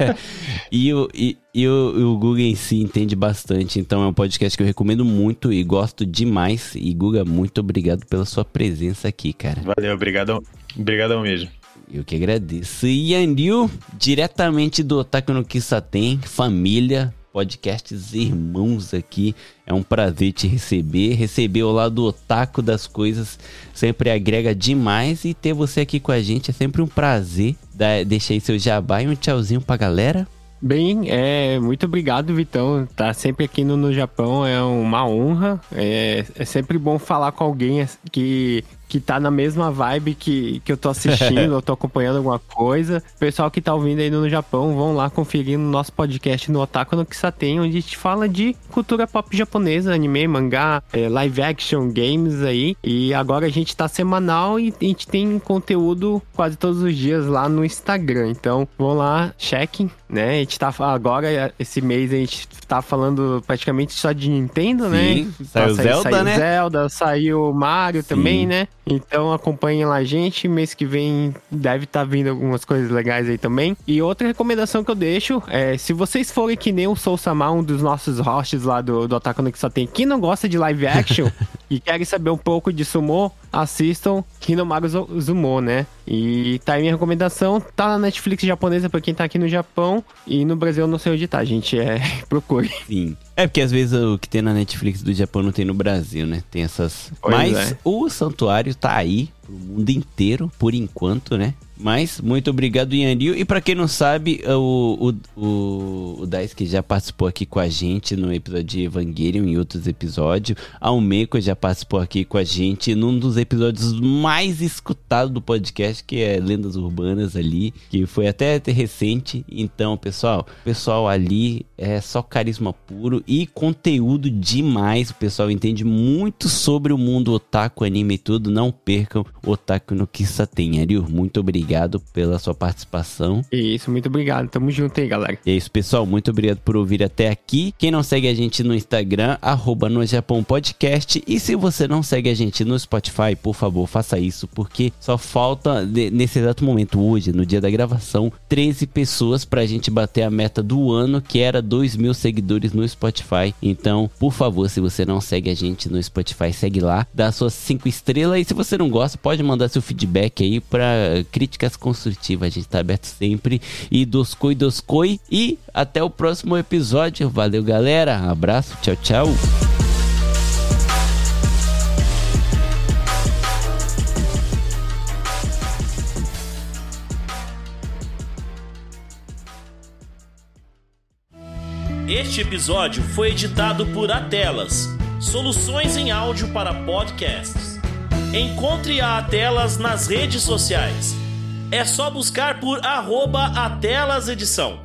*laughs* e, o, e, e o, o Guga em si entende bastante, então é um podcast que eu recomendo muito e gosto demais. E Guga, muito obrigado pela sua presença aqui, cara. Valeu, brigadão, brigadão mesmo. Eu que agradeço. E Yanil, diretamente do Otaku no Kisaten, família, podcasts irmãos aqui. É um prazer te receber. Receber ao lado do Otaku das coisas sempre agrega demais. E ter você aqui com a gente é sempre um prazer. Aí seu jabá e um tchauzinho pra galera. Bem, é, muito obrigado, Vitão. Tá sempre aqui no, no Japão, é uma honra. É, é sempre bom falar com alguém que, que tá na mesma vibe que, que eu tô assistindo, *laughs* eu tô acompanhando alguma coisa. Pessoal que tá ouvindo aí no Japão, vão lá conferir no nosso podcast no Otaku no Kisaten, onde a gente fala de cultura pop japonesa, anime, mangá, é, live action, games aí. E agora a gente tá semanal e a gente tem conteúdo quase todos os dias lá no Instagram. Então, vão lá, chequem, né? A gente tá agora, esse mês a gente tá falando praticamente só de Nintendo, né? Sim, saiu Zelda, saiu né? Zelda, saiu Mario Sim. também, né? Então acompanhem lá a gente. Mês que vem deve estar vindo algumas coisas legais aí também. E outra recomendação que eu deixo é: se vocês forem que nem o Soul Samar, um dos nossos hosts lá do, do Otaku no que só tem, que não gosta de live action *laughs* e querem saber um pouco de sumo, assistam Hinomaru Zumo, né? E tá aí minha recomendação. Tá na Netflix japonesa pra quem tá aqui no Japão. E no Brasil eu não sei onde tá, gente. É, *laughs* procure. Sim. É porque às vezes o que tem na Netflix do Japão não tem no Brasil, né? Tem essas. Pois Mas é. o santuário tá aí pro mundo inteiro, por enquanto, né? Mas muito obrigado, Yanil. E pra quem não sabe, o, o, o, o Daisuke já participou aqui com a gente no episódio de Evangelion e outros episódios. A Umeko já participou aqui com a gente num dos episódios mais escutados do podcast, que é Lendas Urbanas ali, que foi até recente. Então, pessoal, pessoal ali é só carisma puro e conteúdo demais. O pessoal entende muito sobre o mundo otaku, anime e tudo. Não percam o Otaku no Kisaten. Ariel, muito obrigado pela sua participação. Isso, muito obrigado. Tamo junto aí, galera. É isso, pessoal. Muito obrigado por ouvir até aqui. Quem não segue a gente no Instagram, arroba no Japão Podcast. E se você não segue a gente no Spotify, por favor, faça isso, porque só falta, nesse exato momento, hoje, no dia da gravação, 13 pessoas pra gente bater a meta do ano, que era 2 mil seguidores no Spotify. Então, por favor, se você não segue a gente no Spotify, segue lá, dá suas 5 estrelas. E se você não gosta, pode mandar seu feedback aí pra críticas construtivas. A gente tá aberto sempre. E doscoi, doscoi. E até o próximo episódio. Valeu, galera. Abraço, tchau, tchau. Este episódio foi editado por Atelas, soluções em áudio para podcasts. Encontre a Atelas nas redes sociais. É só buscar por arroba Atelas Edição.